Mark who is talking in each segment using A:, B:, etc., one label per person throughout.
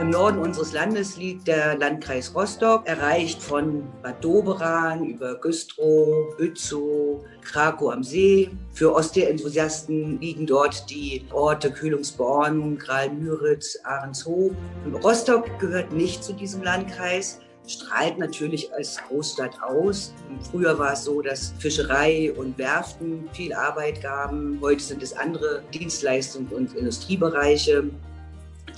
A: Im Norden unseres Landes liegt der Landkreis Rostock, erreicht von Bad Doberan über Güstrow, Bützow, Krakow am See. Für Ostsee-Enthusiasten liegen dort die Orte Kühlungsborn, Graal-Müritz, Ahrenshoop. Rostock gehört nicht zu diesem Landkreis strahlt natürlich als Großstadt aus. Früher war es so, dass Fischerei und Werften viel Arbeit gaben. Heute sind es andere Dienstleistungen und Industriebereiche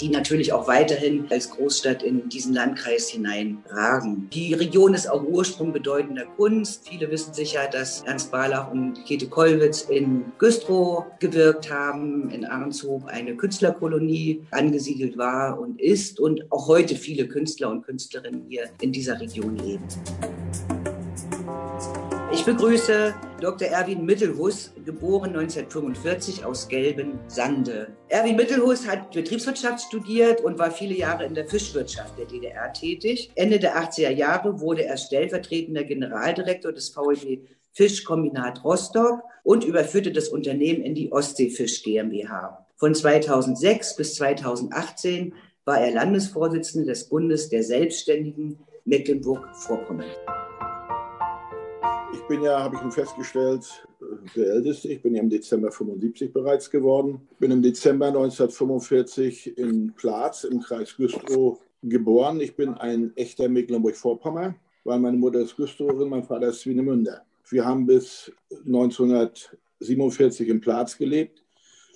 A: die natürlich auch weiterhin als Großstadt in diesen Landkreis hineinragen. Die Region ist auch Ursprung bedeutender Kunst. Viele wissen sicher, dass Ernst Barlach und Käthe Kollwitz in Güstrow gewirkt haben, in Ahrenshoop eine Künstlerkolonie angesiedelt war und ist und auch heute viele Künstler und Künstlerinnen hier in dieser Region leben. Ich begrüße Dr. Erwin Mittelhus, geboren 1945 aus Gelben Sande. Erwin Mittelhus hat Betriebswirtschaft studiert und war viele Jahre in der Fischwirtschaft der DDR tätig. Ende der 80er Jahre wurde er stellvertretender Generaldirektor des VEB Fischkombinat Rostock und überführte das Unternehmen in die Ostseefisch GmbH. Von 2006 bis 2018 war er Landesvorsitzender des Bundes der Selbstständigen Mecklenburg-Vorpommern.
B: Ich bin ja, habe ich nun festgestellt, der Älteste. Ich bin ja im Dezember 75 bereits geworden. Bin im Dezember 1945 in Platz im Kreis Güstrow geboren. Ich bin ein echter Mecklenburg-Vorpommern, weil meine Mutter ist Güstrowerin, mein Vater ist Swinemünder. Wir haben bis 1947 in Platz gelebt,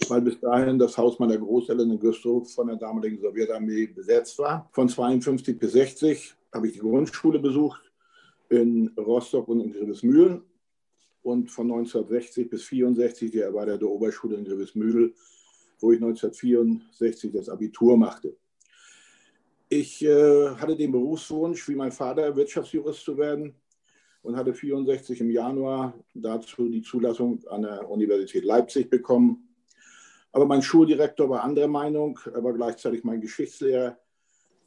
B: weil bis dahin das Haus meiner Großeltern in Güstrow von der damaligen Sowjetarmee besetzt war. Von 52 bis 60 habe ich die Grundschule besucht in Rostock und in Grevesmühlen und von 1960 bis 64 die Erweiterte Oberschule in Grevesmühl, wo ich 1964 das Abitur machte. Ich äh, hatte den Berufswunsch, wie mein Vater, Wirtschaftsjurist zu werden und hatte 64 im Januar dazu die Zulassung an der Universität Leipzig bekommen. Aber mein Schuldirektor war anderer Meinung, er war gleichzeitig mein Geschichtslehrer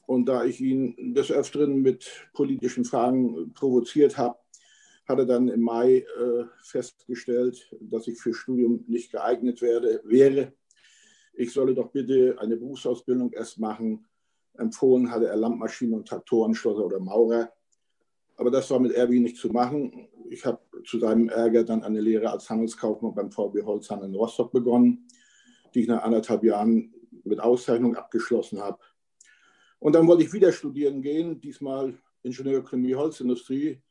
B: und da ich ihn des Öfteren mit politischen Fragen provoziert habe, hat er dann im Mai äh, festgestellt, dass ich für Studium nicht geeignet werde, wäre. Ich solle doch bitte eine Berufsausbildung erst machen. Empfohlen hatte er Landmaschinen- und Traktorenschlosser oder Maurer. Aber das war mit Erwin nicht zu machen. Ich habe zu seinem Ärger dann eine Lehre als Handelskaufmann beim VW Holzhandel in Rostock begonnen, die ich nach anderthalb Jahren mit Auszeichnung abgeschlossen habe. Und dann wollte ich wieder studieren gehen, diesmal Ingenieurökonomie Holzindustrie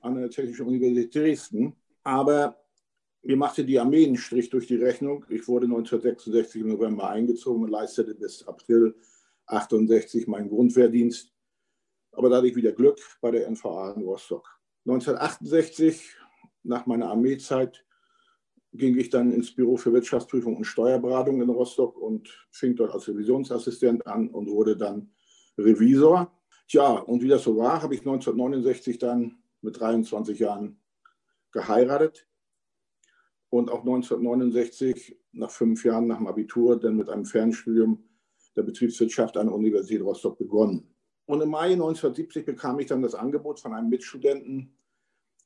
B: an der Technischen Universität Dresden. Aber mir machte die Armee einen Strich durch die Rechnung. Ich wurde 1966 im November eingezogen und leistete bis April 68 meinen Grundwehrdienst. Aber da hatte ich wieder Glück bei der NVA in Rostock. 1968, nach meiner Armeezeit, ging ich dann ins Büro für Wirtschaftsprüfung und Steuerberatung in Rostock und fing dort als Revisionsassistent an und wurde dann Revisor. Tja, und wie das so war, habe ich 1969 dann mit 23 Jahren geheiratet und auch 1969, nach fünf Jahren nach dem Abitur, dann mit einem Fernstudium der Betriebswirtschaft an der Universität Rostock begonnen. Und im Mai 1970 bekam ich dann das Angebot von einem Mitstudenten,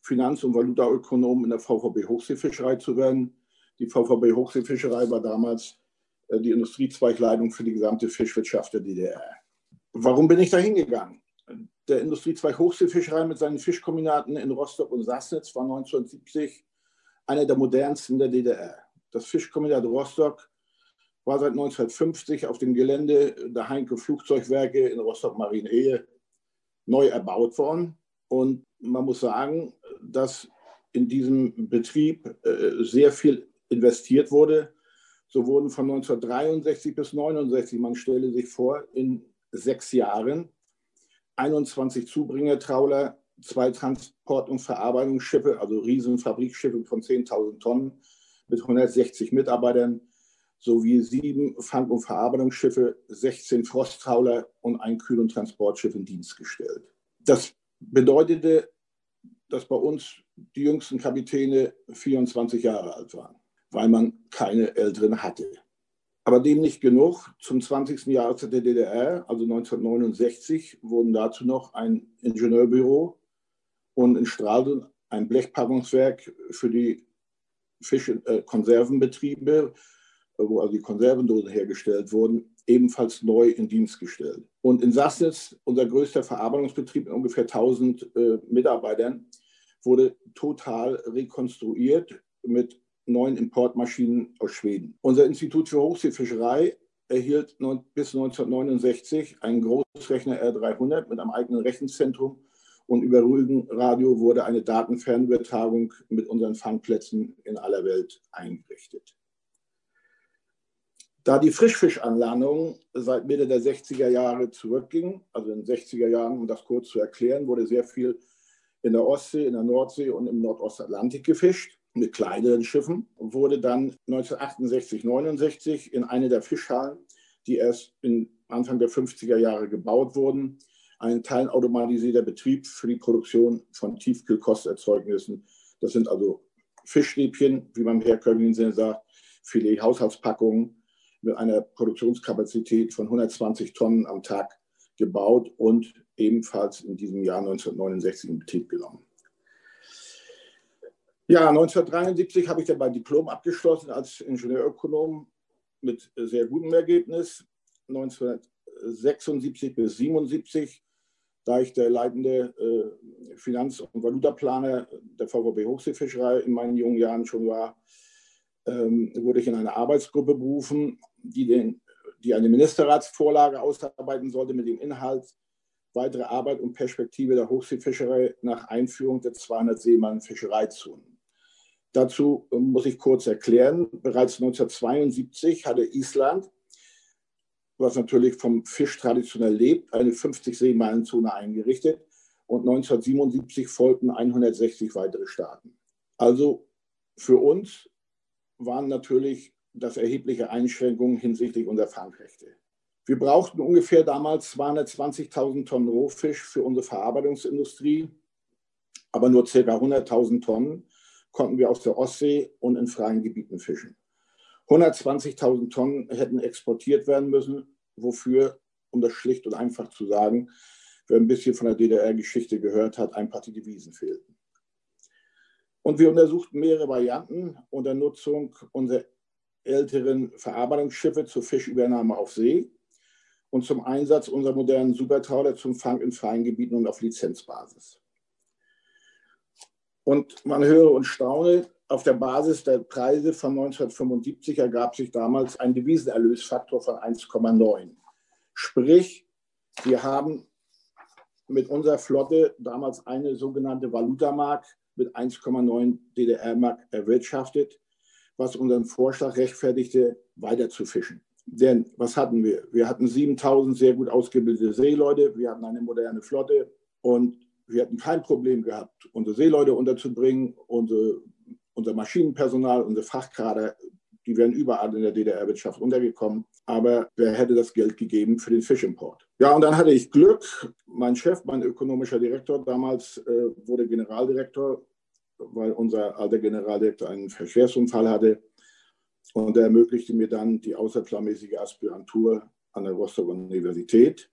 B: Finanz- und Valutaökonom in der VVB Hochseefischerei zu werden. Die VVB Hochseefischerei war damals äh, die Industriezweigleitung für die gesamte Fischwirtschaft der DDR. Warum bin ich da hingegangen? Der Industriezweig Hochseefischerei mit seinen Fischkombinaten in Rostock und Sassnitz war 1970 einer der modernsten der DDR. Das Fischkombinat Rostock war seit 1950 auf dem Gelände der Heinke Flugzeugwerke in Rostock-Marienehe neu erbaut worden. Und man muss sagen, dass in diesem Betrieb äh, sehr viel investiert wurde. So wurden von 1963 bis 1969, man stelle sich vor, in sechs Jahren 21 Zubringertrauler, zwei Transport- und Verarbeitungsschiffe, also Riesenfabrikschiffe von 10.000 Tonnen mit 160 Mitarbeitern, sowie sieben Fang- und Verarbeitungsschiffe, 16 Frosttrawler und ein Kühl- und Transportschiff in Dienst gestellt. Das bedeutete, dass bei uns die jüngsten Kapitäne 24 Jahre alt waren, weil man keine älteren hatte. Aber dem nicht genug. Zum 20. Jahrestag der DDR, also 1969, wurden dazu noch ein Ingenieurbüro und in Stralsund ein Blechpackungswerk für die Fischkonservenbetriebe, äh, wo also die Konservendosen hergestellt wurden, ebenfalls neu in Dienst gestellt. Und in Sassnitz, unser größter Verarbeitungsbetrieb mit ungefähr 1000 äh, Mitarbeitern, wurde total rekonstruiert mit neuen Importmaschinen aus Schweden. Unser Institut für Hochseefischerei erhielt bis 1969 einen Großrechner R300 mit einem eigenen Rechenzentrum und über Rügenradio wurde eine Datenfernübertragung mit unseren Fangplätzen in aller Welt eingerichtet. Da die Frischfischanlandung seit Mitte der 60er Jahre zurückging, also in den 60er Jahren, um das kurz zu erklären, wurde sehr viel in der Ostsee, in der Nordsee und im Nordostatlantik gefischt mit kleineren Schiffen wurde dann 1968, 69 in eine der Fischhallen, die erst Anfang der 50er Jahre gebaut wurden, ein teilautomatisierter Betrieb für die Produktion von Tiefkühlkosterzeugnissen. Das sind also Fischstäbchen, wie man im herkömmlichen Sinne sagt, Filet-Haushaltspackungen mit einer Produktionskapazität von 120 Tonnen am Tag gebaut und ebenfalls in diesem Jahr 1969 in Betrieb genommen. Ja, 1973 habe ich dann mein Diplom abgeschlossen als Ingenieurökonom mit sehr gutem Ergebnis. 1976 bis 1977, da ich der leitende äh, Finanz- und Valutaplaner der VVB Hochseefischerei in meinen jungen Jahren schon war, ähm, wurde ich in eine Arbeitsgruppe berufen, die, den, die eine Ministerratsvorlage ausarbeiten sollte mit dem Inhalt weitere Arbeit und Perspektive der Hochseefischerei nach Einführung der 200 Seemann Fischereizonen. Dazu ähm, muss ich kurz erklären, bereits 1972 hatte Island, was natürlich vom Fisch traditionell lebt, eine 50-Seemeilenzone eingerichtet und 1977 folgten 160 weitere Staaten. Also für uns waren natürlich das erhebliche Einschränkungen hinsichtlich unserer Fangrechte. Wir brauchten ungefähr damals 220.000 Tonnen Rohfisch für unsere Verarbeitungsindustrie, aber nur ca. 100.000 Tonnen konnten wir aus der Ostsee und in freien Gebieten fischen. 120.000 Tonnen hätten exportiert werden müssen, wofür, um das schlicht und einfach zu sagen, wer ein bisschen von der DDR-Geschichte gehört hat, einfach die Devisen fehlten. Und wir untersuchten mehrere Varianten unter Nutzung unserer älteren Verarbeitungsschiffe zur Fischübernahme auf See und zum Einsatz unserer modernen Supertrawler zum Fang in freien Gebieten und auf Lizenzbasis. Und man höre und staune, auf der Basis der Preise von 1975 ergab sich damals ein Devisenerlösfaktor von 1,9. Sprich, wir haben mit unserer Flotte damals eine sogenannte Valutamark mit 1,9 DDR-Mark erwirtschaftet, was unseren Vorschlag rechtfertigte, weiter zu fischen. Denn was hatten wir? Wir hatten 7000 sehr gut ausgebildete Seeleute, wir hatten eine moderne Flotte und wir hatten kein Problem gehabt, unsere Seeleute unterzubringen, unsere, unser Maschinenpersonal, unsere Fachkader, die wären überall in der DDR-Wirtschaft untergekommen. Aber wer hätte das Geld gegeben für den Fischimport? Ja, und dann hatte ich Glück. Mein Chef, mein ökonomischer Direktor damals, äh, wurde Generaldirektor, weil unser alter Generaldirektor einen Verkehrsunfall hatte. Und er ermöglichte mir dann die außerplanmäßige Aspirantur an der Rostocker Universität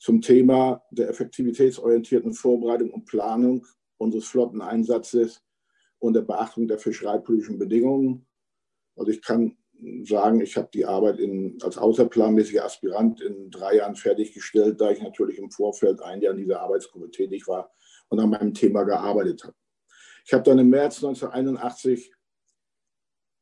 B: zum Thema der effektivitätsorientierten Vorbereitung und Planung unseres Flotteneinsatzes und der Beachtung der fischereipolitischen Bedingungen. Also ich kann sagen, ich habe die Arbeit in, als außerplanmäßiger Aspirant in drei Jahren fertiggestellt, da ich natürlich im Vorfeld ein Jahr in dieser Arbeitsgruppe tätig war und an meinem Thema gearbeitet habe. Ich habe dann im März 1981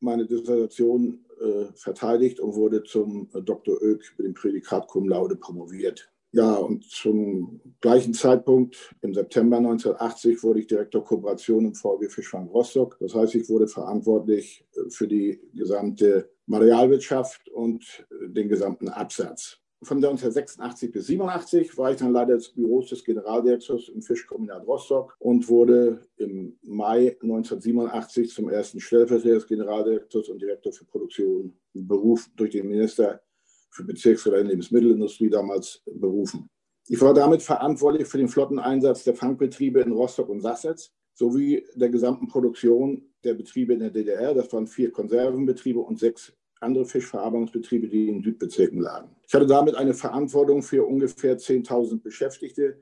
B: meine Dissertation äh, verteidigt und wurde zum äh, Dr. Oeck mit dem Prädikat Cum Laude promoviert. Ja, und zum gleichen Zeitpunkt, im September 1980, wurde ich Direktor Kooperation im VW Fischfang Rostock. Das heißt, ich wurde verantwortlich äh, für die gesamte Materialwirtschaft und äh, den gesamten Absatz. von 1986 bis 87 war ich dann Leiter des Büros des Generaldirektors im Fischkombinat Rostock und wurde im Mai 1987 zum ersten Stellvertreter des Generaldirektors und Direktor für Produktion berufen, durch den Minister für Bezirksrecht Lebensmittelindustrie damals berufen. Ich war damit verantwortlich für den Flotteneinsatz der Fangbetriebe in Rostock und Sassnitz sowie der gesamten Produktion der Betriebe in der DDR. Das waren vier Konservenbetriebe und sechs andere Fischverarbeitungsbetriebe, die in Südbezirken lagen. Ich hatte damit eine Verantwortung für ungefähr 10.000 Beschäftigte,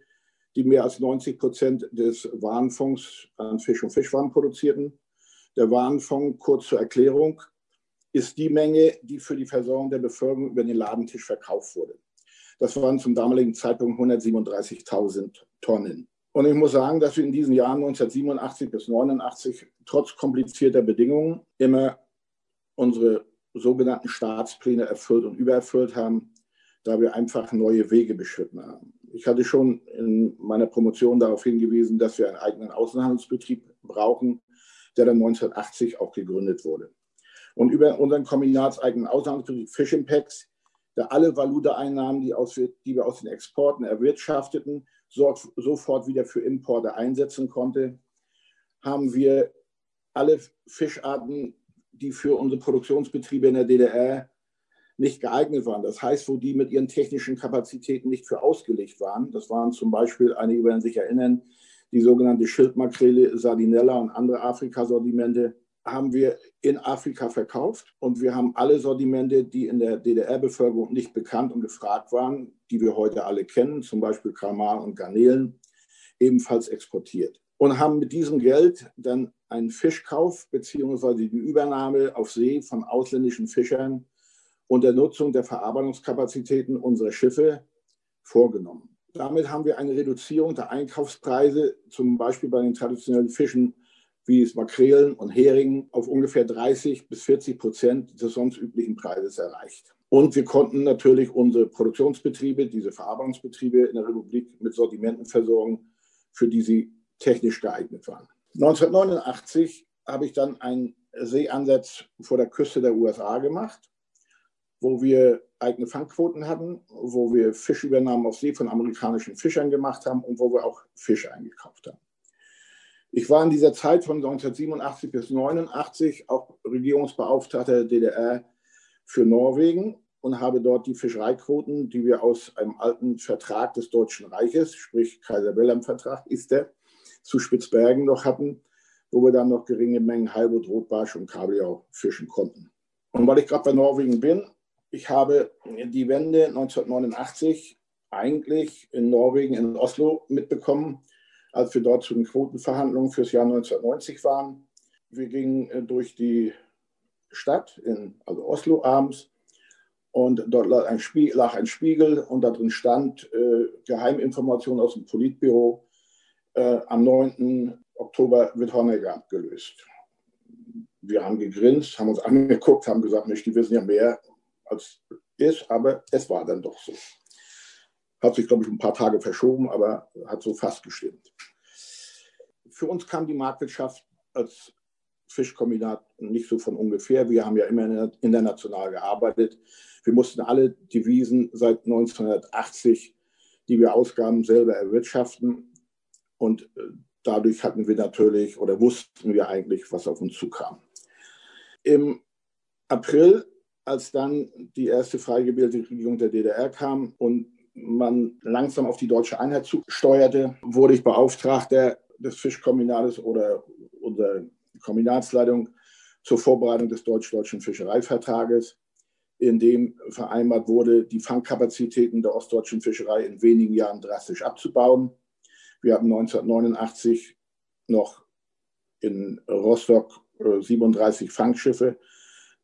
B: die mehr als 90 Prozent des Warenfonds an Fisch und Fischwaren produzierten. Der Warenfonds, kurz zur Erklärung, ist die Menge, die für die Versorgung der Bevölkerung über den Ladentisch verkauft wurde. Das waren zum damaligen Zeitpunkt 137.000 Tonnen. Und ich muss sagen, dass wir in diesen Jahren 1987 bis 1989 trotz komplizierter Bedingungen immer unsere sogenannten Staatspläne erfüllt und übererfüllt haben, da wir einfach neue Wege beschritten haben. Ich hatte schon in meiner Promotion darauf hingewiesen, dass wir einen eigenen Außenhandelsbetrieb brauchen, der dann 1980 auch gegründet wurde. Und über unseren kombinatseigenen Außenhandelsbetrieb Fish Impacts, der alle Valuta-Einnahmen, die, die wir aus den Exporten erwirtschafteten, sofort wieder für Importe einsetzen konnte, haben wir alle Fischarten die für unsere Produktionsbetriebe in der DDR nicht geeignet waren. Das heißt, wo die mit ihren technischen Kapazitäten nicht für ausgelegt waren. Das waren zum Beispiel, einige werden sich erinnern, die sogenannte Schildmakrele, Sardinella und andere Afrikasortimente haben wir in Afrika verkauft und wir haben alle Sortimente, die in der DDR-Bevölkerung nicht bekannt und gefragt waren, die wir heute alle kennen, zum Beispiel Kramar und Garnelen, ebenfalls exportiert und haben mit diesem Geld dann einen Fischkauf bzw. die Übernahme auf See von ausländischen Fischern und der Nutzung der Verarbeitungskapazitäten unserer Schiffe vorgenommen. Damit haben wir eine Reduzierung der Einkaufspreise, zum Beispiel bei den traditionellen Fischen wie es Makrelen und Heringen, auf ungefähr 30 bis 40 Prozent des sonst üblichen Preises erreicht. Und wir konnten natürlich unsere Produktionsbetriebe, diese Verarbeitungsbetriebe in der Republik mit Sortimenten versorgen, für die sie technisch geeignet waren. 1989 habe ich dann einen Seeansatz vor der Küste der USA gemacht, wo wir eigene Fangquoten hatten, wo wir Fischübernahmen auf See von amerikanischen Fischern gemacht haben und wo wir auch Fische eingekauft haben. Ich war in dieser Zeit von 1987 bis 1989 auch Regierungsbeauftragter der DDR für Norwegen und habe dort die Fischereiquoten, die wir aus einem alten Vertrag des Deutschen Reiches, sprich Kaiser Wilhelm Vertrag, ist der, zu Spitzbergen noch hatten, wo wir dann noch geringe Mengen Halbut, Rotbarsch und Kabeljau fischen konnten. Und weil ich gerade bei Norwegen bin, ich habe die Wende 1989 eigentlich in Norwegen, in Oslo mitbekommen, als wir dort zu den Quotenverhandlungen fürs Jahr 1990 waren. Wir gingen äh, durch die Stadt, in, also Oslo abends, und dort lag ein, Spiegel, lag ein Spiegel und da drin stand äh, Geheiminformation aus dem Politbüro äh, am 9. Oktober wird Honecker abgelöst. Wir haben gegrinst, haben uns angeguckt, haben gesagt, Mensch, die wissen ja mehr als ist, aber es war dann doch so. Hat sich, glaube ich, ein paar Tage verschoben, aber hat so fast gestimmt. Für uns kam die Marktwirtschaft als Fischkombinat nicht so von ungefähr. Wir haben ja immer international gearbeitet. Wir mussten alle Devisen seit 1980, die wir ausgaben, selber erwirtschaften. Und äh, dadurch hatten wir natürlich oder wussten wir eigentlich, was auf uns zukam. Im April, als dann die erste frei gebildete Regierung der DDR kam und man langsam auf die deutsche Einheit zusteuerte, wurde ich Beauftragter des Fischkombinates oder unserer Kombinatsleitung zur Vorbereitung des deutsch-deutschen Fischereivertrages, in dem vereinbart wurde, die Fangkapazitäten der ostdeutschen Fischerei in wenigen Jahren drastisch abzubauen. Wir hatten 1989 noch in Rostock 37 äh, Fangschiffe,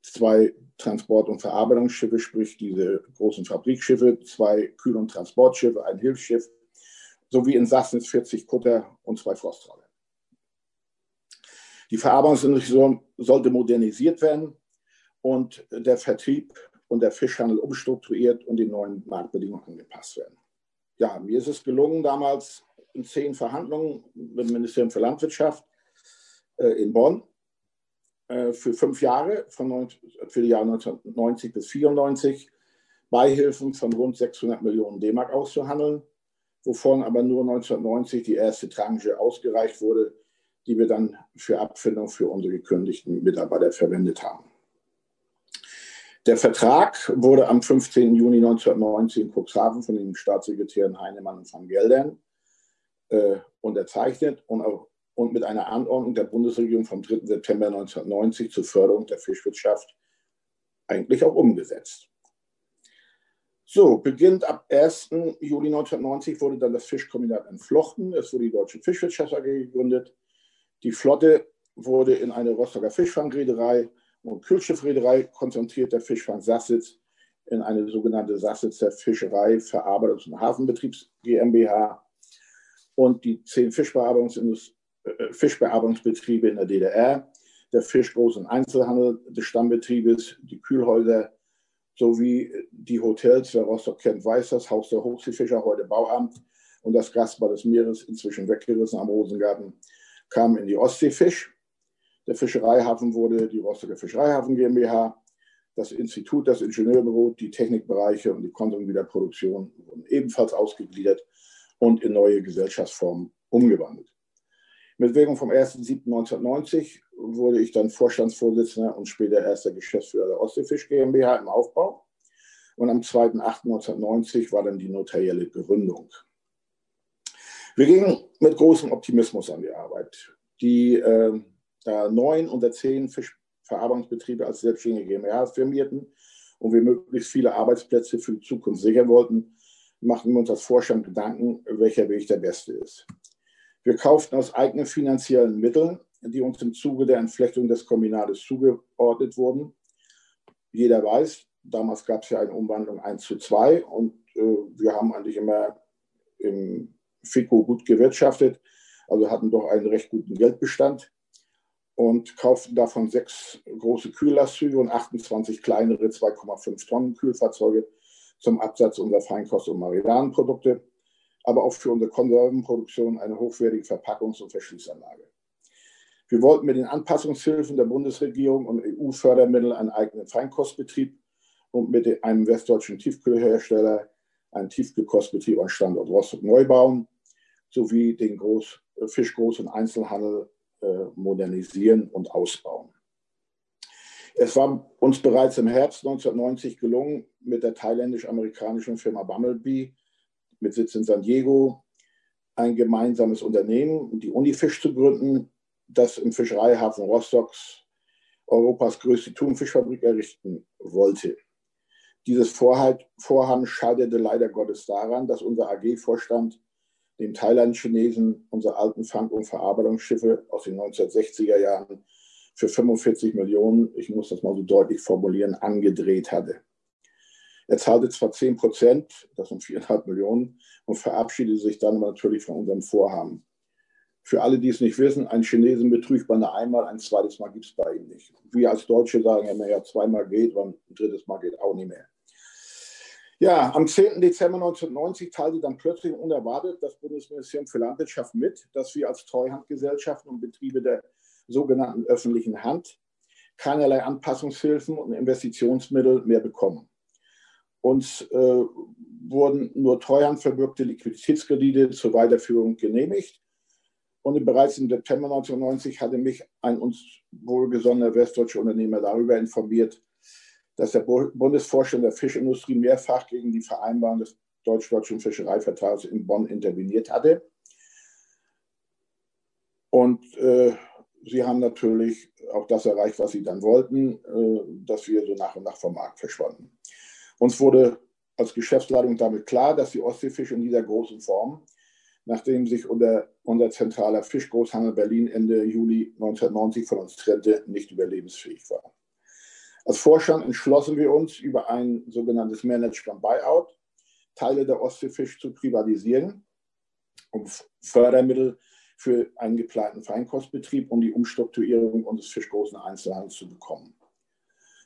B: zwei Transport- und Verarbeitungsschiffe, sprich diese großen Fabrikschiffe, zwei Kühl- und Transportschiffe, ein Hilfsschiff, sowie in Sassnitz 40 Kutter und zwei Frostrolle. Die Verarbeitungsindustrie sollte modernisiert werden und der Vertrieb und der Fischhandel umstrukturiert und den neuen Marktbedingungen angepasst werden. Ja, mir ist es gelungen, damals in zehn Verhandlungen mit dem Ministerium für Landwirtschaft äh, in Bonn äh, für fünf Jahre, von 90, für die Jahre 1990 bis 1994, Beihilfen von rund 600 Millionen D-Mark auszuhandeln, wovon aber nur 1990 die erste Tranche ausgereicht wurde, die wir dann für Abfindung für unsere gekündigten Mitarbeiter verwendet haben. Der Vertrag wurde am 15. Juni 1990 in Cuxhaven von den Staatssekretären Heinemann und van Geldern äh, unterzeichnet und, auch, und mit einer Anordnung der Bundesregierung vom 3. September 1990 zur Förderung der Fischwirtschaft eigentlich auch umgesetzt. So, beginnt ab 1. Juli 1990 wurde dann das Fischkombinat entflochten. Es wurde die Deutsche Fischwirtschaft AG gegründet. Die Flotte wurde in eine Rostocker Fischfangreederei und Kühlschiffreederei konzentriert, der Fischfang Sassitz in eine sogenannte Sassitzer Fischerei, Verarbeitungs- und Hafenbetriebs GmbH und die zehn äh, Fischbearbeitungsbetriebe in der DDR, der Fischgroß- und Einzelhandel des Stammbetriebes, die Kühlhäuser sowie die Hotels, wer Rostock kennt, weiß das, Haus der Hochseefischer, heute Bauamt und das Gastbar des Meeres, inzwischen weggerissen am Rosengarten, kamen in die Ostseefisch. Der Fischereihafen wurde die Rostocker Fischereihafen GmbH. Das Institut, das Ingenieurbüro, die Technikbereiche und die Kontung der Produktion wurden ebenfalls ausgegliedert und in neue Gesellschaftsformen umgewandelt. Mit Wirkung vom 1.7.1990 wurde ich dann Vorstandsvorsitzender und später erster Geschäftsführer der Ostseefisch GmbH im Aufbau. Und am 2.8.1990 war dann die notarielle Gründung. Wir gingen mit großem Optimismus an die Arbeit. Die äh, neun unter zehn Fischverarbeitungsbetriebe als selbstständige GmbH firmierten und wir möglichst viele Arbeitsplätze für die Zukunft sichern wollten, machten wir uns als Vorstand Gedanken, welcher Weg der beste ist. Wir kauften aus eigenen finanziellen Mitteln, die uns im Zuge der Entflechtung des Kombinates zugeordnet wurden. Jeder weiß, damals gab es ja eine Umwandlung 1 zu 2 und äh, wir haben eigentlich immer im FICO gut gewirtschaftet, also hatten doch einen recht guten Geldbestand und kauften davon sechs große Kühllastzüge und 28 kleinere 2,5 Tonnen Kühlfahrzeuge zum Absatz unserer Feinkost- und Maridanenprodukte, aber auch für unsere Konservenproduktion eine hochwertige Verpackungs- und Verschließanlage. Wir wollten mit den Anpassungshilfen der Bundesregierung und EU-Fördermitteln einen eigenen Feinkostbetrieb und mit einem westdeutschen Tiefkühlhersteller einen Tiefkühlkostbetrieb am Standort Rostock neu bauen, sowie den Groß Fischgroß- und Einzelhandel äh, modernisieren und ausbauen. Es war uns bereits im Herbst 1990 gelungen, mit der thailändisch-amerikanischen Firma Bumblebee mit Sitz in San Diego ein gemeinsames Unternehmen, die Unifisch zu gründen, das im Fischereihafen Rostocks Europas größte Thunfischfabrik errichten wollte. Dieses Vorhaben scheiterte leider Gottes daran, dass unser AG-Vorstand dem Thailand-Chinesen unsere alten Fang- und Verarbeitungsschiffe aus den 1960er Jahren für 45 Millionen, ich muss das mal so deutlich formulieren, angedreht hatte. Er zahlte zwar 10 Prozent, das sind 4,5 Millionen, und verabschiedete sich dann natürlich von unserem Vorhaben. Für alle, die es nicht wissen, ein Chinesen betrügt man einmal, ein zweites Mal gibt es bei ihm nicht. Wir als Deutsche sagen immer, ja, zweimal geht, und ein drittes Mal geht auch nicht mehr. Ja, am 10. Dezember 1990 teilte dann plötzlich unerwartet das Bundesministerium für Landwirtschaft mit, dass wir als Treuhandgesellschaften und Betriebe der sogenannten öffentlichen Hand keinerlei Anpassungshilfen und Investitionsmittel mehr bekommen. Uns äh, wurden nur treuhandverbürgte Liquiditätskredite zur Weiterführung genehmigt. Und bereits im September 1990 hatte mich ein uns wohlgesonnener westdeutscher Unternehmer darüber informiert, dass der Bundesvorstand der Fischindustrie mehrfach gegen die Vereinbarung des deutsch-deutschen Fischereivertrags in Bonn interveniert hatte. Und äh, sie haben natürlich auch das erreicht, was sie dann wollten, äh, dass wir so nach und nach vom Markt verschwanden. Uns wurde als Geschäftsleitung damit klar, dass die Ostseefisch in dieser großen Form, nachdem sich unter, unser zentraler Fischgroßhandel Berlin Ende Juli 1990 von uns trennte, nicht überlebensfähig war. Als Vorstand entschlossen wir uns, über ein sogenanntes Management Buyout Teile der Ostseefisch zu privatisieren, um Fördermittel für einen geplanten Feinkostbetrieb und die Umstrukturierung unseres fischgroßen Einzelhandels zu bekommen.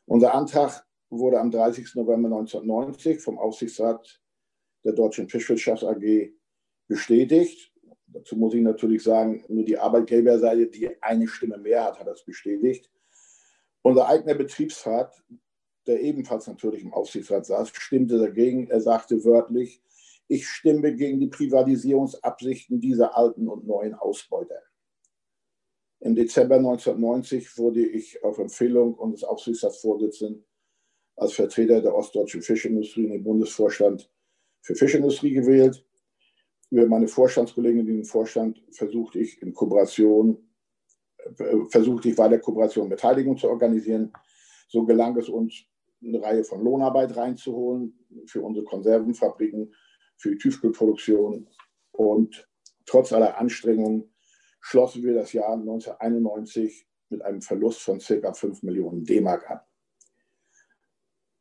B: Unser Antrag wurde am 30. November 1990 vom Aufsichtsrat der Deutschen Fischwirtschaft AG bestätigt. Dazu muss ich natürlich sagen, nur die Arbeitgeberseite, die eine Stimme mehr hat, hat das bestätigt. Unser eigener Betriebsrat der ebenfalls natürlich im Aufsichtsrat saß, stimmte dagegen. Er sagte wörtlich, ich stimme gegen die Privatisierungsabsichten dieser alten und neuen Ausbeuter. Im Dezember 1990 wurde ich auf Empfehlung unseres Aufsichtsratsvorsitzenden als Vertreter der ostdeutschen Fischindustrie in den Bundesvorstand für Fischindustrie gewählt. Über meine Vorstandskollegen in diesem Vorstand versuchte ich in Kooperation, äh, versuchte ich weiter Kooperation Beteiligung zu organisieren. So gelang es uns, eine Reihe von Lohnarbeit reinzuholen für unsere Konservenfabriken, für die Tiefkühlproduktion. Und trotz aller Anstrengungen schlossen wir das Jahr 1991 mit einem Verlust von ca. 5 Millionen D-Mark ab.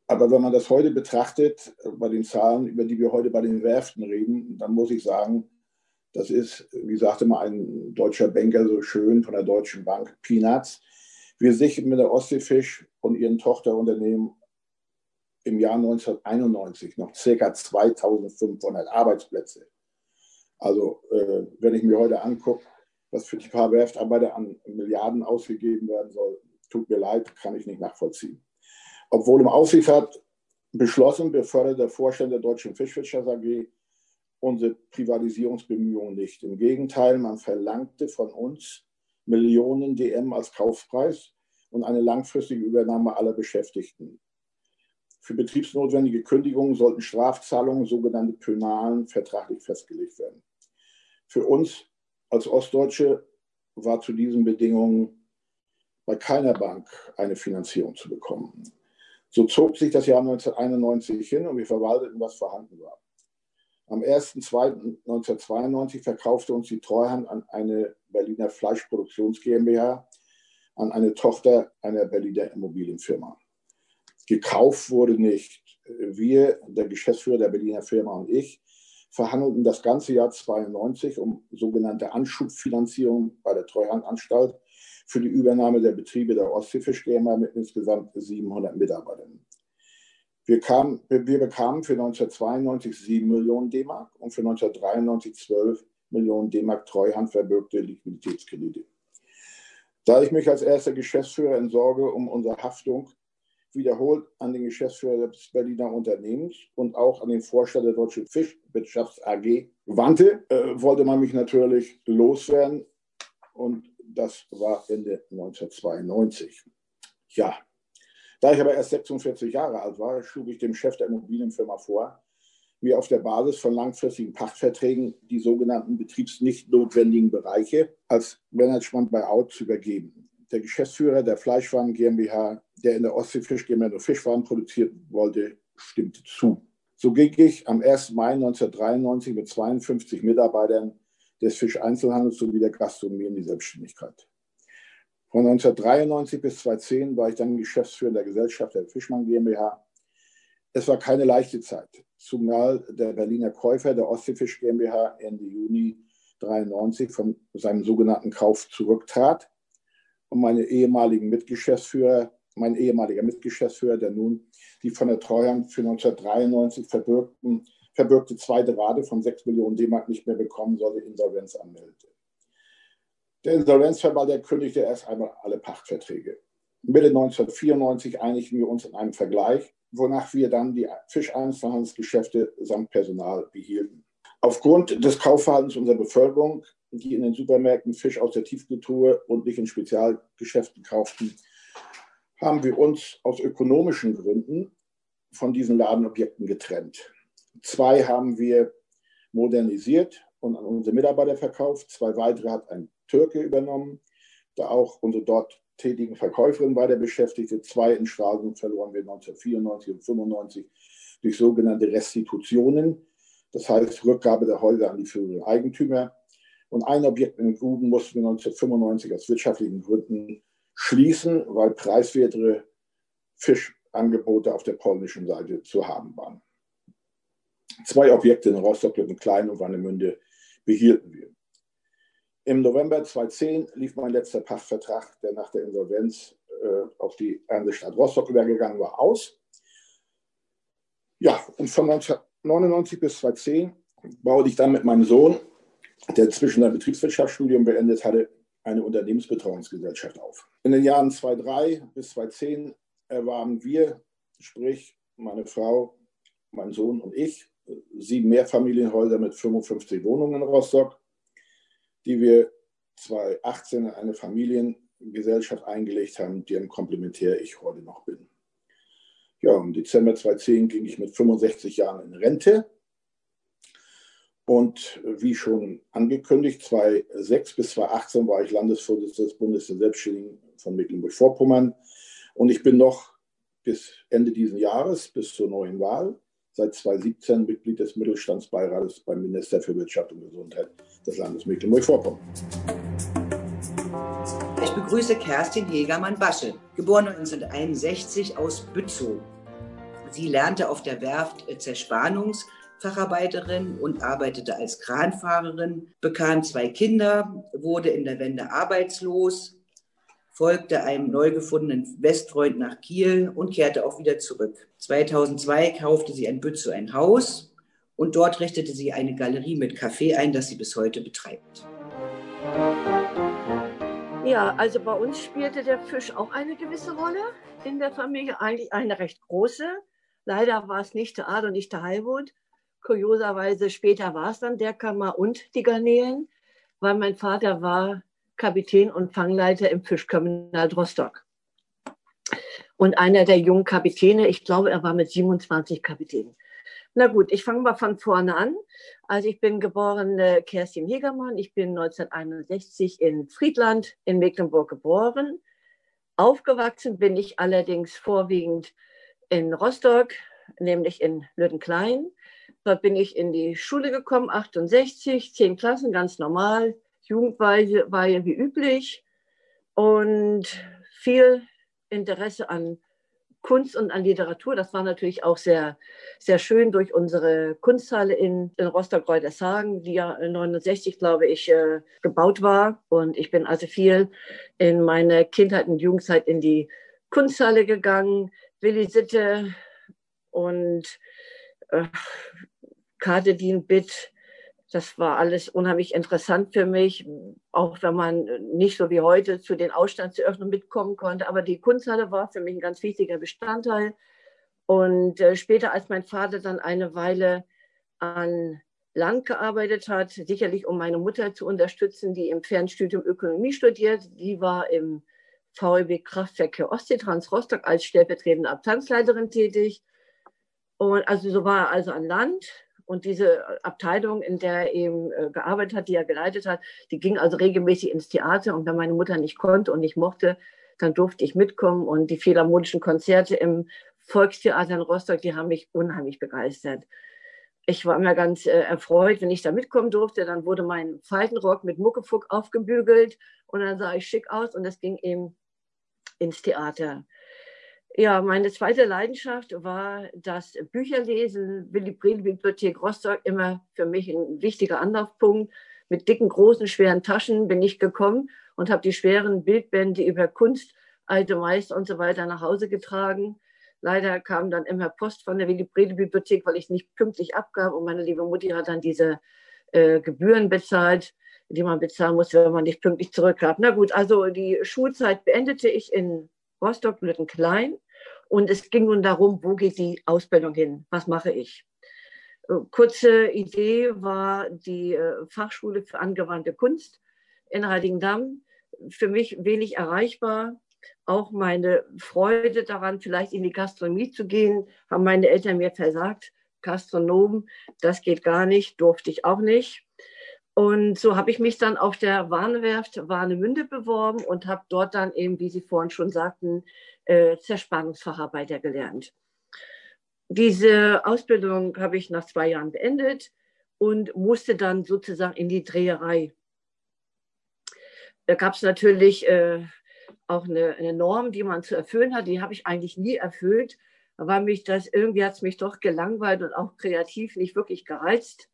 B: Aber wenn man das heute betrachtet, äh, bei den Zahlen, über die wir heute bei den Werften reden, dann muss ich sagen, das ist, wie sagte mal ein deutscher Banker so schön von der Deutschen Bank, Peanuts. Wir sichern mit der Ostseefisch und ihren Tochterunternehmen im Jahr 1991 noch ca. 2500 Arbeitsplätze. Also, äh, wenn ich mir heute angucke, was für die paar Werftarbeiter an Milliarden ausgegeben werden soll, tut mir leid, kann ich nicht nachvollziehen. Obwohl im Aufsichtsrat beschlossen, befördert der Vorstand der Deutschen Fischwirtschaft AG unsere Privatisierungsbemühungen nicht. Im Gegenteil, man verlangte von uns Millionen DM als Kaufpreis und eine langfristige Übernahme aller Beschäftigten. Für betriebsnotwendige Kündigungen sollten Strafzahlungen, sogenannte Pönalen, vertraglich festgelegt werden. Für uns als Ostdeutsche war zu diesen Bedingungen bei keiner Bank eine Finanzierung zu bekommen. So zog sich das Jahr 1991 hin und wir verwalteten, was vorhanden war. Am 1.2.1992 verkaufte uns die Treuhand an eine Berliner Fleischproduktions GmbH, an eine Tochter einer Berliner Immobilienfirma. Gekauft wurde nicht. Wir, der Geschäftsführer der Berliner Firma und ich, verhandelten das ganze Jahr 92 um sogenannte Anschubfinanzierung bei der Treuhandanstalt für die Übernahme der Betriebe der Ostseefisch GmbH mit insgesamt 700 Mitarbeitern. Wir, kam, wir bekamen für 1992 7 Millionen D-Mark und für 1993 12 Millionen D-Mark treuhandverbürgte Liquiditätskredite. Da ich mich als erster Geschäftsführer in Sorge um unsere Haftung wiederholt an den Geschäftsführer des Berliner Unternehmens und auch an den Vorstand der Deutschen Fischwirtschafts AG wandte, äh, wollte man mich natürlich loswerden. Und das war Ende 1992. Ja, da ich aber erst 46 Jahre alt war, schlug ich dem Chef der Immobilienfirma vor, mir auf der Basis von langfristigen Pachtverträgen die sogenannten betriebsnicht notwendigen Bereiche als Management bei Out zu übergeben. Der Geschäftsführer der Fleischwaren GmbH, der in der Ostseefisch GmbH nur Fischwaren produzieren wollte, stimmte zu. So ging ich am 1. Mai 1993 mit 52 Mitarbeitern des Fischeinzelhandels sowie der Gastronomie in die Selbstständigkeit. Von 1993 bis 2010 war ich dann Geschäftsführer der Gesellschaft der Fischmann GmbH. Es war keine leichte Zeit, zumal der Berliner Käufer der Ostseefisch GmbH Ende Juni 1993 von seinem sogenannten Kauf zurücktrat und meine ehemaligen Mitgeschäftsführer, mein ehemaliger Mitgeschäftsführer, der nun die von der Treuhand für 1993 verbürgten verbürgte zweite Rate von 6 Millionen D-Mark nicht mehr bekommen, sollte Insolvenz anmeldete. Der Insolvenzverwalter kündigte erst einmal alle Pachtverträge. Mitte 1994 einigten wir uns in einem Vergleich, wonach wir dann die Fischeinzelhandelsgeschäfte samt Personal behielten. Aufgrund des Kaufverhaltens unserer Bevölkerung, die in den Supermärkten Fisch aus der Tiefkühltruhe und nicht in Spezialgeschäften kauften, haben wir uns aus ökonomischen Gründen von diesen Ladenobjekten getrennt. Zwei haben wir modernisiert und an unsere Mitarbeiter verkauft. Zwei weitere hat ein Türke übernommen, da auch unsere dort tätigen Verkäuferinnen weiter beschäftigte. Zwei in Stralsund verloren wir 1994 und 1995 durch sogenannte Restitutionen, das heißt Rückgabe der Häuser an die führenden Eigentümer. Und ein Objekt in Gruden mussten wir 1995 aus wirtschaftlichen Gründen schließen, weil preiswertere Fischangebote auf der polnischen Seite zu haben waren. Zwei Objekte in Rostock, Klein und Warnemünde behielten wir. Im November 2010 lief mein letzter Pachtvertrag, der nach der Insolvenz äh, auf die Ernstestadt Rostock übergegangen war, aus. Ja, und von 1999 bis 2010 baute ich dann mit meinem Sohn, der zwischen ein Betriebswirtschaftsstudium beendet hatte, eine Unternehmensbetreuungsgesellschaft auf. In den Jahren 2003 bis 2010 erwarben wir sprich meine Frau, mein Sohn und ich, sieben Mehrfamilienhäuser mit 55 Wohnungen in Rostock, die wir 2018 in eine Familiengesellschaft eingelegt haben, deren Komplementär ich heute noch bin. Ja, im Dezember 2010 ging ich mit 65 Jahren in Rente. Und wie schon angekündigt, 2006 bis 2018 war ich Landesvorsitzender des Bundes der Selbstständigen von Mecklenburg-Vorpommern. Und ich bin noch bis Ende dieses Jahres, bis zur neuen Wahl, seit 2017 Mitglied des Mittelstandsbeirates beim Minister für Wirtschaft und Gesundheit des Landes Mecklenburg-Vorpommern.
A: Ich begrüße Kerstin Hegermann-Basche, geboren 1961 aus Bützow. Sie lernte auf der Werft Zerspannungsfacharbeiterin und arbeitete als Kranfahrerin, bekam zwei Kinder, wurde in der Wende arbeitslos, folgte einem neu gefundenen Westfreund nach Kiel und kehrte auch wieder zurück. 2002 kaufte sie in Bützow ein Haus und dort richtete sie eine Galerie mit Café ein, das sie bis heute betreibt.
C: Ja, also bei uns spielte der Fisch auch eine gewisse Rolle in der Familie, eigentlich eine recht große. Leider war es nicht der Ad und nicht der Heilwut. Kurioserweise später war es dann der Kammer und die Garnelen, weil mein Vater war Kapitän und Fangleiter im Fischterminal Rostock. Und einer der jungen Kapitäne, ich glaube, er war mit 27 Kapitän. Na gut, ich fange mal von vorne an. Also ich bin geborene Kerstin Hegermann. Ich bin 1961 in Friedland in Mecklenburg geboren. Aufgewachsen bin ich allerdings vorwiegend in Rostock, nämlich in Lüttenklein. Dort bin ich in die Schule gekommen, 68, zehn Klassen, ganz normal. Jugendweihe war ja wie üblich und viel Interesse an Kunst und an Literatur. Das war natürlich auch sehr, sehr schön durch unsere Kunsthalle in, in Rostock-Reutershagen, die ja 69, glaube ich, äh, gebaut war. Und ich bin also viel in meiner Kindheit und Jugendzeit in die Kunsthalle gegangen, Willi Sitte und äh, Kadedin Bitt das war alles unheimlich interessant für mich, auch wenn man nicht so wie heute zu den Ausstandseröffnungen mitkommen konnte. Aber die Kunsthalle war für mich ein ganz wichtiger Bestandteil. Und äh, später, als mein Vater dann eine Weile an Land gearbeitet hat, sicherlich um meine Mutter zu unterstützen, die im Fernstudium Ökonomie studiert, die war im VEB Kraftwerke Ostseetrans Rostock als stellvertretende Abteilungsleiterin tätig. Und also so war er also an Land und diese Abteilung, in der er eben äh, gearbeitet hat, die er geleitet hat, die ging also regelmäßig ins Theater. Und wenn meine Mutter nicht konnte und nicht mochte, dann durfte ich mitkommen. Und die philharmonischen Konzerte im Volkstheater in Rostock, die haben mich unheimlich begeistert. Ich war immer ganz äh, erfreut, wenn ich da mitkommen durfte. Dann wurde mein Faltenrock mit Muckefuck aufgebügelt und dann sah ich schick aus und das ging eben ins Theater. Ja, meine zweite Leidenschaft war das Bücherlesen. Willy Brehl Bibliothek Rostock immer für mich ein wichtiger Anlaufpunkt. Mit dicken, großen, schweren Taschen bin ich gekommen und habe die schweren Bildbände über Kunst, alte Meister und so weiter nach Hause getragen. Leider kam dann immer Post von der Willy Brehl Bibliothek, weil ich nicht pünktlich abgab und meine liebe Mutti hat dann diese äh, Gebühren bezahlt, die man bezahlen musste, wenn man nicht pünktlich zurückgab. Na gut, also die Schulzeit beendete ich in Rostock-Lüttenklein und es ging nun darum, wo geht die Ausbildung hin? Was mache ich? Äh, kurze Idee war die äh, Fachschule für angewandte Kunst in Heiligendamm. Für mich wenig erreichbar. Auch meine Freude daran, vielleicht in die Gastronomie zu gehen, haben meine Eltern mir versagt. Gastronom, das geht gar nicht, durfte ich auch nicht. Und so habe ich mich dann auf der Warnwerft Warnemünde beworben und habe dort dann eben, wie Sie vorhin schon sagten, äh, Zerspannungsfacharbeiter gelernt. Diese Ausbildung habe ich nach zwei Jahren beendet und musste dann sozusagen in die Dreherei. Da gab es natürlich äh, auch eine, eine, Norm, die man zu erfüllen hat. Die habe ich eigentlich nie erfüllt, weil mich das irgendwie hat es mich doch gelangweilt und auch kreativ nicht wirklich gereizt.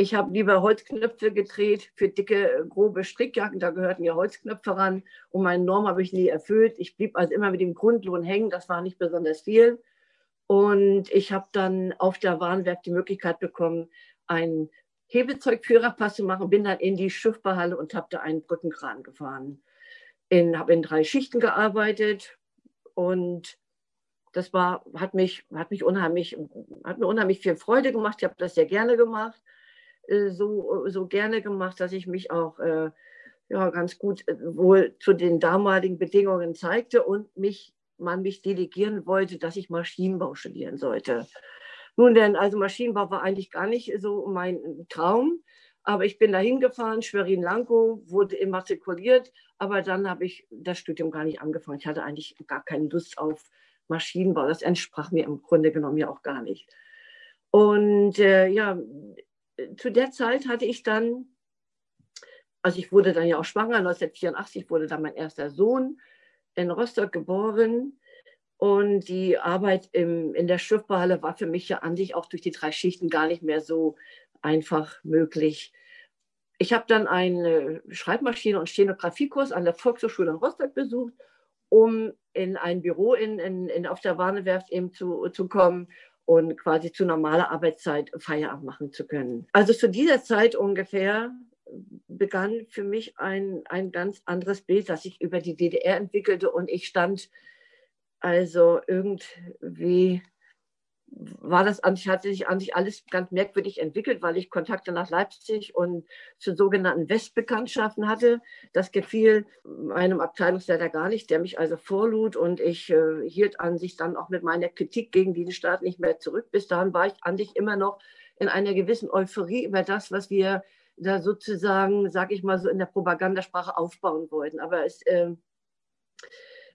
C: Ich habe lieber Holzknöpfe gedreht für dicke, grobe Strickjacken. Da gehörten ja Holzknöpfe ran. Und meine Norm habe ich nie erfüllt. Ich blieb also immer mit dem Grundlohn hängen. Das war nicht besonders viel. Und ich habe dann auf der Warnwerk die Möglichkeit bekommen, einen Hebezeugführerpass zu machen. Bin dann in die Schiffbauhalle und habe da einen Brückenkran gefahren. Habe in drei Schichten gearbeitet und das war, hat mich, hat mich unheimlich, hat mir unheimlich viel Freude gemacht. Ich habe das sehr gerne gemacht, so, so gerne gemacht, dass ich mich auch äh, ja, ganz gut äh, wohl zu den damaligen Bedingungen zeigte und mich, man mich delegieren wollte, dass ich Maschinenbau studieren sollte. Nun denn, also Maschinenbau war eigentlich gar nicht so mein Traum. Aber ich bin da hingefahren, Schwerin-Lankow, wurde immatrikuliert, aber dann habe ich das Studium gar nicht angefangen. Ich hatte eigentlich gar keine Lust auf Maschinenbau. Das entsprach mir im Grunde genommen ja auch gar nicht. Und äh, ja, zu der Zeit hatte ich dann, also ich wurde dann ja auch schwanger, 1984 wurde dann mein erster Sohn in Rostock geboren. Und die Arbeit im, in der Schiffbauhalle war für mich ja an sich auch durch die drei Schichten gar nicht mehr so einfach möglich. Ich habe dann einen Schreibmaschine- und Stenografiekurs an der Volkshochschule in Rostock besucht, um in ein Büro in, in, in auf der Warnewerft eben zu, zu kommen und quasi zu normaler Arbeitszeit Feierabend machen zu können. Also zu dieser Zeit ungefähr begann für mich ein, ein ganz anderes Bild, das sich über die DDR entwickelte und ich stand also irgendwie war das an sich, hatte sich an sich alles ganz merkwürdig entwickelt, weil ich Kontakte nach Leipzig und zu sogenannten Westbekanntschaften hatte. Das gefiel meinem Abteilungsleiter gar nicht, der mich also vorlud und ich äh, hielt an sich dann auch mit meiner Kritik gegen diesen Staat nicht mehr zurück. Bis dahin war ich an sich immer noch in einer gewissen Euphorie über das, was wir da sozusagen, sag ich mal so in der Propagandasprache aufbauen wollten. Aber es äh,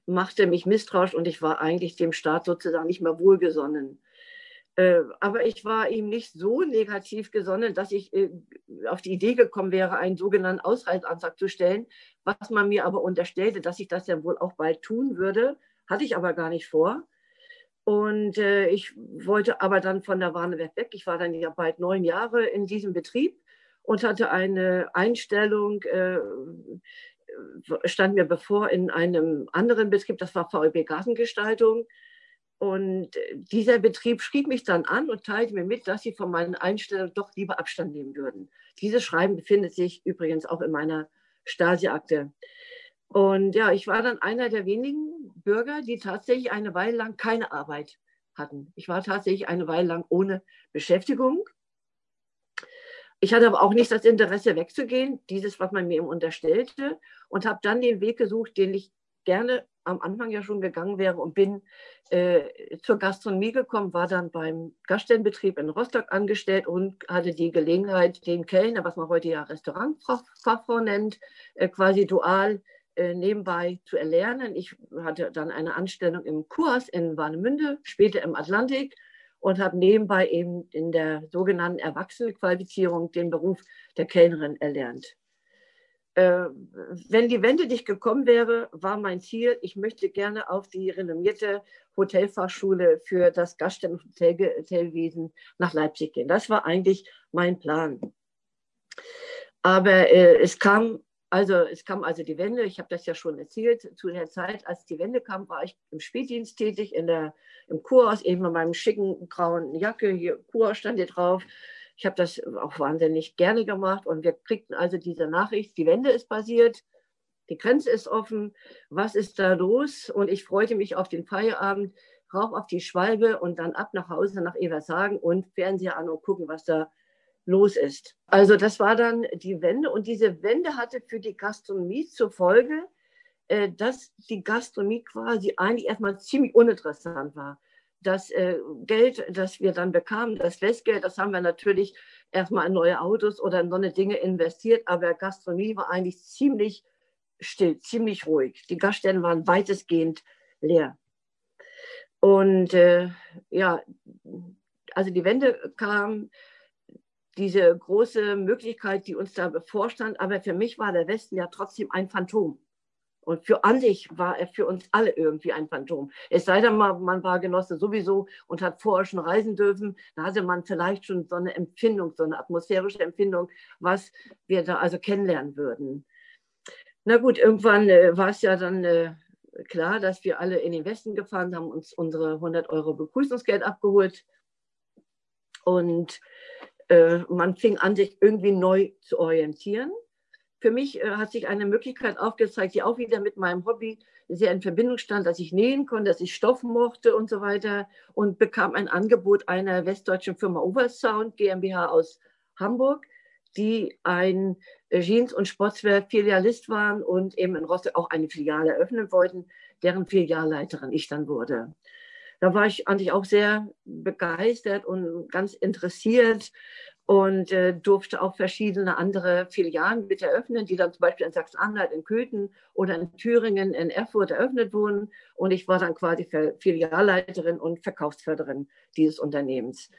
C: machte mich misstrauisch und ich war eigentlich dem Staat sozusagen nicht mehr wohlgesonnen. Äh, aber ich war ihm nicht so negativ gesonnen, dass ich äh, auf die Idee gekommen wäre, einen sogenannten Ausreiseantrag zu stellen, was man mir aber unterstellte, dass ich das ja wohl auch bald tun würde, hatte ich aber gar nicht vor. Und äh, ich wollte aber dann von der Warnewerk weg. Ich war dann ja bald neun Jahre in diesem Betrieb und hatte eine Einstellung, äh, stand mir bevor in einem anderen Betrieb, das war VEB Gartengestaltung und äh, dieser Betrieb schrieb mich dann an und teilte mir mit, dass sie von meinen Einstellungen doch lieber Abstand nehmen würden. Dieses Schreiben befindet sich übrigens auch in meiner Stasi-Akte. Und ja, ich war dann einer der wenigen Bürger, die tatsächlich eine Weile lang keine Arbeit hatten. Ich war tatsächlich eine Weile lang ohne Beschäftigung. Ich hatte aber auch nicht das Interesse wegzugehen, dieses, was man mir eben unterstellte, und habe dann den Weg gesucht, den ich gerne am Anfang ja schon gegangen wäre und bin äh, zur Gastronomie gekommen, war dann beim Gaststättenbetrieb in Rostock angestellt und hatte die Gelegenheit, den Kellner, was man heute ja Restaurantfachfrau nennt, äh, quasi dual äh, nebenbei zu erlernen. Ich hatte dann eine Anstellung im Kurs in Warnemünde, später im Atlantik und habe nebenbei eben in der sogenannten Erwachsenenqualifizierung den Beruf der Kellnerin erlernt äh, wenn die Wende nicht gekommen wäre, war mein Ziel, ich möchte gerne auf die renommierte Hotelfachschule für das Gaststätten- und Hotelwesen nach Leipzig gehen. Das war eigentlich mein Plan. Aber äh, es kam also es kam also die Wende, ich habe das ja schon erzählt, zu der Zeit, als die Wende kam, war ich im Spätdienst tätig, in der, im Kurhaus, eben mit meinem schicken grauen Jacke, hier Kurhaus stand hier drauf, ich habe das auch wahnsinnig gerne gemacht und wir kriegten also diese Nachricht, die Wende ist passiert, die Grenze ist offen, was ist da los? Und ich freute mich auf den Feierabend, rauf auf die Schwalbe und dann ab nach Hause nach Evershagen und Fernseher an und gucken, was da los ist. Also das war dann die Wende und diese Wende hatte für die Gastronomie zur Folge, äh, dass die Gastronomie quasi eigentlich erstmal ziemlich uninteressant war das äh, Geld, das wir dann bekamen, das Festgeld, das haben wir natürlich erstmal in neue Autos oder in so eine Dinge investiert, aber Gastronomie war eigentlich ziemlich still, ziemlich ruhig. Die Gaststätten waren weitestgehend leer. Und äh, ja, also die Wende kam, diese große Möglichkeit, die uns da bevorstand, aber für mich war der Westen ja trotzdem ein Phantom. Und für an sich war er für uns alle irgendwie ein Phantom. Es sei denn, man war Genosse sowieso und hat vorher schon reisen dürfen. Da hatte man vielleicht schon so eine Empfindung, so eine atmosphärische Empfindung, was wir da also kennenlernen würden. Na gut, irgendwann äh, war es ja dann äh, klar, dass wir alle in den Westen gefahren haben, uns unsere 100 Euro Begrüßungsgeld abgeholt. Und äh, man fing an, sich irgendwie neu zu orientieren für mich äh, hat sich eine Möglichkeit aufgezeigt, die auch wieder mit meinem Hobby sehr in Verbindung stand, dass ich nähen konnte, dass ich Stoff mochte und so weiter und bekam ein Angebot einer westdeutschen Firma Oversound GmbH aus Hamburg, die ein Jeans- und Sportswear-Filialist waren und eben in Rostock auch eine Filiale eröffnen wollten, deren Filialleiterin ich dann wurde. Da war ich eigentlich auch sehr begeistert und ganz interessiert und äh, durfte auch verschiedene andere Filialen mit eröffnen, die dann zum Beispiel in Sachsen-Anhalt, in Köthen oder in Thüringen, in Erfurt eröffnet wurden. Und ich war dann quasi Filialleiterin und Verkaufsförderin dieses Unternehmens.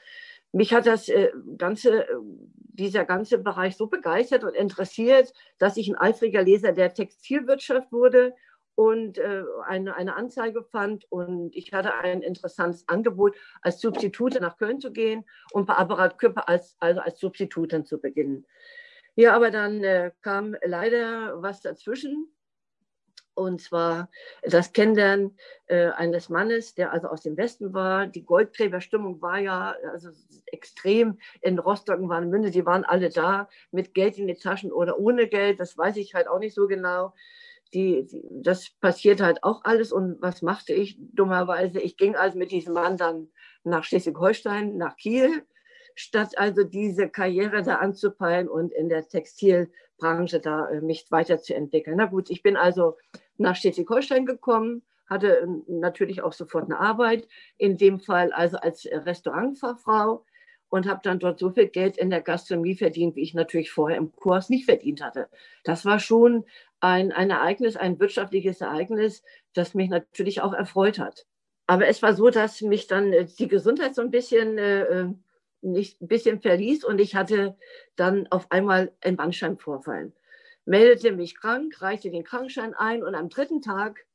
C: Mich hat das äh, ganze, dieser ganze Bereich so begeistert und interessiert, dass ich ein eifriger Leser der Textilwirtschaft wurde und äh, eine, eine Anzeige fand und ich hatte ein interessantes Angebot, als Substitute nach Köln zu gehen und bei Apparat Küppe als, also als Substitutin zu beginnen. Ja, aber dann äh, kam leider was dazwischen und zwar das Kennenlernen äh, eines Mannes, der also aus dem Westen war. Die Goldgräberstimmung war ja also extrem in Rostock und Warnemünde. Die waren alle da mit Geld in den Taschen oder ohne Geld. Das weiß ich halt auch nicht so genau die, das passiert halt auch alles. Und was machte ich dummerweise? Ich ging also mit diesem Mann dann nach Schleswig-Holstein, nach Kiel, statt also diese Karriere da anzupeilen und in der Textilbranche da äh, mich weiterzuentwickeln. Na gut, ich bin also nach Schleswig-Holstein gekommen, hatte äh, natürlich auch sofort eine Arbeit, in dem Fall also als Restaurantfachfrau und habe dann dort so viel Geld in der Gastronomie verdient, wie ich natürlich vorher im Kurs nicht verdient hatte. Das war schon ein, ein Ereignis, ein wirtschaftliches Ereignis, das mich natürlich auch erfreut hat. Aber es war so, dass mich dann äh, die Gesundheit so ein bisschen, äh, äh, nicht, ein bisschen verließ und ich hatte dann auf einmal einen Bandscheibenvorfall. Meldete mich krank, reichte den Krankenschein ein und am dritten Tag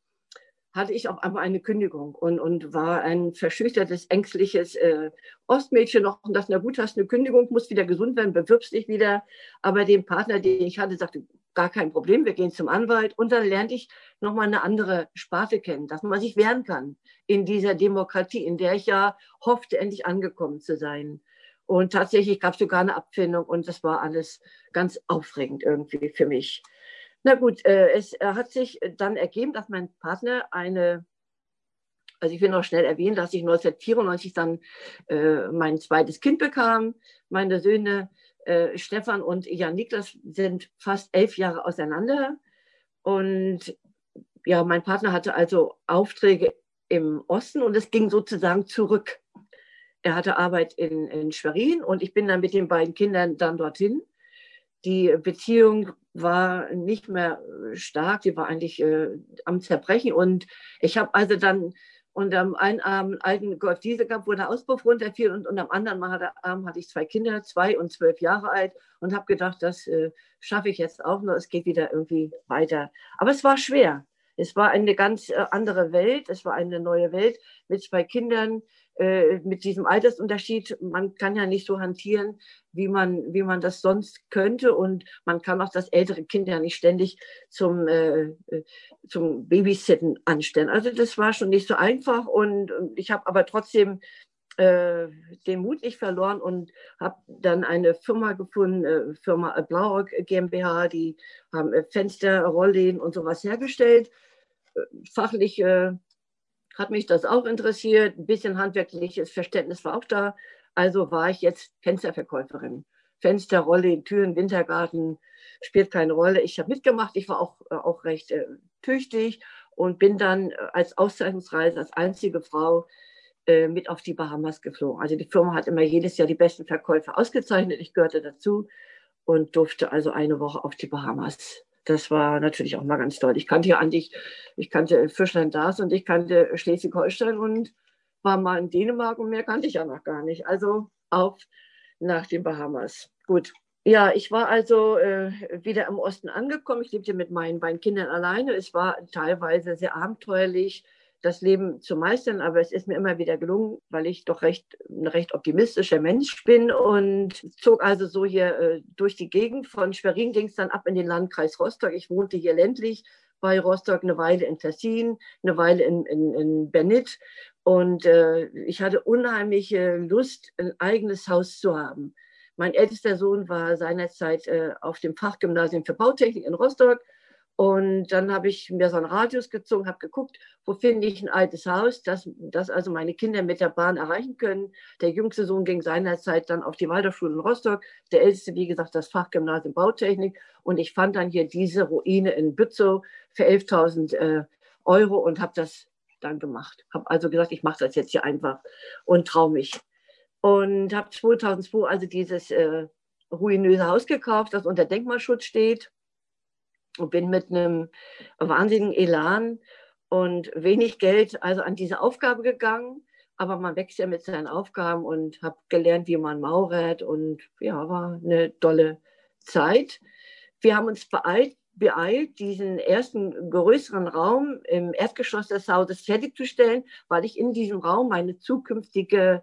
C: hatte ich auf einmal eine Kündigung und, und war ein verschüchtertes, ängstliches äh, Ostmädchen noch und dachte, na gut, hast eine Kündigung, musst wieder gesund werden, bewirbst dich wieder. Aber den Partner, den ich hatte, sagte, gar kein Problem, wir gehen zum Anwalt. Und dann lernte ich nochmal eine andere Sparte kennen, dass man sich wehren kann in dieser Demokratie, in der ich ja hoffte, endlich angekommen zu sein. Und tatsächlich gab es sogar eine Abfindung und das war alles ganz aufregend irgendwie für mich. Na gut, äh, es äh, hat sich dann ergeben, dass mein Partner eine, also ich will noch schnell erwähnen, dass ich 1994 dann äh, mein zweites Kind bekam. Meine Söhne äh, Stefan und Jan Niklas sind fast elf Jahre auseinander. Und ja, mein Partner hatte also Aufträge im Osten und es ging sozusagen zurück. Er hatte Arbeit in, in Schwerin und ich bin dann mit den beiden Kindern dann dorthin. Die Beziehung war nicht mehr stark, die war eigentlich äh, am Zerbrechen. Und ich habe also dann und am einen Arm alten Golf Diesel gehabt, wo der Auspuff runterfiel und, und am anderen Arm hatte ich zwei Kinder, zwei und zwölf Jahre alt und habe gedacht, das äh, schaffe ich jetzt auch noch, es geht wieder irgendwie weiter. Aber es war schwer. Es war eine ganz äh, andere Welt, es war eine neue Welt mit zwei Kindern, mit diesem Altersunterschied, man kann ja nicht so hantieren, wie man, wie man das sonst könnte. Und man kann auch das ältere Kind ja nicht ständig zum, äh, äh zum Babysitten anstellen. Also das war schon nicht so einfach. Und, und ich habe aber trotzdem äh, den Mut nicht verloren und habe dann eine Firma gefunden, äh, Firma Blaurock GmbH, die haben äh, Fenster, Rollläden und sowas hergestellt. Fachlich hat mich das auch interessiert. Ein bisschen handwerkliches Verständnis war auch da. Also war ich jetzt Fensterverkäuferin. Fenster, Rolle, Türen, Wintergarten, spielt keine Rolle. Ich habe mitgemacht. Ich war auch, äh, auch recht äh, tüchtig und bin dann äh, als Auszeichnungsreise als einzige Frau äh, mit auf die Bahamas geflogen. Also die Firma hat immer jedes Jahr die besten Verkäufer ausgezeichnet. Ich gehörte dazu und durfte also eine Woche auf die Bahamas das war natürlich auch mal ganz toll. Ich kannte ja eigentlich, ich kannte Fischland das und ich kannte Schleswig-Holstein und war mal in Dänemark und mehr kannte ich ja noch gar nicht. Also auf nach den Bahamas. Gut. Ja, ich war also äh, wieder im Osten angekommen. Ich lebte mit meinen beiden Kindern alleine. Es war teilweise sehr abenteuerlich das Leben zu meistern, aber es ist mir immer wieder gelungen, weil ich doch recht, ein recht optimistischer Mensch bin und zog also so hier äh, durch die Gegend. Von Schwerin ging es dann ab in den Landkreis Rostock. Ich wohnte hier ländlich bei Rostock, eine Weile in Tessin, eine Weile in, in, in Bennett und äh, ich hatte unheimliche Lust, ein eigenes Haus zu haben. Mein ältester Sohn war seinerzeit äh, auf dem Fachgymnasium für Bautechnik in Rostock und dann habe ich mir so einen Radius gezogen, habe geguckt, wo finde ich ein altes Haus, das, das also meine Kinder mit der Bahn erreichen können. Der jüngste Sohn ging seinerzeit dann auf die Waldorfschule in Rostock, der älteste, wie gesagt, das Fachgymnasium Bautechnik. Und ich fand dann hier diese Ruine in Bützow für 11.000 äh, Euro und habe das dann gemacht. Habe also gesagt, ich mache das jetzt hier einfach und traue mich. Und habe 2002 also dieses äh, ruinöse Haus gekauft, das unter Denkmalschutz steht und bin mit einem wahnsinnigen Elan und wenig Geld also an diese Aufgabe gegangen. Aber man wächst ja mit seinen Aufgaben und habe gelernt, wie man maurert und ja, war eine tolle Zeit. Wir haben uns beeilt, beeilt, diesen ersten größeren Raum im Erdgeschoss des Hauses fertigzustellen, weil ich in diesem Raum meine zukünftige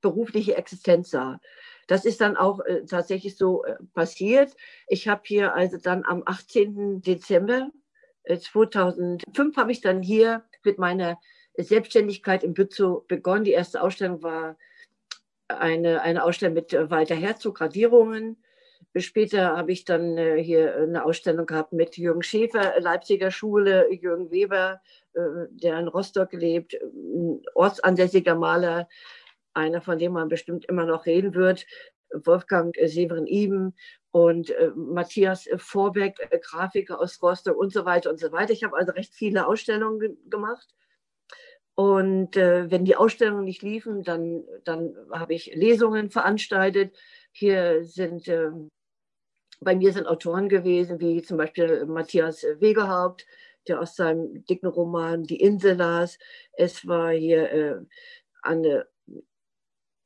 C: berufliche Existenz sah. Das ist dann auch äh, tatsächlich so äh, passiert. Ich habe hier also dann am 18. Dezember äh, 2005 habe ich dann hier mit meiner Selbstständigkeit in Bützow begonnen. Die erste Ausstellung war eine, eine Ausstellung mit äh, Walter Herzog, Gradierungen. Später habe ich dann äh, hier eine Ausstellung gehabt mit Jürgen Schäfer, Leipziger Schule, Jürgen Weber, äh, der in Rostock lebt, ortsansässiger Maler, einer, von dem man bestimmt immer noch reden wird, Wolfgang äh, Severin Iben und äh, Matthias Vorbeck, äh, Grafiker aus Rostock und so weiter und so weiter. Ich habe also recht viele Ausstellungen ge gemacht. Und äh, wenn die Ausstellungen nicht liefen, dann, dann habe ich Lesungen veranstaltet. Hier sind, äh, bei mir sind Autoren gewesen, wie zum Beispiel Matthias Wegehaupt, der aus seinem dicken Roman Die Insel las. Es war hier äh, Anne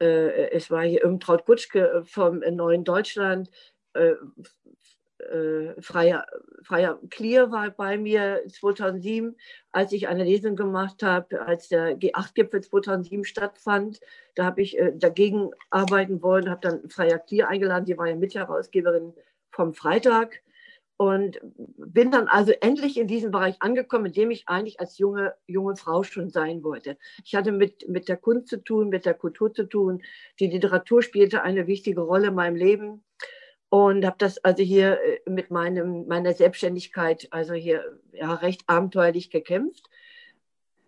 C: äh, es war hier Irmtraut Gutschke äh, vom Neuen Deutschland, äh, äh, Freier, Freier Clear war bei mir 2007, als ich eine Lesung gemacht habe, als der G8-Gipfel 2007 stattfand. Da habe ich äh, dagegen arbeiten wollen, habe dann Freier Clear eingeladen, die war ja Mitherausgeberin vom Freitag und bin dann also endlich in diesem Bereich angekommen, in dem ich eigentlich als junge, junge Frau schon sein wollte. Ich hatte mit, mit der Kunst zu tun, mit der Kultur zu tun. Die Literatur spielte eine wichtige Rolle in meinem Leben und habe das also hier äh, mit meinem, meiner Selbstständigkeit also hier ja, recht abenteuerlich gekämpft.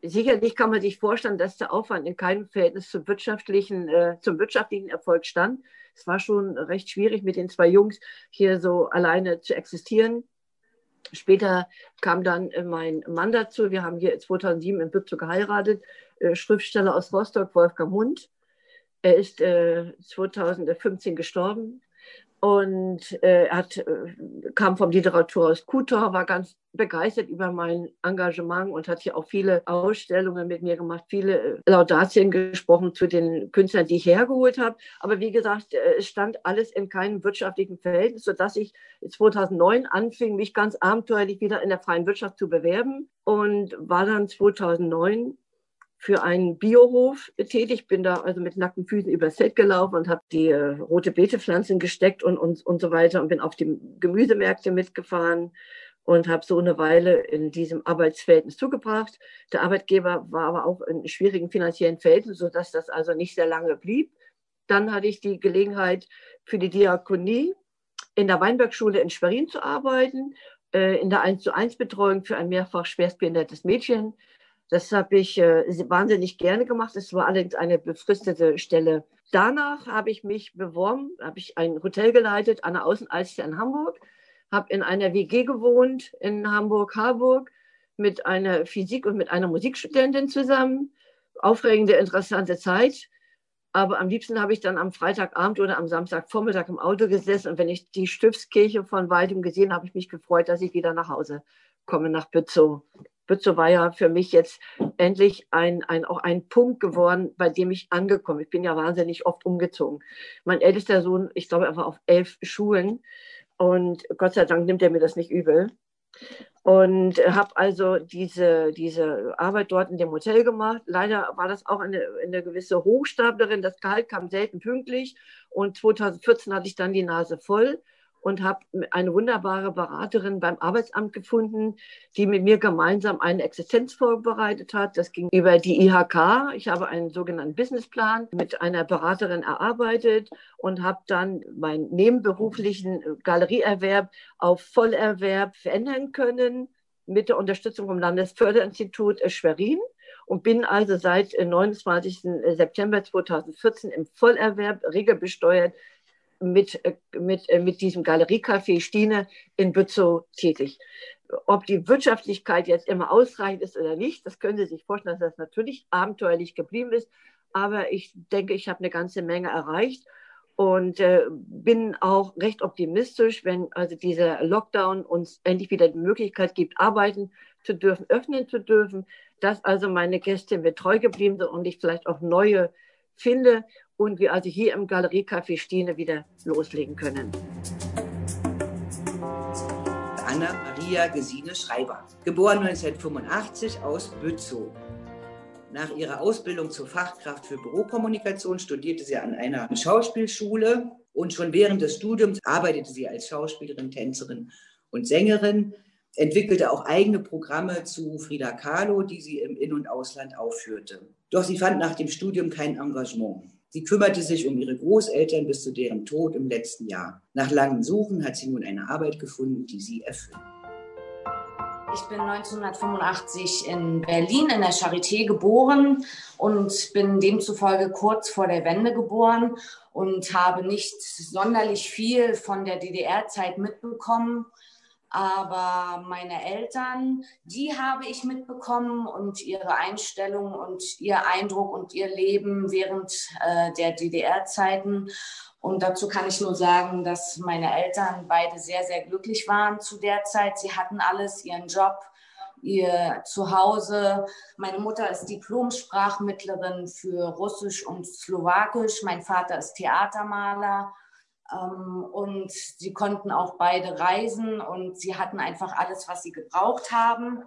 C: Sicherlich kann man sich vorstellen, dass der Aufwand in keinem Verhältnis zum wirtschaftlichen, äh, zum wirtschaftlichen Erfolg stand es war schon recht schwierig mit den zwei Jungs hier so alleine zu existieren. Später kam dann äh, mein Mann dazu. Wir haben hier 2007 in Bützow geheiratet. Äh, Schriftsteller aus Rostock, Wolfgang Hund. Er ist 2015 äh, gestorben. Und äh, hat, äh, kam vom Literaturhaus Kutor, war ganz begeistert über mein Engagement und hat hier auch viele Ausstellungen mit mir gemacht, viele äh, Laudatien gesprochen zu den Künstlern, die ich hergeholt habe. Aber wie gesagt, äh, es stand alles in keinem wirtschaftlichen Verhältnis, sodass ich 2009 anfing, mich ganz abenteuerlich wieder in der freien Wirtschaft zu bewerben und war dann 2009 für einen Biohof tätig, bin da also mit nackten Füßen übers Feld gelaufen und habe die äh, rote Beetepflanzen gesteckt und, und, und so weiter und bin auf die Gemüsemärkte mitgefahren und habe so eine Weile in diesem Arbeitsverhältnis zugebracht. Der Arbeitgeber war aber auch in schwierigen finanziellen Verhältnissen, sodass das also nicht sehr lange blieb. Dann hatte ich die Gelegenheit für die Diakonie in der Weinbergschule in Schwerin zu arbeiten, äh, in der 1 zu 1 Betreuung für ein mehrfach schwerstbehindertes Mädchen das habe ich äh, wahnsinnig gerne gemacht. Es war allerdings eine befristete Stelle. Danach habe ich mich beworben, habe ich ein Hotel geleitet an der Außenalster in Hamburg, habe in einer WG gewohnt in Hamburg-Harburg mit einer Physik- und mit einer Musikstudentin zusammen. Aufregende, interessante Zeit. Aber am liebsten habe ich dann am Freitagabend oder am Samstagvormittag im Auto gesessen und wenn ich die Stiftskirche von weitem gesehen habe, ich mich gefreut, dass ich wieder nach Hause komme nach Bützow. Bützow war ja für mich jetzt endlich ein, ein, auch ein Punkt geworden, bei dem ich angekommen bin. Ich bin ja wahnsinnig oft umgezogen. Mein ältester Sohn, ich glaube, er war auf elf Schulen und Gott sei Dank nimmt er mir das nicht übel. Und habe also diese, diese Arbeit dort in dem Hotel gemacht. Leider war das auch eine, eine gewisse Hochstaplerin. Das Gehalt kam selten pünktlich. Und 2014 hatte ich dann die Nase voll und habe eine wunderbare Beraterin beim Arbeitsamt gefunden, die mit mir gemeinsam eine Existenz vorbereitet hat. Das ging über die IHK. Ich habe einen sogenannten Businessplan mit einer Beraterin erarbeitet und habe dann meinen nebenberuflichen Galerieerwerb auf Vollerwerb verändern können mit der Unterstützung vom Landesförderinstitut Schwerin und bin also seit 29. September 2014 im Vollerwerb regelbesteuert mit, äh, mit, äh, mit diesem Galeriecafé Stine in Bützow tätig. Ob die Wirtschaftlichkeit jetzt immer ausreichend ist oder nicht, das können Sie sich vorstellen, dass das natürlich abenteuerlich geblieben ist. Aber ich denke, ich habe eine ganze Menge erreicht und äh, bin auch recht optimistisch, wenn also dieser Lockdown uns endlich wieder die Möglichkeit gibt, arbeiten zu dürfen, öffnen zu dürfen, dass also meine Gäste mir treu geblieben sind und ich vielleicht auch neue finde und wir also hier im Galeriecafé Stine wieder loslegen können.
A: Anna-Maria Gesine Schreiber, geboren 1985 aus Bützow. Nach ihrer Ausbildung zur Fachkraft für Bürokommunikation studierte sie an einer Schauspielschule und schon während des Studiums arbeitete sie als Schauspielerin, Tänzerin und Sängerin, entwickelte auch eigene Programme zu Frida Kahlo, die sie im In- und Ausland aufführte. Doch sie fand nach dem Studium kein Engagement. Sie kümmerte sich um ihre Großeltern bis zu deren Tod im letzten Jahr. Nach langem Suchen hat sie nun eine Arbeit gefunden, die sie erfüllt.
D: Ich bin 1985 in Berlin in der Charité geboren und bin demzufolge kurz vor der Wende geboren und habe nicht sonderlich viel von der DDR-Zeit mitbekommen. Aber meine Eltern, die habe ich mitbekommen und ihre Einstellung und ihr Eindruck und ihr Leben während äh, der DDR-Zeiten. Und dazu kann ich nur sagen, dass meine Eltern beide sehr, sehr glücklich waren zu der Zeit. Sie hatten alles, ihren Job, ihr Zuhause. Meine Mutter ist Diplom-Sprachmittlerin für Russisch und Slowakisch. Mein Vater ist Theatermaler. Ähm, und sie konnten auch beide reisen und sie hatten einfach alles, was sie gebraucht haben.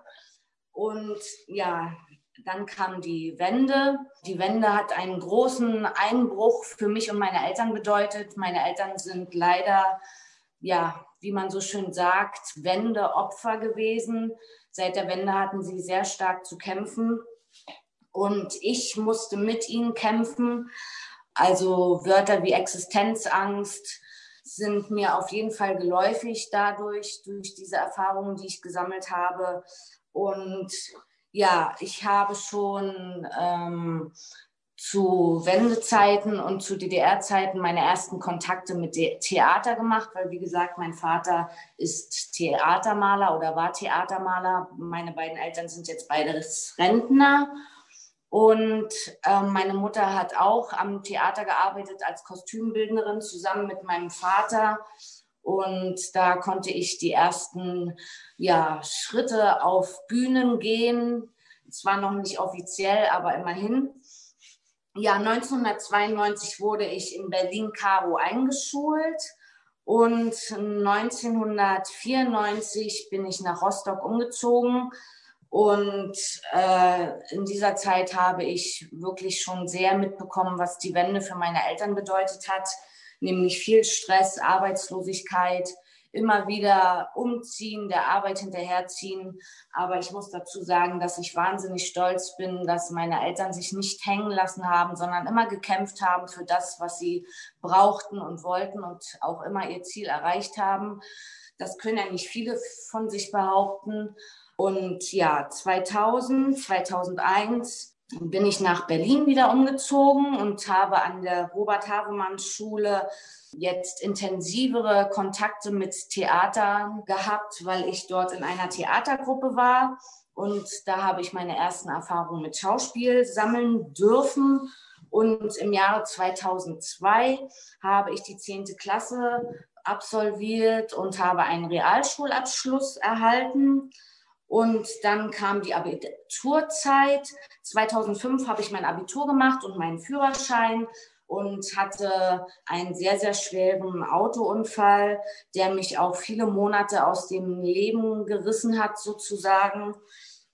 D: Und ja, dann kam die Wende. Die Wende hat einen großen Einbruch für mich und meine Eltern bedeutet. Meine Eltern sind leider, ja, wie man so schön sagt, Wendeopfer gewesen. Seit der Wende hatten sie sehr stark zu kämpfen. Und ich musste mit ihnen kämpfen. Also Wörter wie Existenzangst sind mir auf jeden Fall geläufig dadurch, durch diese Erfahrungen, die ich gesammelt habe. Und ja, ich habe schon ähm, zu Wendezeiten und zu DDR-Zeiten meine ersten Kontakte mit Theater gemacht, weil wie gesagt, mein Vater ist Theatermaler oder war Theatermaler. Meine beiden Eltern sind jetzt beides Rentner. Und äh, meine Mutter hat auch am Theater gearbeitet als Kostümbildnerin zusammen mit meinem Vater. Und da konnte ich die ersten ja, Schritte auf Bühnen gehen. Zwar noch nicht offiziell, aber immerhin. Ja, 1992 wurde ich in Berlin-Karo eingeschult. Und 1994 bin ich nach Rostock umgezogen und äh, in dieser Zeit habe ich wirklich schon sehr mitbekommen, was die Wende für meine Eltern bedeutet hat, nämlich viel Stress, Arbeitslosigkeit, immer wieder umziehen, der Arbeit hinterherziehen. Aber ich muss dazu sagen, dass ich wahnsinnig stolz bin, dass meine Eltern sich nicht hängen lassen haben, sondern immer gekämpft haben für das, was sie brauchten und wollten und auch immer ihr Ziel erreicht haben. Das können ja nicht viele von sich behaupten. Und ja, 2000, 2001 bin ich nach Berlin wieder umgezogen und habe an der Robert Havemann Schule jetzt intensivere Kontakte mit Theatern gehabt, weil ich dort in einer Theatergruppe war. Und da habe ich meine ersten Erfahrungen mit Schauspiel sammeln dürfen. Und im Jahre 2002 habe ich die 10. Klasse absolviert und habe einen Realschulabschluss erhalten. Und dann kam die Abiturzeit. 2005 habe ich mein Abitur gemacht und meinen Führerschein und hatte einen sehr, sehr schweren Autounfall, der mich auch viele Monate aus dem Leben gerissen hat, sozusagen.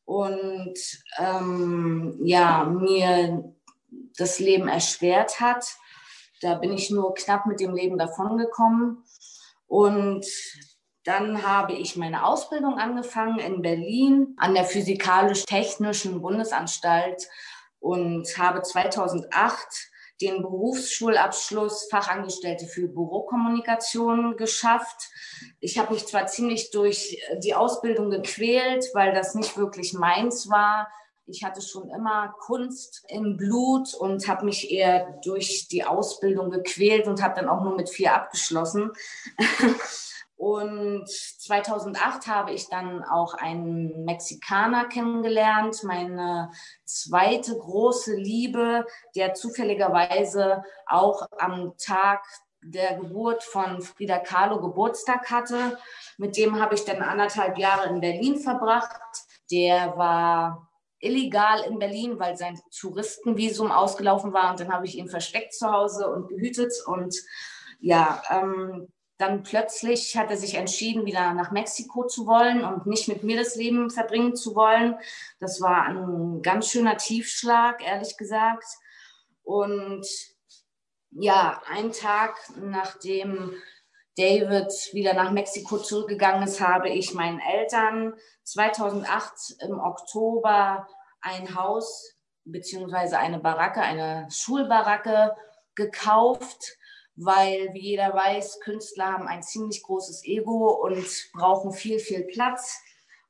D: Und ähm, ja, mir das Leben erschwert hat. Da bin ich nur knapp mit dem Leben davongekommen. Und dann habe ich meine Ausbildung angefangen in Berlin an der Physikalisch-Technischen Bundesanstalt und habe 2008 den Berufsschulabschluss Fachangestellte für Bürokommunikation geschafft. Ich habe mich zwar ziemlich durch die Ausbildung gequält, weil das nicht wirklich meins war. Ich hatte schon immer Kunst im Blut und habe mich eher durch die Ausbildung gequält und habe dann auch nur mit vier abgeschlossen. Und 2008 habe ich dann auch einen Mexikaner kennengelernt, meine zweite große Liebe, der zufälligerweise auch am Tag der Geburt von Frida Kahlo Geburtstag hatte. Mit dem habe ich dann anderthalb Jahre in Berlin verbracht. Der war illegal in Berlin, weil sein Touristenvisum ausgelaufen war. Und dann habe ich ihn versteckt zu Hause und behütet. Und ja, ähm, dann plötzlich hat er sich entschieden, wieder nach Mexiko zu wollen und nicht mit mir das Leben verbringen zu wollen. Das war ein ganz schöner Tiefschlag, ehrlich gesagt. Und ja, ein Tag nachdem David wieder nach Mexiko zurückgegangen ist, habe ich meinen Eltern 2008 im Oktober ein Haus beziehungsweise eine Baracke, eine Schulbaracke gekauft weil, wie jeder weiß, Künstler haben ein ziemlich großes Ego und brauchen viel, viel Platz.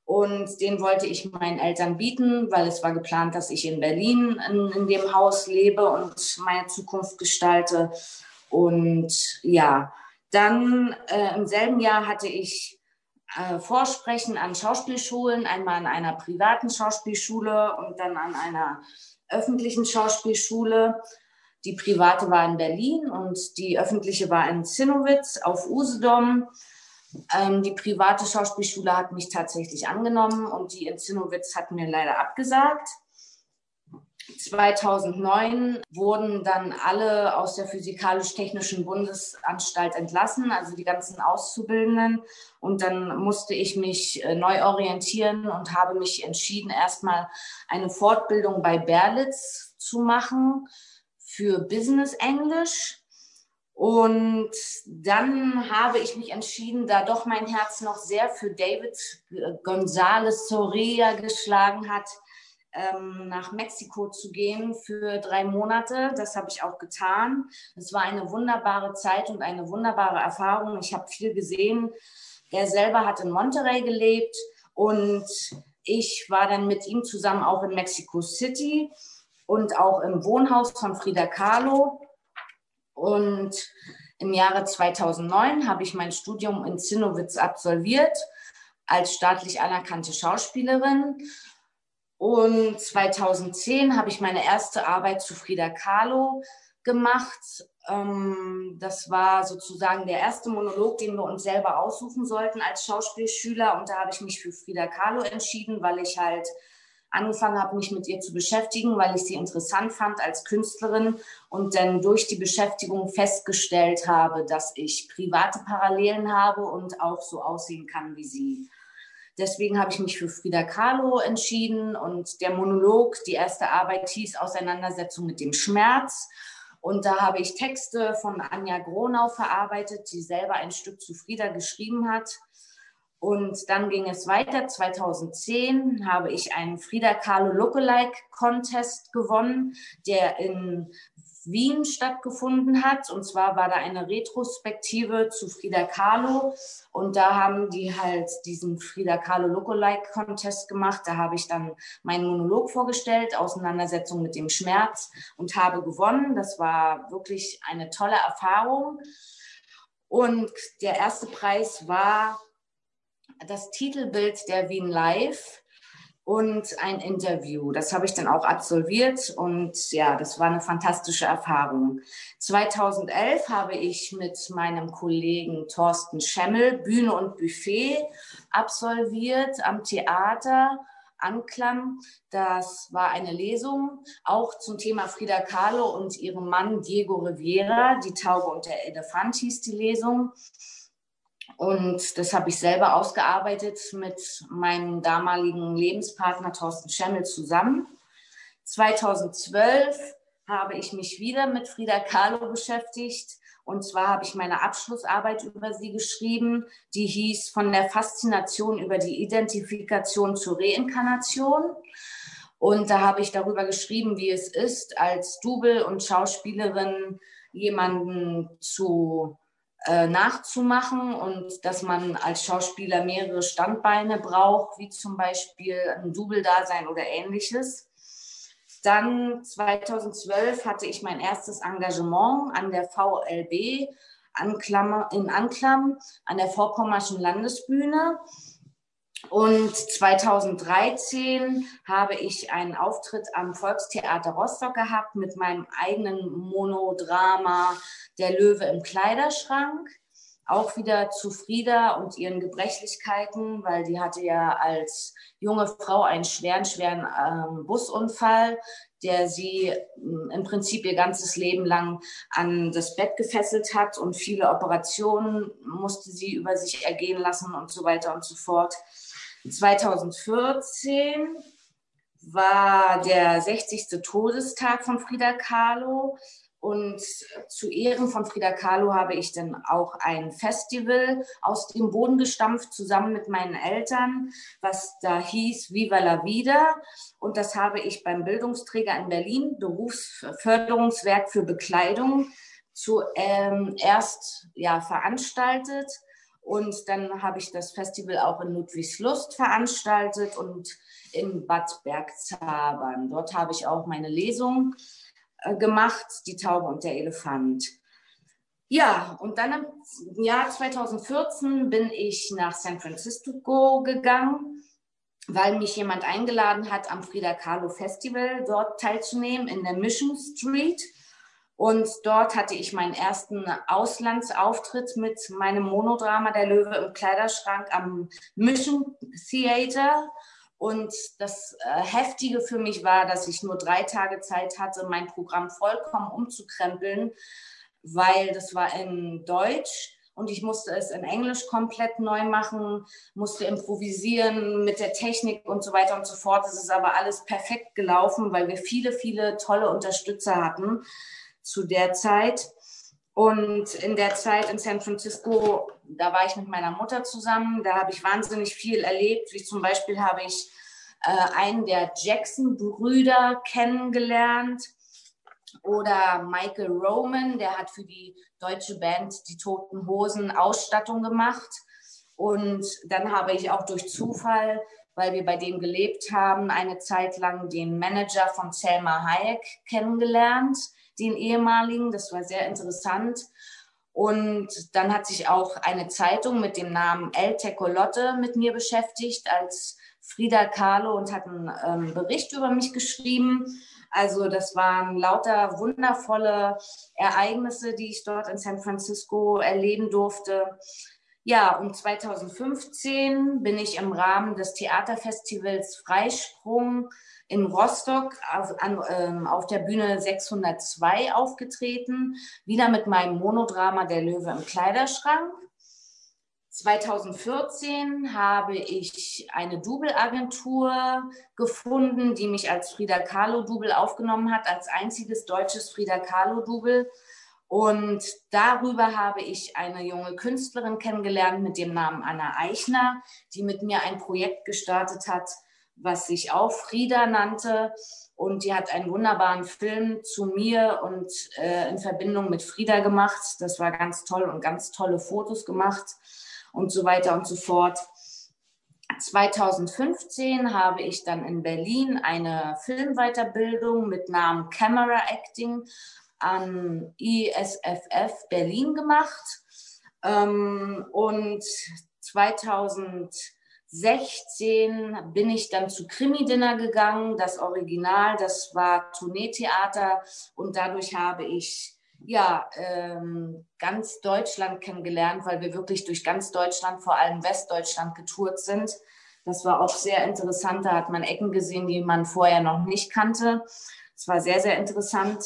D: Und den wollte ich meinen Eltern bieten, weil es war geplant, dass ich in Berlin in, in dem Haus lebe und meine Zukunft gestalte. Und ja, dann äh, im selben Jahr hatte ich äh, Vorsprechen an Schauspielschulen, einmal an einer privaten Schauspielschule und dann an einer öffentlichen Schauspielschule. Die private war in Berlin und die öffentliche war in Zinnowitz auf Usedom. Ähm, die private Schauspielschule hat mich tatsächlich angenommen und die in Zinnowitz hat mir leider abgesagt. 2009 wurden dann alle aus der Physikalisch-Technischen Bundesanstalt entlassen, also die ganzen Auszubildenden. Und dann musste ich mich äh, neu orientieren und habe mich entschieden, erstmal eine Fortbildung bei Berlitz zu machen für Business Englisch. Und dann habe ich mich entschieden, da doch mein Herz noch sehr für David González Soria geschlagen hat, ähm, nach Mexiko zu gehen für drei Monate. Das habe ich auch getan. Es war eine wunderbare Zeit und eine wunderbare Erfahrung. Ich habe viel gesehen. Er selber hat in Monterrey gelebt und ich war dann mit ihm zusammen auch in Mexico City und auch im Wohnhaus von Frida Kahlo. Und im Jahre 2009 habe ich mein Studium in Zinnowitz absolviert als staatlich anerkannte Schauspielerin. Und 2010 habe ich meine erste Arbeit zu Frida Kahlo gemacht. Ähm, das war sozusagen der erste Monolog, den wir uns selber aussuchen sollten als Schauspielschüler. Und da habe ich mich für Frida Kahlo entschieden, weil ich halt angefangen habe, mich mit ihr zu beschäftigen, weil ich sie interessant fand als Künstlerin und dann durch die Beschäftigung festgestellt habe, dass ich private Parallelen habe und auch so aussehen kann wie sie. Deswegen habe ich mich für Frida Kahlo entschieden und der Monolog, die erste Arbeit hieß Auseinandersetzung mit dem Schmerz. Und da habe ich Texte von Anja Gronau verarbeitet, die selber ein Stück zu Frida geschrieben hat. Und dann ging es weiter. 2010 habe ich einen Frida Kahlo Lookalike Contest gewonnen, der in Wien stattgefunden hat. Und zwar war da eine Retrospektive zu Frida Kahlo. Und da haben die halt diesen Frida Kahlo Lookalike Contest gemacht. Da habe ich dann meinen Monolog vorgestellt, Auseinandersetzung mit dem Schmerz und habe gewonnen. Das war wirklich eine tolle Erfahrung. Und der erste Preis war das Titelbild der Wien Live und ein Interview. Das habe ich dann auch absolviert und ja, das war eine fantastische Erfahrung. 2011 habe ich mit meinem Kollegen Thorsten Schemmel Bühne und Buffet absolviert am Theater. Anklam. Das war eine Lesung auch zum Thema Frida Kahlo und ihrem Mann Diego Rivera. Die Taube und der Elefant hieß die Lesung. Und das habe ich selber ausgearbeitet mit meinem damaligen Lebenspartner Thorsten Schemmel zusammen. 2012 habe ich mich wieder mit Frida Kahlo beschäftigt Und zwar habe ich meine Abschlussarbeit über sie geschrieben, die hieß Von der Faszination über die Identifikation zur Reinkarnation. Und da habe ich darüber geschrieben, wie es ist, als Double und Schauspielerin jemanden zu äh, nachzumachen und dass man als Schauspieler mehrere Standbeine braucht, wie zum Beispiel ein Double-Dasein oder ähnliches. Dann 2012 hatte ich mein erstes Engagement an der VLB in Anklam an der Vorpommerschen Landesbühne. Und 2013 habe ich einen Auftritt am Volkstheater Rostock gehabt mit meinem eigenen Monodrama Der Löwe im Kleiderschrank. Auch wieder zu Frieda und ihren Gebrechlichkeiten, weil die hatte ja als junge Frau einen schweren, schweren ähm, Busunfall, der sie äh, im Prinzip ihr ganzes Leben lang an das Bett gefesselt hat und viele Operationen musste sie über sich ergehen lassen und so weiter und so fort. 2014 war der 60. Todestag von Frida Kahlo. Und zu Ehren von Frida Kahlo habe ich dann auch ein Festival aus dem Boden gestampft, zusammen mit meinen Eltern, was da hieß Viva la Vida. Und das habe ich beim Bildungsträger in Berlin, Berufsförderungswerk für Bekleidung, zuerst ähm, ja, veranstaltet und dann habe ich das Festival auch in Ludwigslust veranstaltet und in Bad Bergzabern. Dort habe ich auch meine Lesung äh, gemacht, Die Taube und der Elefant. Ja, und dann im Jahr 2014 bin ich nach San Francisco gegangen, weil mich jemand eingeladen hat, am Frida Kahlo Festival dort teilzunehmen in der Mission Street. Und dort hatte ich meinen ersten Auslandsauftritt mit meinem Monodrama Der Löwe im Kleiderschrank am Mission Theater. Und das äh, Heftige für mich war, dass ich nur drei Tage Zeit hatte, mein Programm vollkommen umzukrempeln, weil das war in Deutsch und ich musste es in Englisch komplett neu machen, musste improvisieren mit der Technik und so weiter und so fort. Es ist aber alles perfekt gelaufen, weil wir viele, viele tolle Unterstützer hatten zu der Zeit. Und in der Zeit in San Francisco, da war ich mit meiner Mutter zusammen, da habe ich wahnsinnig viel erlebt. Wie zum Beispiel habe ich äh, einen der Jackson-Brüder kennengelernt oder Michael Roman, der hat für die deutsche Band Die Toten Hosen Ausstattung gemacht. Und dann habe ich auch durch Zufall, weil wir bei dem gelebt haben, eine Zeit lang den Manager von Selma Hayek kennengelernt den ehemaligen. Das war sehr interessant. Und dann hat sich auch eine Zeitung mit dem Namen El Tecolotte mit mir beschäftigt als Frida Kahlo und hat einen ähm, Bericht über mich geschrieben. Also das waren lauter wundervolle Ereignisse, die ich dort in San Francisco erleben durfte. Ja, und 2015 bin ich im Rahmen des Theaterfestivals Freisprung in Rostock auf, an, ähm, auf der Bühne 602 aufgetreten, wieder mit meinem Monodrama Der Löwe im Kleiderschrank. 2014 habe ich eine Double-Agentur gefunden, die mich als Frida Kahlo-Double aufgenommen hat, als einziges deutsches Frida Kahlo-Double. Und darüber habe ich eine junge Künstlerin kennengelernt mit dem Namen Anna Eichner, die mit mir ein Projekt gestartet hat, was sich auch Frieda nannte. Und die hat einen wunderbaren Film zu mir und äh, in Verbindung mit Frieda gemacht. Das war ganz toll und ganz tolle Fotos gemacht und so weiter und so fort. 2015 habe ich dann in Berlin eine Filmweiterbildung mit Namen Camera Acting an ISFF Berlin gemacht. Ähm, und 2000 16 bin ich dann zu Krimi-Dinner gegangen, das Original, das war Tourneetheater und dadurch habe ich ja ähm, ganz Deutschland kennengelernt, weil wir wirklich durch ganz Deutschland, vor allem Westdeutschland, getourt sind. Das war auch sehr interessant. Da hat man Ecken gesehen, die man vorher noch nicht kannte. Es war sehr, sehr interessant.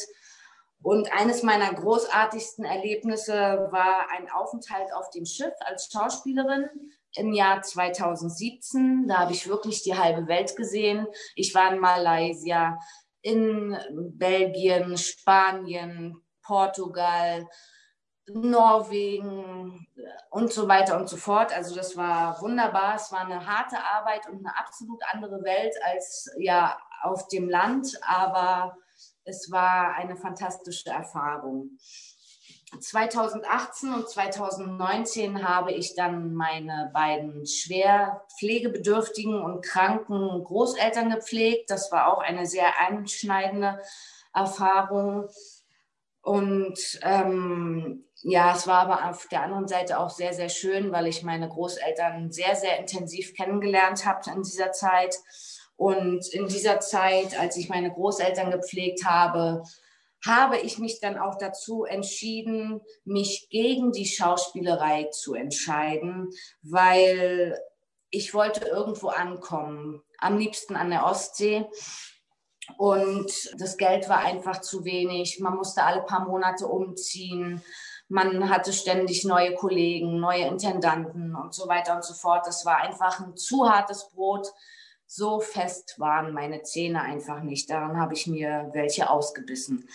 D: Und eines meiner großartigsten Erlebnisse war ein Aufenthalt auf dem Schiff als Schauspielerin im Jahr 2017. Da habe ich wirklich die halbe Welt gesehen. Ich war in Malaysia, in Belgien, Spanien, Portugal, Norwegen und so weiter und so fort. Also das war wunderbar. Es war eine harte Arbeit und eine absolut andere Welt als ja auf dem Land, aber es war eine fantastische Erfahrung. 2018 und 2019 habe ich dann meine beiden schwer pflegebedürftigen und kranken Großeltern gepflegt. Das war auch eine sehr einschneidende Erfahrung. Und ähm, ja, es war aber auf der anderen Seite auch sehr, sehr schön, weil ich meine Großeltern sehr, sehr intensiv kennengelernt habe in dieser Zeit. Und in dieser Zeit, als ich meine Großeltern gepflegt habe, habe ich mich dann auch dazu entschieden, mich gegen die Schauspielerei zu entscheiden, weil ich wollte irgendwo ankommen, am liebsten an der Ostsee. Und das Geld war einfach zu wenig. Man musste alle paar Monate umziehen. Man hatte ständig neue Kollegen, neue Intendanten und so weiter und so fort. Das war einfach ein zu hartes Brot. So fest waren meine Zähne einfach nicht. Daran habe ich mir welche ausgebissen.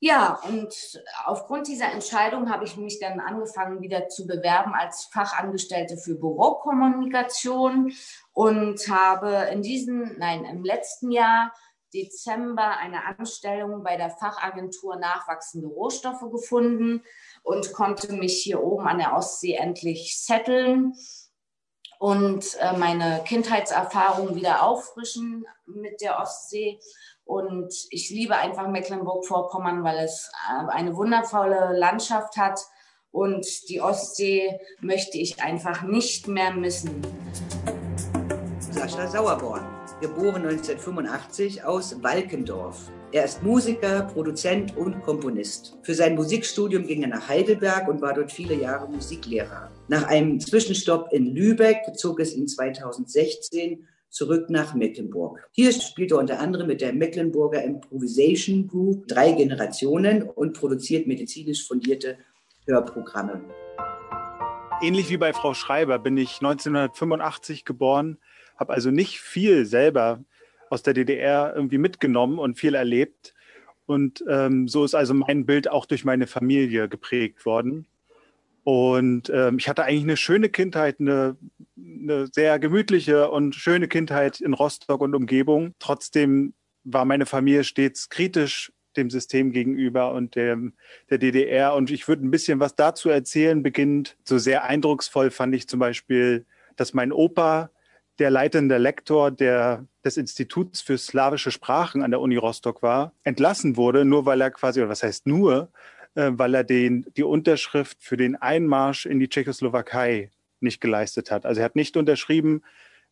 D: Ja, und aufgrund dieser Entscheidung habe ich mich dann angefangen, wieder zu bewerben als Fachangestellte für Bürokommunikation und habe in diesem, nein, im letzten Jahr Dezember eine Anstellung bei der Fachagentur Nachwachsende Rohstoffe gefunden und konnte mich hier oben an der Ostsee endlich setteln und äh, meine Kindheitserfahrung wieder auffrischen mit der Ostsee. Und ich liebe einfach Mecklenburg-Vorpommern, weil es äh, eine wundervolle Landschaft hat. Und die Ostsee möchte ich einfach nicht mehr missen.
A: Sascha Sauerborn geboren 1985 aus Walkendorf. Er ist Musiker, Produzent und Komponist. Für sein Musikstudium ging er nach Heidelberg und war dort viele Jahre Musiklehrer. Nach einem Zwischenstopp in Lübeck zog es ihn 2016 zurück nach Mecklenburg. Hier spielt er unter anderem mit der Mecklenburger Improvisation Group drei Generationen und produziert medizinisch fundierte Hörprogramme.
E: Ähnlich wie bei Frau Schreiber bin ich 1985 geboren habe also nicht viel selber aus der DDR irgendwie mitgenommen und viel erlebt. Und ähm, so ist also mein Bild auch durch meine Familie geprägt worden. Und ähm, ich hatte eigentlich eine schöne Kindheit, eine, eine sehr gemütliche und schöne Kindheit in Rostock und Umgebung. Trotzdem war meine Familie stets kritisch dem System gegenüber und dem, der DDR. Und ich würde ein bisschen was dazu erzählen, beginnend. So sehr eindrucksvoll fand ich zum Beispiel, dass mein Opa der leitende Lektor der, des Instituts für slawische Sprachen an der Uni Rostock war, entlassen wurde, nur weil er quasi, oder was heißt nur, äh, weil er den, die Unterschrift für den Einmarsch in die Tschechoslowakei nicht geleistet hat. Also er hat nicht unterschrieben,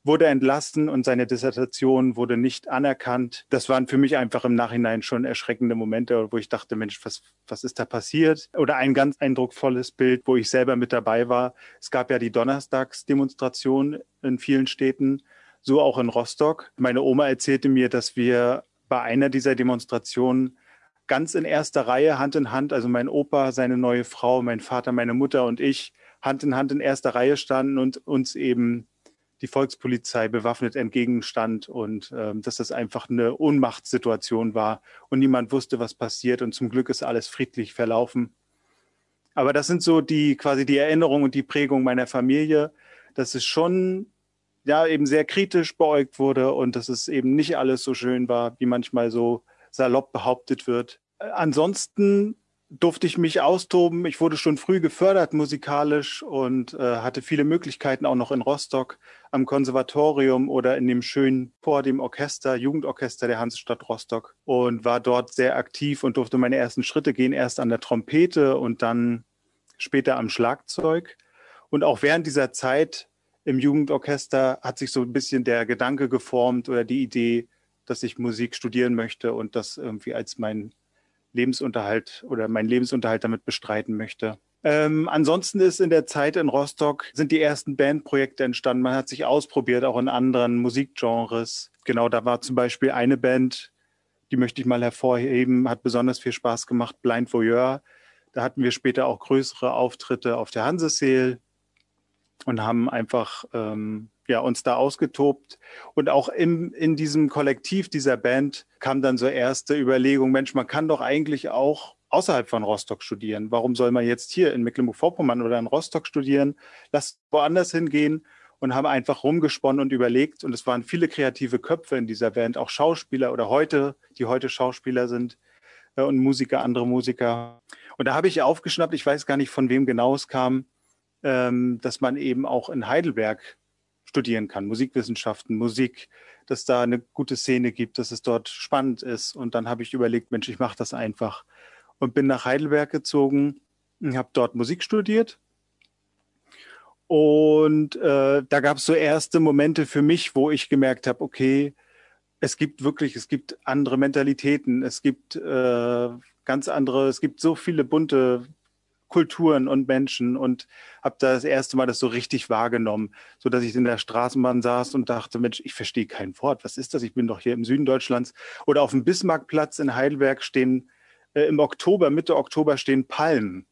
E: wurde entlassen und seine Dissertation wurde nicht anerkannt. Das waren für mich einfach im Nachhinein schon erschreckende Momente, wo ich dachte, Mensch, was, was ist da passiert? Oder ein ganz eindrucksvolles Bild, wo ich selber mit dabei war. Es gab ja die Donnerstagsdemonstration in vielen Städten, so auch in Rostock. Meine Oma erzählte mir, dass wir bei einer dieser Demonstrationen ganz in erster Reihe, Hand in Hand, also mein Opa, seine neue Frau, mein Vater, meine Mutter und ich, Hand in Hand in erster Reihe standen und uns eben die Volkspolizei bewaffnet entgegenstand und ähm, dass das einfach eine Ohnmachtssituation war und niemand wusste, was passiert und zum Glück ist alles friedlich verlaufen. Aber das sind so die quasi die Erinnerungen und die Prägung meiner Familie, dass es schon ja eben sehr kritisch beäugt wurde und dass es eben nicht alles so schön war, wie manchmal so salopp behauptet wird. Ansonsten durfte ich mich austoben. Ich wurde schon früh gefördert musikalisch und äh, hatte viele Möglichkeiten auch noch in Rostock am Konservatorium oder in dem schönen vor dem Orchester, Jugendorchester der Hansestadt Rostock und war dort sehr aktiv und durfte meine ersten Schritte gehen, erst an der Trompete und dann später am Schlagzeug. Und auch während dieser Zeit im Jugendorchester hat sich so ein bisschen der Gedanke geformt oder die Idee, dass ich Musik studieren möchte und das irgendwie als mein Lebensunterhalt oder meinen Lebensunterhalt damit bestreiten möchte. Ähm, ansonsten ist in der Zeit in Rostock sind die ersten Bandprojekte entstanden. Man hat sich ausprobiert, auch in anderen Musikgenres. Genau, da war zum Beispiel eine Band, die möchte ich mal hervorheben, hat besonders viel Spaß gemacht, Blind Voyeur. Da hatten wir später auch größere Auftritte auf der Hanseseel und haben einfach ähm, ja, uns da ausgetobt. Und auch im, in diesem Kollektiv dieser Band kam dann so erste Überlegung, Mensch, man kann doch eigentlich auch außerhalb von Rostock studieren. Warum soll man jetzt hier in Mecklenburg-Vorpommern oder in Rostock studieren? Lass woanders hingehen und haben einfach rumgesponnen und überlegt. Und es waren viele kreative Köpfe in dieser Band, auch Schauspieler oder heute, die heute Schauspieler sind äh, und Musiker, andere Musiker. Und da habe ich aufgeschnappt, ich weiß gar nicht, von wem genau es kam, dass man eben auch in Heidelberg studieren kann, Musikwissenschaften, Musik, dass da eine gute Szene gibt, dass es dort spannend ist. Und dann habe ich überlegt, Mensch, ich mache das einfach. Und bin nach Heidelberg gezogen, habe dort Musik studiert. Und äh, da gab es so erste Momente für mich, wo ich gemerkt habe, okay, es gibt wirklich, es gibt andere Mentalitäten, es gibt äh, ganz andere, es gibt so viele bunte Kulturen und Menschen und habe da das erste Mal das so richtig wahrgenommen, so dass ich in der Straßenbahn saß und dachte, Mensch, ich verstehe kein Wort. Was ist das? Ich bin doch hier im Süden Deutschlands. Oder auf dem Bismarckplatz in Heidelberg stehen äh, im Oktober, Mitte Oktober stehen Palmen,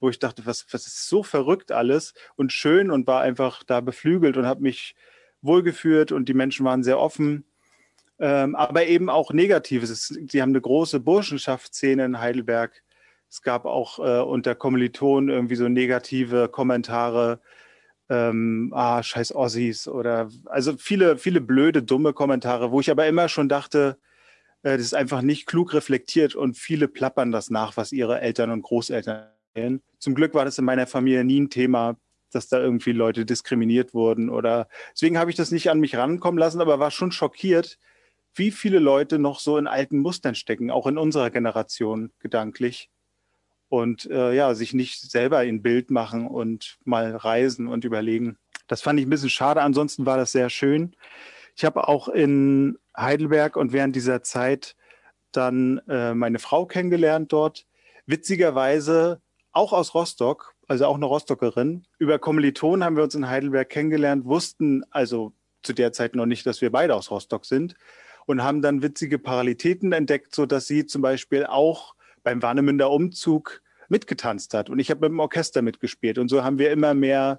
E: wo ich dachte, was, was ist so verrückt alles und schön und war einfach da beflügelt und habe mich wohlgeführt und die Menschen waren sehr offen. Ähm, aber eben auch Negatives. Sie haben eine große Burschenschaftsszene in Heidelberg es gab auch äh, unter Kommilitonen irgendwie so negative Kommentare, ähm, ah, scheiß Ossis oder also viele, viele blöde, dumme Kommentare, wo ich aber immer schon dachte, äh, das ist einfach nicht klug reflektiert und viele plappern das nach, was ihre Eltern und Großeltern erzählen. Zum Glück war das in meiner Familie nie ein Thema, dass da irgendwie Leute diskriminiert wurden oder deswegen habe ich das nicht an mich rankommen lassen, aber war schon schockiert, wie viele Leute noch so in alten Mustern stecken, auch in unserer Generation gedanklich und äh, ja, sich nicht selber ein Bild machen und mal reisen und überlegen. Das fand ich ein bisschen schade. Ansonsten war das sehr schön. Ich habe auch in Heidelberg und während dieser Zeit dann äh, meine Frau kennengelernt dort. Witzigerweise auch aus Rostock, also auch eine Rostockerin. Über Kommilitonen haben wir uns in Heidelberg kennengelernt, wussten also zu der Zeit noch nicht, dass wir beide aus Rostock sind und haben dann witzige Paralitäten entdeckt, so dass sie zum Beispiel auch beim Warnemünder Umzug mitgetanzt hat. Und ich habe mit dem Orchester mitgespielt. Und so haben wir immer mehr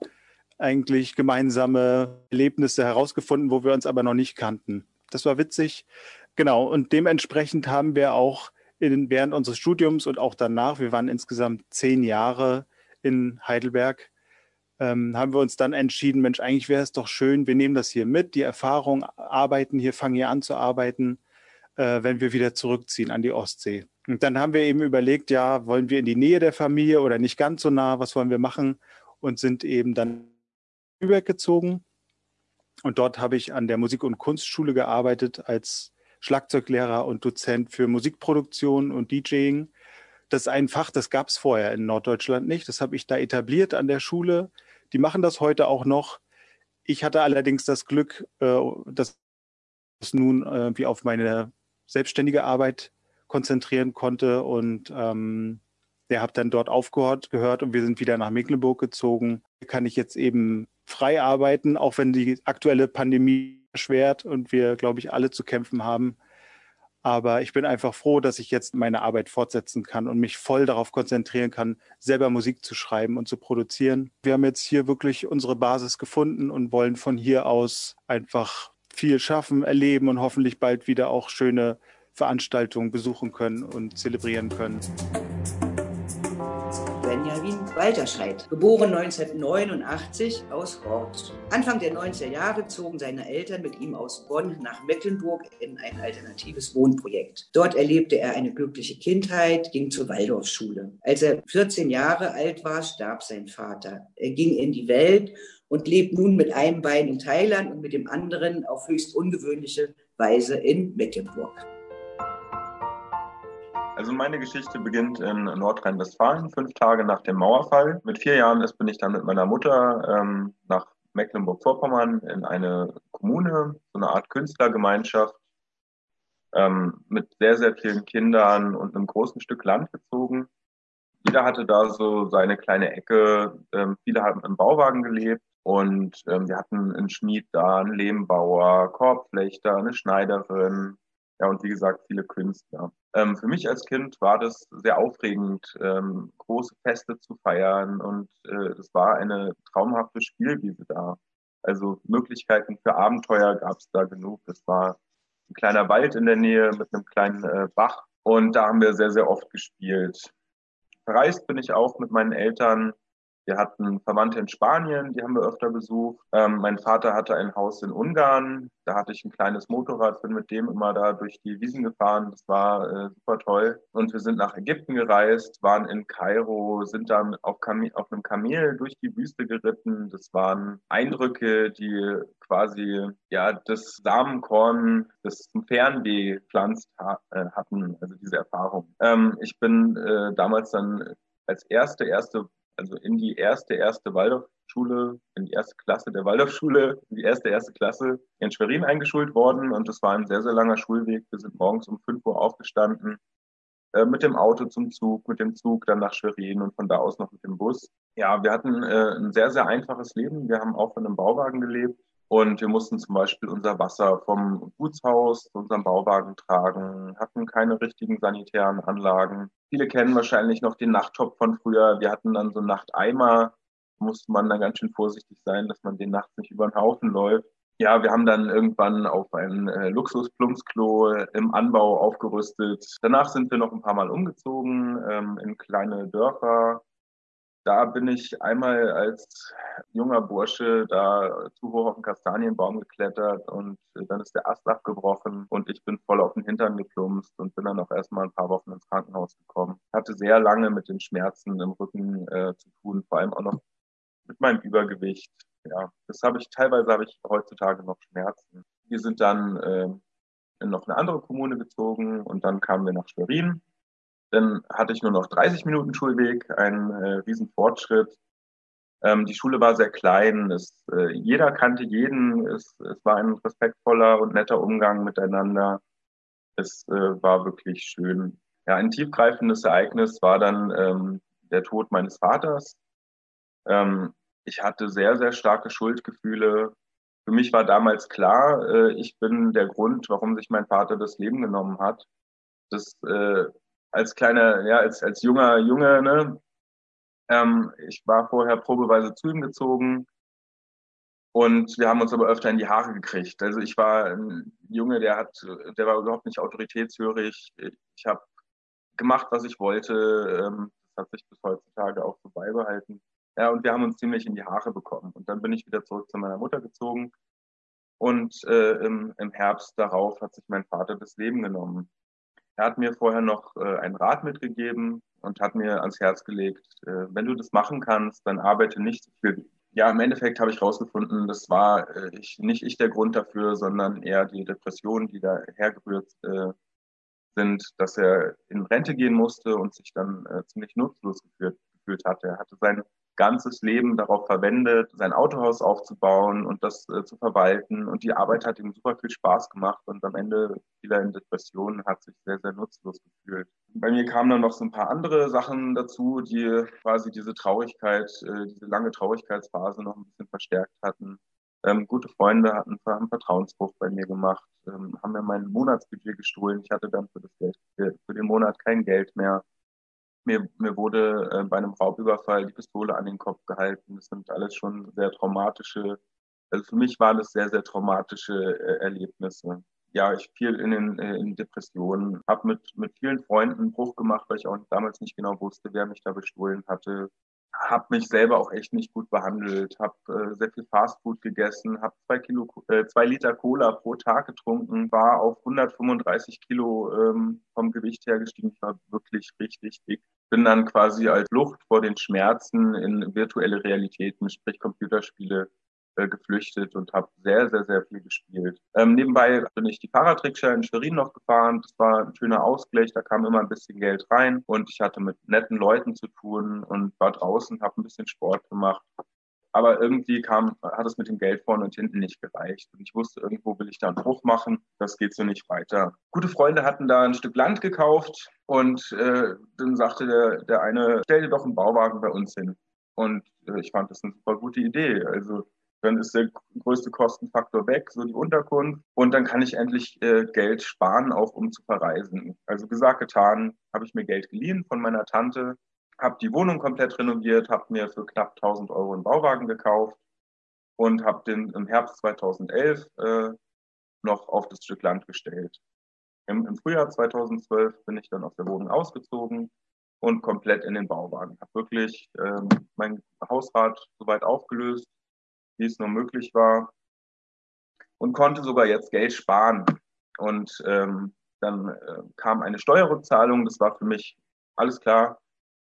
E: eigentlich gemeinsame Erlebnisse herausgefunden, wo wir uns aber noch nicht kannten. Das war witzig. Genau. Und dementsprechend haben wir auch in, während unseres Studiums und auch danach, wir waren insgesamt zehn Jahre in Heidelberg, ähm, haben wir uns dann entschieden, Mensch, eigentlich wäre es doch schön, wir nehmen das hier mit, die Erfahrung, arbeiten hier, fangen hier an zu arbeiten, äh, wenn wir wieder zurückziehen an die Ostsee. Und dann haben wir eben überlegt, ja, wollen wir in die Nähe der Familie oder nicht ganz so nah, was wollen wir machen? Und sind eben dann übergezogen. Und dort habe ich an der Musik- und Kunstschule gearbeitet als Schlagzeuglehrer und Dozent für Musikproduktion und DJing. Das ist ein Fach, das gab es vorher in Norddeutschland nicht. Das habe ich da etabliert an der Schule. Die machen das heute auch noch. Ich hatte allerdings das Glück, äh, dass es nun äh, wie auf meine selbstständige Arbeit konzentrieren konnte und ähm, der habe dann dort aufgehört gehört und wir sind wieder nach Mecklenburg gezogen. Hier kann ich jetzt eben frei arbeiten, auch wenn die aktuelle Pandemie erschwert und wir, glaube ich, alle zu kämpfen haben. Aber ich bin einfach froh, dass ich jetzt meine Arbeit fortsetzen kann und mich voll darauf konzentrieren kann, selber Musik zu schreiben und zu produzieren. Wir haben jetzt hier wirklich unsere Basis gefunden und wollen von hier aus einfach viel schaffen, erleben und hoffentlich bald wieder auch schöne Veranstaltungen besuchen können und zelebrieren können.
A: Benjamin Walterscheid, geboren 1989 aus Hort. Anfang der 90er Jahre zogen seine Eltern mit ihm aus Bonn nach Mecklenburg in ein alternatives Wohnprojekt. Dort erlebte er eine glückliche Kindheit, ging zur Waldorfschule. Als er 14 Jahre alt war, starb sein Vater. Er ging in die Welt und lebt nun mit einem Bein in Thailand und mit dem anderen auf höchst ungewöhnliche Weise in Mecklenburg.
F: Also meine Geschichte beginnt in Nordrhein-Westfalen, fünf Tage nach dem Mauerfall. Mit vier Jahren ist, bin ich dann mit meiner Mutter ähm, nach Mecklenburg-Vorpommern in eine Kommune, so eine Art Künstlergemeinschaft ähm, mit sehr, sehr vielen Kindern und einem großen Stück Land gezogen. Jeder hatte da so seine kleine Ecke. Ähm, viele haben im Bauwagen gelebt und ähm, wir hatten einen Schmied da, einen Lehmbauer, Korbflechter, eine Schneiderin, ja, und wie gesagt, viele Künstler. Ähm, für mich als Kind war das sehr aufregend, ähm, große Feste zu feiern und äh, es war eine traumhafte Spielwiese da. Also Möglichkeiten für Abenteuer gab es da genug. Es war ein kleiner Wald in der Nähe mit einem kleinen äh, Bach und da haben wir sehr, sehr oft gespielt. verreist bin ich auch mit meinen Eltern wir hatten Verwandte in Spanien, die haben wir öfter besucht. Ähm, mein Vater hatte ein Haus in Ungarn. Da hatte ich ein kleines Motorrad, bin mit dem immer da durch die Wiesen gefahren. Das war äh, super toll. Und wir sind nach Ägypten gereist, waren in Kairo, sind dann auf, Kam auf einem Kamel durch die Wüste geritten. Das waren Eindrücke, die quasi ja das Samenkorn, das zum Fernweh gepflanzt ha äh, hatten, also diese Erfahrung. Ähm, ich bin äh, damals dann als erste, erste also in die erste, erste Waldorfschule, in die erste Klasse der Waldorfschule, in die erste, erste Klasse in Schwerin eingeschult worden. Und das war ein sehr, sehr langer Schulweg. Wir sind morgens um 5 Uhr aufgestanden, äh, mit dem Auto zum Zug, mit dem Zug dann nach Schwerin und von da aus noch mit dem Bus. Ja, wir hatten äh, ein sehr, sehr einfaches Leben. Wir haben auch von einem Bauwagen gelebt. Und wir mussten zum Beispiel unser Wasser vom Gutshaus zu unserem Bauwagen tragen, hatten keine richtigen sanitären Anlagen. Viele kennen wahrscheinlich noch den Nachttopf von früher. Wir hatten dann so einen Nachteimer, musste man dann ganz schön vorsichtig sein, dass man den nachts nicht über den Haufen läuft. Ja, wir haben dann irgendwann auf ein äh, Luxus-Plumpsklo im Anbau aufgerüstet. Danach sind wir noch ein paar Mal umgezogen ähm, in kleine Dörfer, da bin ich einmal als junger Bursche da zu hoch auf den Kastanienbaum geklettert und dann ist der Ast abgebrochen und ich bin voll auf den Hintern geplumpst und bin dann auch erstmal ein paar Wochen ins Krankenhaus gekommen. Hatte sehr lange mit den Schmerzen im Rücken äh, zu tun, vor allem auch noch mit meinem Übergewicht. Ja, das habe ich teilweise habe ich heutzutage noch Schmerzen. Wir sind dann äh, in noch eine andere Kommune gezogen und dann kamen wir nach Schwerin dann hatte ich nur noch 30 Minuten Schulweg, ein äh, Riesenfortschritt. Ähm, die Schule war sehr klein, es, äh, jeder kannte jeden, es, es war ein respektvoller und netter Umgang miteinander. Es äh, war wirklich schön. Ja, ein tiefgreifendes Ereignis war dann ähm, der Tod meines Vaters. Ähm, ich hatte sehr, sehr starke Schuldgefühle. Für mich war damals klar, äh, ich bin der Grund, warum sich mein Vater das Leben genommen hat. Das äh, als kleiner, ja, als, als junger Junge, ne? Ähm, ich war vorher probeweise zu ihm gezogen und wir haben uns aber öfter in die Haare gekriegt. Also ich war ein Junge, der hat, der war überhaupt nicht autoritätshörig. Ich habe gemacht, was ich wollte. Ähm, das hat sich bis heutzutage auch so beibehalten. Ja, und wir haben uns ziemlich in die Haare bekommen. Und dann bin ich wieder zurück zu meiner Mutter gezogen. Und äh, im, im Herbst darauf hat sich mein Vater das Leben genommen. Er hat mir vorher noch äh, einen Rat mitgegeben und hat mir ans Herz gelegt, äh, wenn du das machen kannst, dann arbeite nicht so viel. Ja, im Endeffekt habe ich herausgefunden, das war äh, ich, nicht ich der Grund dafür, sondern eher die Depressionen, die da hergerührt äh, sind, dass er in Rente gehen musste und sich dann äh, ziemlich nutzlos gefühlt, gefühlt hatte. Er hatte sein ganzes Leben darauf verwendet, sein Autohaus aufzubauen und das äh, zu verwalten. Und die Arbeit hat ihm super viel Spaß gemacht und am Ende fiel er in Depressionen, hat sich sehr, sehr nutzlos gefühlt. Bei mir kamen dann noch so ein paar andere Sachen dazu, die quasi diese Traurigkeit, äh, diese lange Traurigkeitsphase noch ein bisschen verstärkt hatten. Ähm, gute Freunde hatten einen Vertrauensbruch bei mir gemacht, ähm, haben mir mein Monatsbudget gestohlen. Ich hatte dann für das Geld, für den Monat kein Geld mehr mir, mir wurde äh, bei einem Raubüberfall die Pistole an den Kopf gehalten. Das sind alles schon sehr traumatische, also für mich waren das sehr, sehr traumatische äh, Erlebnisse. Ja, ich fiel in, den, äh, in Depressionen, habe mit, mit vielen Freunden einen Bruch gemacht, weil ich auch damals nicht genau wusste, wer mich da bestohlen hatte. Habe mich selber auch echt nicht gut behandelt, habe äh, sehr viel Fastfood gegessen, habe zwei, Kilo, äh, zwei Liter Cola pro Tag getrunken, war auf 135 Kilo ähm, vom Gewicht her gestiegen. War wirklich richtig dick bin dann quasi als Flucht vor den Schmerzen in virtuelle Realitäten, sprich Computerspiele, äh, geflüchtet und habe sehr, sehr, sehr viel gespielt. Ähm, nebenbei bin ich die Fahrradtrickschule in Schwerin noch gefahren. Das war ein schöner Ausgleich, da kam immer ein bisschen Geld rein und ich hatte mit netten Leuten zu tun und war draußen, habe ein bisschen Sport gemacht aber irgendwie kam, hat es mit dem Geld vorne und hinten nicht gereicht. Und ich wusste, irgendwo will ich da einen Bruch machen. Das geht so nicht weiter. Gute Freunde hatten da ein Stück Land gekauft und äh, dann sagte der, der eine, stell dir doch einen Bauwagen bei uns hin. Und äh, ich fand das eine super gute Idee. Also dann ist der größte Kostenfaktor weg, so die Unterkunft. Und dann kann ich endlich äh, Geld sparen, auch um zu verreisen. Also gesagt, getan, habe ich mir Geld geliehen von meiner Tante habe die Wohnung komplett renoviert, habe mir für knapp 1000 Euro einen Bauwagen gekauft und habe den im Herbst 2011 äh, noch auf das Stück Land gestellt. Im, Im, Frühjahr 2012 bin ich dann aus der Wohnung ausgezogen, und komplett in den Bauwagen. Habe wirklich ähm, mein Hausrat soweit aufgelöst, wie es nur möglich war und konnte sogar jetzt Geld sparen. Und ähm, dann äh, kam eine Steuerrückzahlung. Das war für mich alles klar.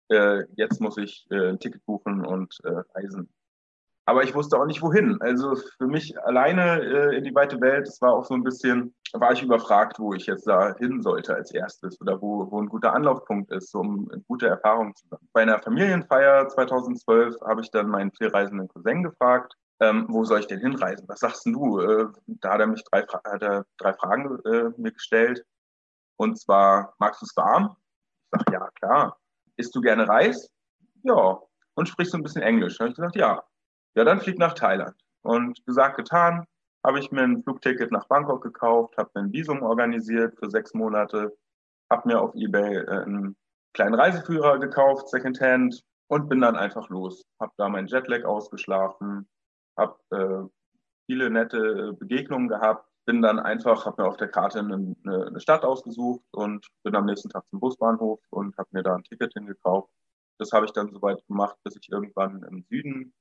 F: Äh, jetzt muss ich äh, ein Ticket buchen und äh, reisen. Aber ich wusste auch nicht wohin. Also für mich alleine äh, in die weite Welt, das war auch so ein bisschen, war ich überfragt, wo ich jetzt da hin sollte als erstes oder wo, wo ein guter Anlaufpunkt ist, um gute Erfahrung zu machen. Bei einer Familienfeier 2012 habe ich dann meinen vielreisenden Cousin gefragt, ähm, wo soll ich denn hinreisen? Was sagst du? Äh, da hat er mich drei, hat er drei Fragen äh, mir gestellt. Und zwar, magst du es warm? Ich sage, ja, klar. Isst du gerne Reis? Ja. Und sprichst du ein bisschen Englisch? Habe ich gesagt, ja. Ja, dann flieg nach Thailand. Und gesagt, getan, habe ich mir ein Flugticket nach Bangkok gekauft, habe mir ein Visum organisiert für sechs Monate, habe mir auf Ebay äh, einen kleinen Reiseführer gekauft, Secondhand, und bin dann einfach los. Habe da meinen Jetlag ausgeschlafen, habe äh, viele nette Begegnungen gehabt, bin dann einfach, habe mir auf der Karte eine, eine, Stadt ausgesucht und bin am nächsten Tag zum Busbahnhof und habe mir da ein Ticket hingekauft. Das habe ich dann soweit gemacht, bis ich irgendwann im Süden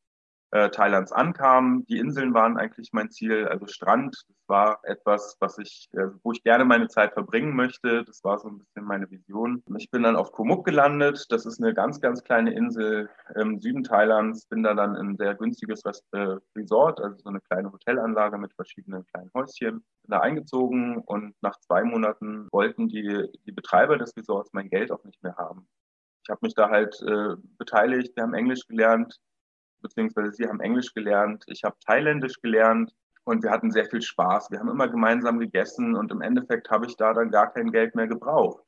F: äh, Thailands ankam. Die Inseln waren eigentlich mein Ziel, also Strand. Das war etwas, was ich, äh, wo ich gerne meine Zeit verbringen möchte. Das war so ein bisschen meine Vision. Ich bin dann auf Komoot gelandet. Das ist eine ganz, ganz kleine Insel im Süden Thailands. Bin da dann in ein sehr günstiges äh, Resort, also so eine kleine Hotelanlage mit verschiedenen kleinen Häuschen. Bin da eingezogen und nach zwei Monaten wollten die, die Betreiber des Resorts mein Geld auch nicht mehr haben. Ich habe mich da halt äh, beteiligt, wir haben Englisch gelernt, beziehungsweise sie haben Englisch gelernt, ich habe Thailändisch gelernt und wir hatten sehr viel Spaß. Wir haben immer gemeinsam gegessen und im Endeffekt habe ich da dann gar kein Geld mehr gebraucht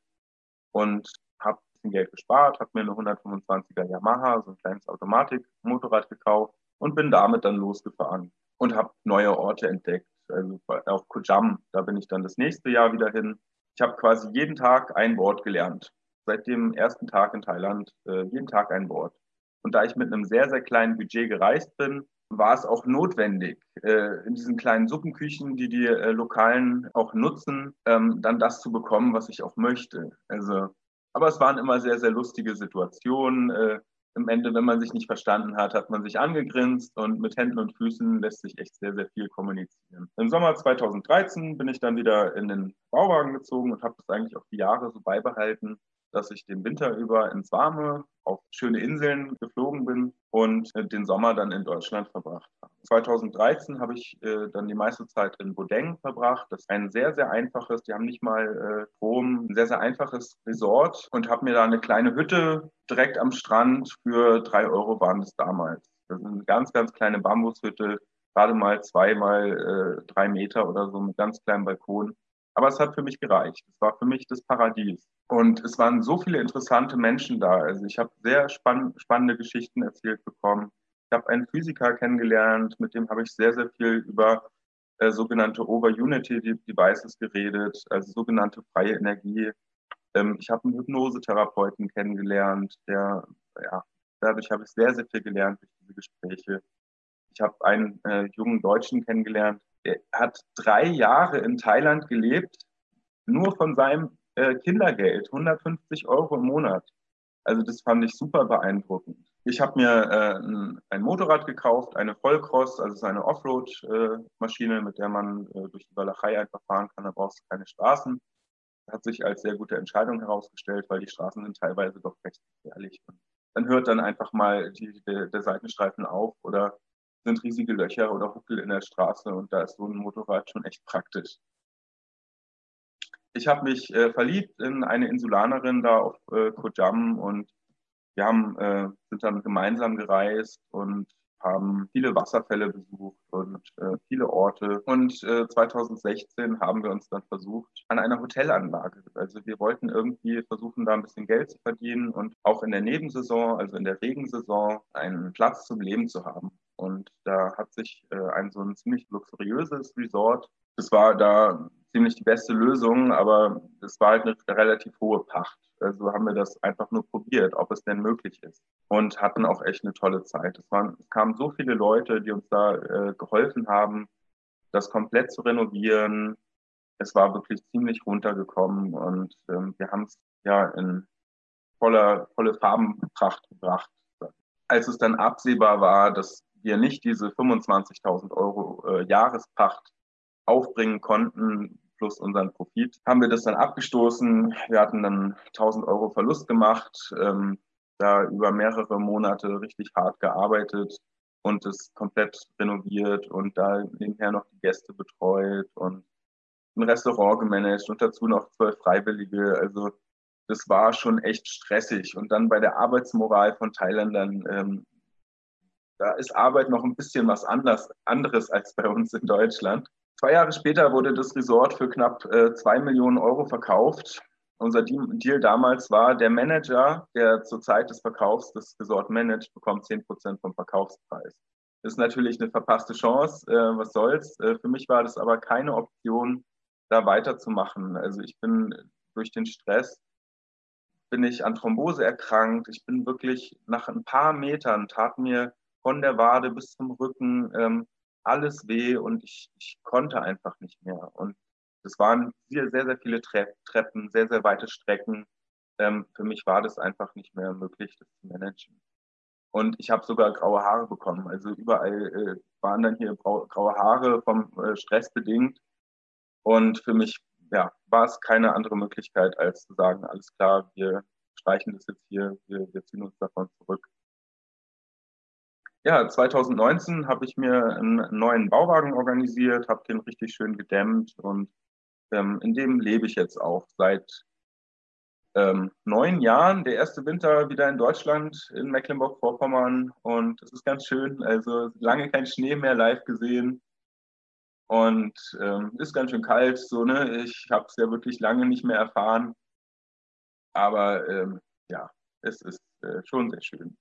F: und habe ein bisschen Geld gespart, habe mir eine 125er Yamaha, so ein kleines Automatikmotorrad gekauft und bin damit dann losgefahren und habe neue Orte entdeckt. Also auch Kojam, da bin ich dann das nächste Jahr wieder hin. Ich habe quasi jeden Tag ein Wort gelernt. Seit dem ersten Tag in Thailand äh, jeden Tag ein Wort. Und da ich mit einem sehr, sehr kleinen Budget gereist bin, war es auch notwendig, äh, in diesen kleinen Suppenküchen, die die äh, Lokalen auch nutzen, ähm, dann das zu bekommen, was ich auch möchte. Also, aber es waren immer sehr, sehr lustige Situationen. Äh, Im Ende, wenn man sich nicht verstanden hat, hat man sich angegrinst und mit Händen und Füßen lässt sich echt sehr, sehr viel kommunizieren. Im Sommer 2013 bin ich dann wieder in den Bauwagen gezogen und habe das eigentlich auch die Jahre so beibehalten, dass ich den Winter über ins Warme auf schöne Inseln geflogen bin und den Sommer dann in Deutschland verbracht habe. 2013 habe ich äh, dann die meiste Zeit in Bodeng verbracht. Das ist ein sehr, sehr einfaches, die haben nicht mal äh, Strom, ein sehr, sehr einfaches Resort und habe mir da eine kleine Hütte direkt am Strand für drei Euro waren das damals. Das ist eine ganz, ganz kleine Bambushütte, gerade mal zwei mal äh, drei Meter oder so mit ganz kleinem Balkon. Aber es hat für mich gereicht. Es war für mich das Paradies. Und es waren so viele interessante Menschen da. Also ich habe sehr spann spannende Geschichten erzählt bekommen. Ich habe einen Physiker kennengelernt, mit dem habe ich sehr, sehr viel über äh, sogenannte Over-Unity-Devices geredet, also sogenannte freie Energie. Ähm, ich habe einen Hypnosetherapeuten kennengelernt, der, ja, dadurch habe ich sehr, sehr viel gelernt durch diese Gespräche. Ich habe einen äh, jungen Deutschen kennengelernt, der hat drei Jahre in Thailand gelebt, nur von seinem äh, Kindergeld, 150 Euro im Monat. Also das fand ich super beeindruckend. Ich habe mir äh, ein, Motorrad gekauft, eine Vollcross, also eine Offroad-Maschine, äh, mit der man äh, durch die Walachei einfach fahren kann. Da brauchst du keine Straßen. Hat sich als sehr gute Entscheidung herausgestellt, weil die Straßen sind teilweise doch recht gefährlich. Und dann hört dann einfach mal die, der, der Seitenstreifen auf oder sind riesige Löcher oder Huckel in der Straße und da ist so ein Motorrad schon echt praktisch ich habe mich äh, verliebt in eine Insulanerin da auf äh, Kojam und wir haben, äh, sind dann gemeinsam gereist und haben viele Wasserfälle besucht und äh, viele Orte. Und äh, 2016 haben wir uns dann versucht an einer Hotelanlage. Also wir wollten irgendwie versuchen, da ein bisschen Geld zu verdienen und auch in der Nebensaison, also in der Regensaison, einen Platz zum Leben zu haben. Und da hat sich äh, ein so ein ziemlich luxuriöses Resort, das war da ziemlich die beste Lösung, aber es war halt eine relativ hohe Pacht. Also haben wir das einfach nur probiert, ob es denn möglich ist. Und hatten auch echt eine tolle Zeit. Es, waren, es kamen so viele Leute, die uns da äh, geholfen haben, das komplett zu renovieren. Es war wirklich ziemlich runtergekommen und ähm, wir haben es ja in voller, volle Farbenpracht gebracht. Als es dann absehbar war, dass wir nicht diese 25.000 Euro äh, Jahrespacht aufbringen konnten, plus unseren Profit, haben wir das dann abgestoßen. Wir hatten dann 1000 Euro Verlust gemacht, ähm, da über mehrere Monate richtig hart gearbeitet und es komplett renoviert und da nebenher noch die Gäste betreut und ein Restaurant gemanagt und dazu noch zwölf Freiwillige. Also das war schon echt stressig. Und dann bei der Arbeitsmoral von Thailändern, ähm, da ist Arbeit noch ein bisschen was anders, anderes als bei uns in Deutschland. Zwei Jahre später wurde das Resort für knapp äh, zwei Millionen Euro verkauft. Unser Deal damals war, der Manager, der zur Zeit des Verkaufs das Resort managt, bekommt zehn Prozent vom Verkaufspreis. Das ist natürlich eine verpasste Chance, äh, was soll's. Äh, für mich war das aber keine Option, da weiterzumachen. Also ich bin durch den Stress bin ich an Thrombose erkrankt. Ich bin wirklich nach ein paar Metern tat mir von der Wade bis zum Rücken ähm, alles weh und ich, ich konnte einfach nicht mehr. Und es waren sehr, sehr, sehr viele Tre Treppen, sehr, sehr weite Strecken. Ähm, für mich war das einfach nicht mehr möglich, das zu managen. Und ich habe sogar graue Haare bekommen. Also überall äh, waren dann hier graue Haare vom äh, Stress bedingt. Und für mich ja, war es keine andere Möglichkeit, als zu sagen, alles klar, wir streichen das jetzt hier, wir, wir ziehen uns davon zurück ja, 2019 habe ich mir einen neuen Bauwagen organisiert, habe den richtig schön gedämmt und ähm, in dem lebe ich jetzt auch seit ähm, neun Jahren. Der erste Winter wieder in Deutschland, in Mecklenburg-Vorpommern und es ist ganz schön. Also lange kein Schnee mehr live gesehen und ähm, ist ganz schön kalt. So ne, ich habe es ja wirklich lange nicht mehr erfahren, aber ähm, ja, es ist äh, schon sehr schön.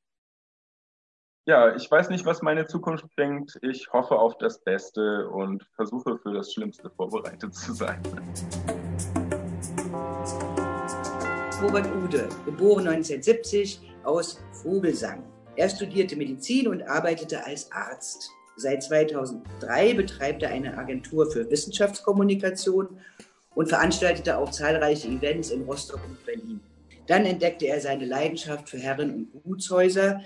F: Ja, ich weiß nicht, was meine Zukunft bringt. Ich hoffe auf das Beste und versuche für das Schlimmste vorbereitet zu sein.
A: Robert Ude, geboren 1970 aus Vogelsang. Er studierte Medizin und arbeitete als Arzt. Seit 2003 betreibt er eine Agentur für Wissenschaftskommunikation und veranstaltete auch zahlreiche Events in Rostock und Berlin. Dann entdeckte er seine Leidenschaft für Herren- und Gutshäuser,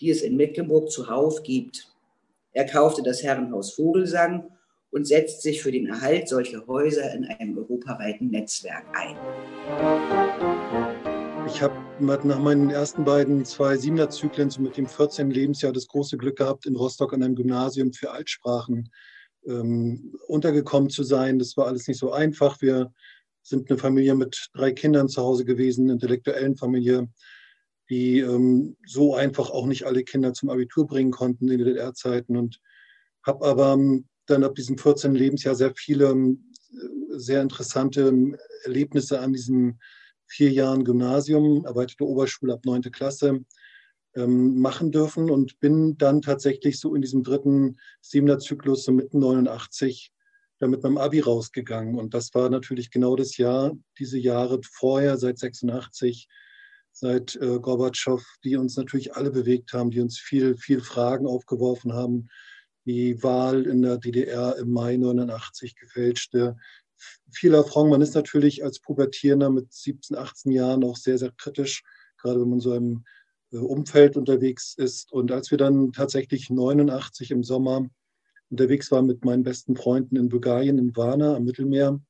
A: die es in Mecklenburg zuhauf gibt. Er kaufte das Herrenhaus Vogelsang und setzt sich für den Erhalt solcher Häuser in einem europaweiten Netzwerk ein.
G: Ich habe nach meinen ersten beiden zwei Siebener-Zyklen so mit dem 14. Lebensjahr das große Glück gehabt, in Rostock an einem Gymnasium für Altsprachen ähm, untergekommen zu sein. Das war alles nicht so einfach. Wir sind eine Familie mit drei Kindern zu Hause gewesen, eine intellektuellen Familie die ähm, so einfach auch nicht alle Kinder zum Abitur bringen konnten in den DDR-Zeiten und habe aber ähm, dann ab diesem 14. Lebensjahr sehr viele ähm, sehr interessante ähm, Erlebnisse an diesem vier Jahren Gymnasium, erweiterte Oberschule ab neunte Klasse ähm, machen dürfen und bin dann tatsächlich so in diesem dritten Siebener Zyklus so mitten 89 dann mit meinem Abi rausgegangen. Und das war natürlich genau das Jahr, diese Jahre vorher, seit 86, seit äh, Gorbatschow, die uns natürlich alle bewegt haben, die uns viel, viel Fragen aufgeworfen haben. Die Wahl in der DDR im Mai 89 gefälschte. Vieler Fragen. Man ist natürlich als Pubertierender mit 17, 18 Jahren auch sehr, sehr kritisch, gerade wenn man so im äh, Umfeld unterwegs ist. Und als wir dann tatsächlich 89 im Sommer unterwegs waren mit meinen besten Freunden in Bulgarien, in Varna am Mittelmeer,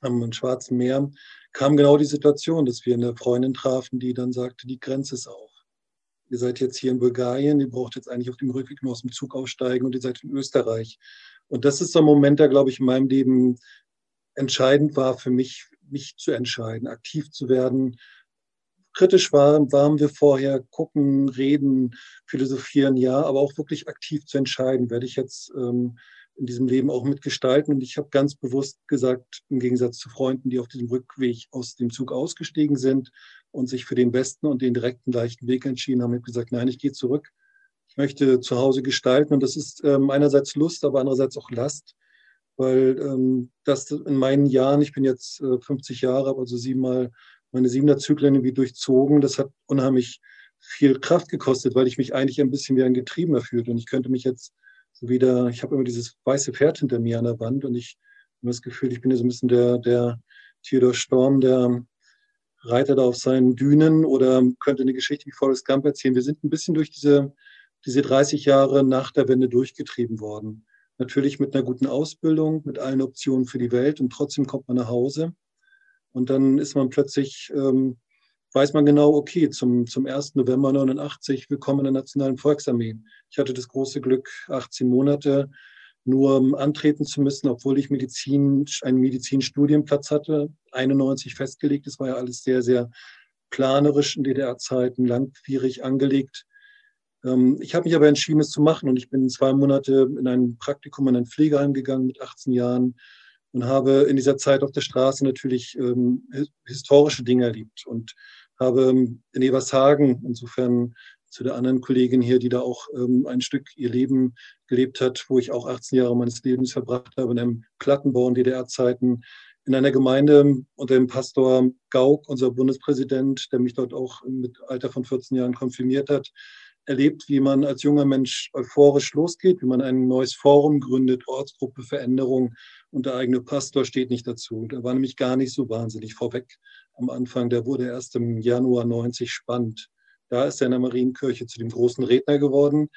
G: am Schwarzen Meer, kam genau die Situation, dass wir eine Freundin trafen, die dann sagte, die Grenze ist auf. Ihr seid jetzt hier in Bulgarien, ihr braucht jetzt eigentlich auf dem Rückweg nur aus dem Zug aussteigen und ihr seid in Österreich. Und das ist so ein Moment, der, glaube ich, in meinem Leben entscheidend war für mich, mich zu entscheiden, aktiv zu werden. Kritisch waren, waren wir vorher, gucken, reden, philosophieren, ja, aber auch wirklich aktiv zu entscheiden, werde ich jetzt ähm, in diesem Leben auch mitgestalten. Und ich habe ganz bewusst gesagt, im Gegensatz zu Freunden, die auf diesem Rückweg aus dem Zug ausgestiegen sind und sich für den besten und den direkten, leichten Weg entschieden haben, habe gesagt, nein, ich gehe zurück. Ich möchte zu Hause gestalten. Und das ist ähm, einerseits Lust, aber andererseits auch Last, weil ähm, das in meinen Jahren, ich bin jetzt äh, 50 Jahre, habe also siebenmal meine siebener Zyklen irgendwie durchzogen. Das hat unheimlich viel Kraft gekostet, weil ich mich eigentlich ein bisschen wie ein Getriebener fühlte. Und ich könnte mich jetzt so wieder, ich habe immer dieses weiße Pferd hinter mir an der Wand und ich habe das Gefühl, ich bin ja so ein bisschen der, der Theodor Storm, der reitet auf seinen Dünen oder könnte eine Geschichte wie Forrest Gump erzählen. Wir sind ein bisschen durch diese, diese 30 Jahre nach der Wende durchgetrieben worden. Natürlich mit einer guten Ausbildung, mit allen Optionen für die Welt und trotzdem kommt man nach Hause. Und dann ist man plötzlich, ähm, weiß man genau, okay, zum, zum 1. November 89, willkommen in der Nationalen Volksarmee. Ich hatte das große Glück, 18 Monate nur antreten zu müssen, obwohl ich Medizin, einen Medizinstudienplatz hatte, 91 festgelegt. Das war ja alles sehr, sehr planerisch in DDR-Zeiten, langwierig angelegt. Ähm, ich habe mich aber entschieden, es zu machen und ich bin zwei Monate in ein Praktikum in ein Pflegeheim gegangen mit 18 Jahren und habe in dieser Zeit auf der Straße natürlich ähm, historische Dinge erlebt und habe ähm, in Evershagen insofern zu der anderen Kollegin hier, die da auch ähm, ein Stück ihr Leben gelebt hat, wo ich auch 18 Jahre meines Lebens verbracht habe, in einem Plattenbau in DDR-Zeiten, in einer Gemeinde unter dem Pastor Gauck, unser Bundespräsident, der mich dort auch mit Alter von 14 Jahren konfirmiert hat, erlebt, wie man als junger Mensch euphorisch losgeht, wie man ein neues Forum gründet, Ortsgruppe, Veränderung und der eigene Pastor steht nicht dazu. Der war nämlich gar nicht so wahnsinnig vorweg am Anfang. Der wurde erst im Januar 90 spannend. Da ist er in der Marienkirche zu dem großen Redner geworden.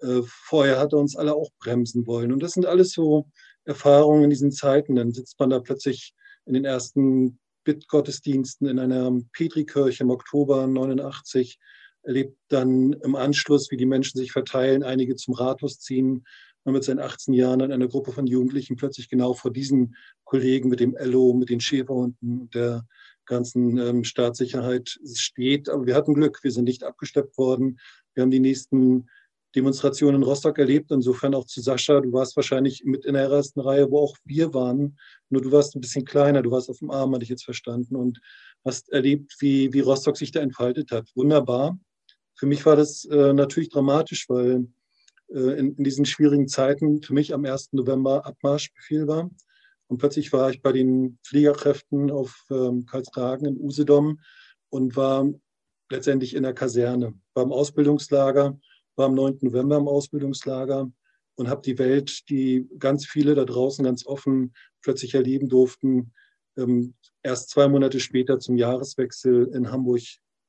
G: Äh, vorher hat er uns alle auch bremsen wollen. Und das sind alles so Erfahrungen in diesen Zeiten. Dann sitzt man da plötzlich in den ersten Bittgottesdiensten in einer Petrikirche im Oktober 89, erlebt dann im Anschluss, wie die Menschen sich verteilen, einige zum Rathaus ziehen. Man mit seinen 18 Jahren in einer Gruppe von Jugendlichen plötzlich genau vor diesen Kollegen mit dem Ello, mit den Schäferhunden, der ganzen ähm, Staatssicherheit steht. Aber wir hatten Glück, wir sind nicht abgesteppt worden. Wir haben die nächsten Demonstrationen in Rostock erlebt. Insofern auch zu Sascha, du warst wahrscheinlich mit in der ersten Reihe, wo auch wir waren. Nur du warst ein bisschen kleiner, du warst auf dem Arm, hatte ich jetzt verstanden, und hast erlebt, wie, wie Rostock sich da entfaltet hat. Wunderbar. Für mich war das äh, natürlich dramatisch, weil in, in diesen schwierigen Zeiten für mich am 1. November Abmarschbefehl war. Und plötzlich war ich bei den Fliegerkräften auf ähm, Karlsragen in Usedom und war letztendlich in der Kaserne, war im Ausbildungslager, war am 9. November im Ausbildungslager und habe die Welt, die ganz viele da draußen ganz offen plötzlich erleben durften, ähm, erst zwei Monate später zum Jahreswechsel in Hamburg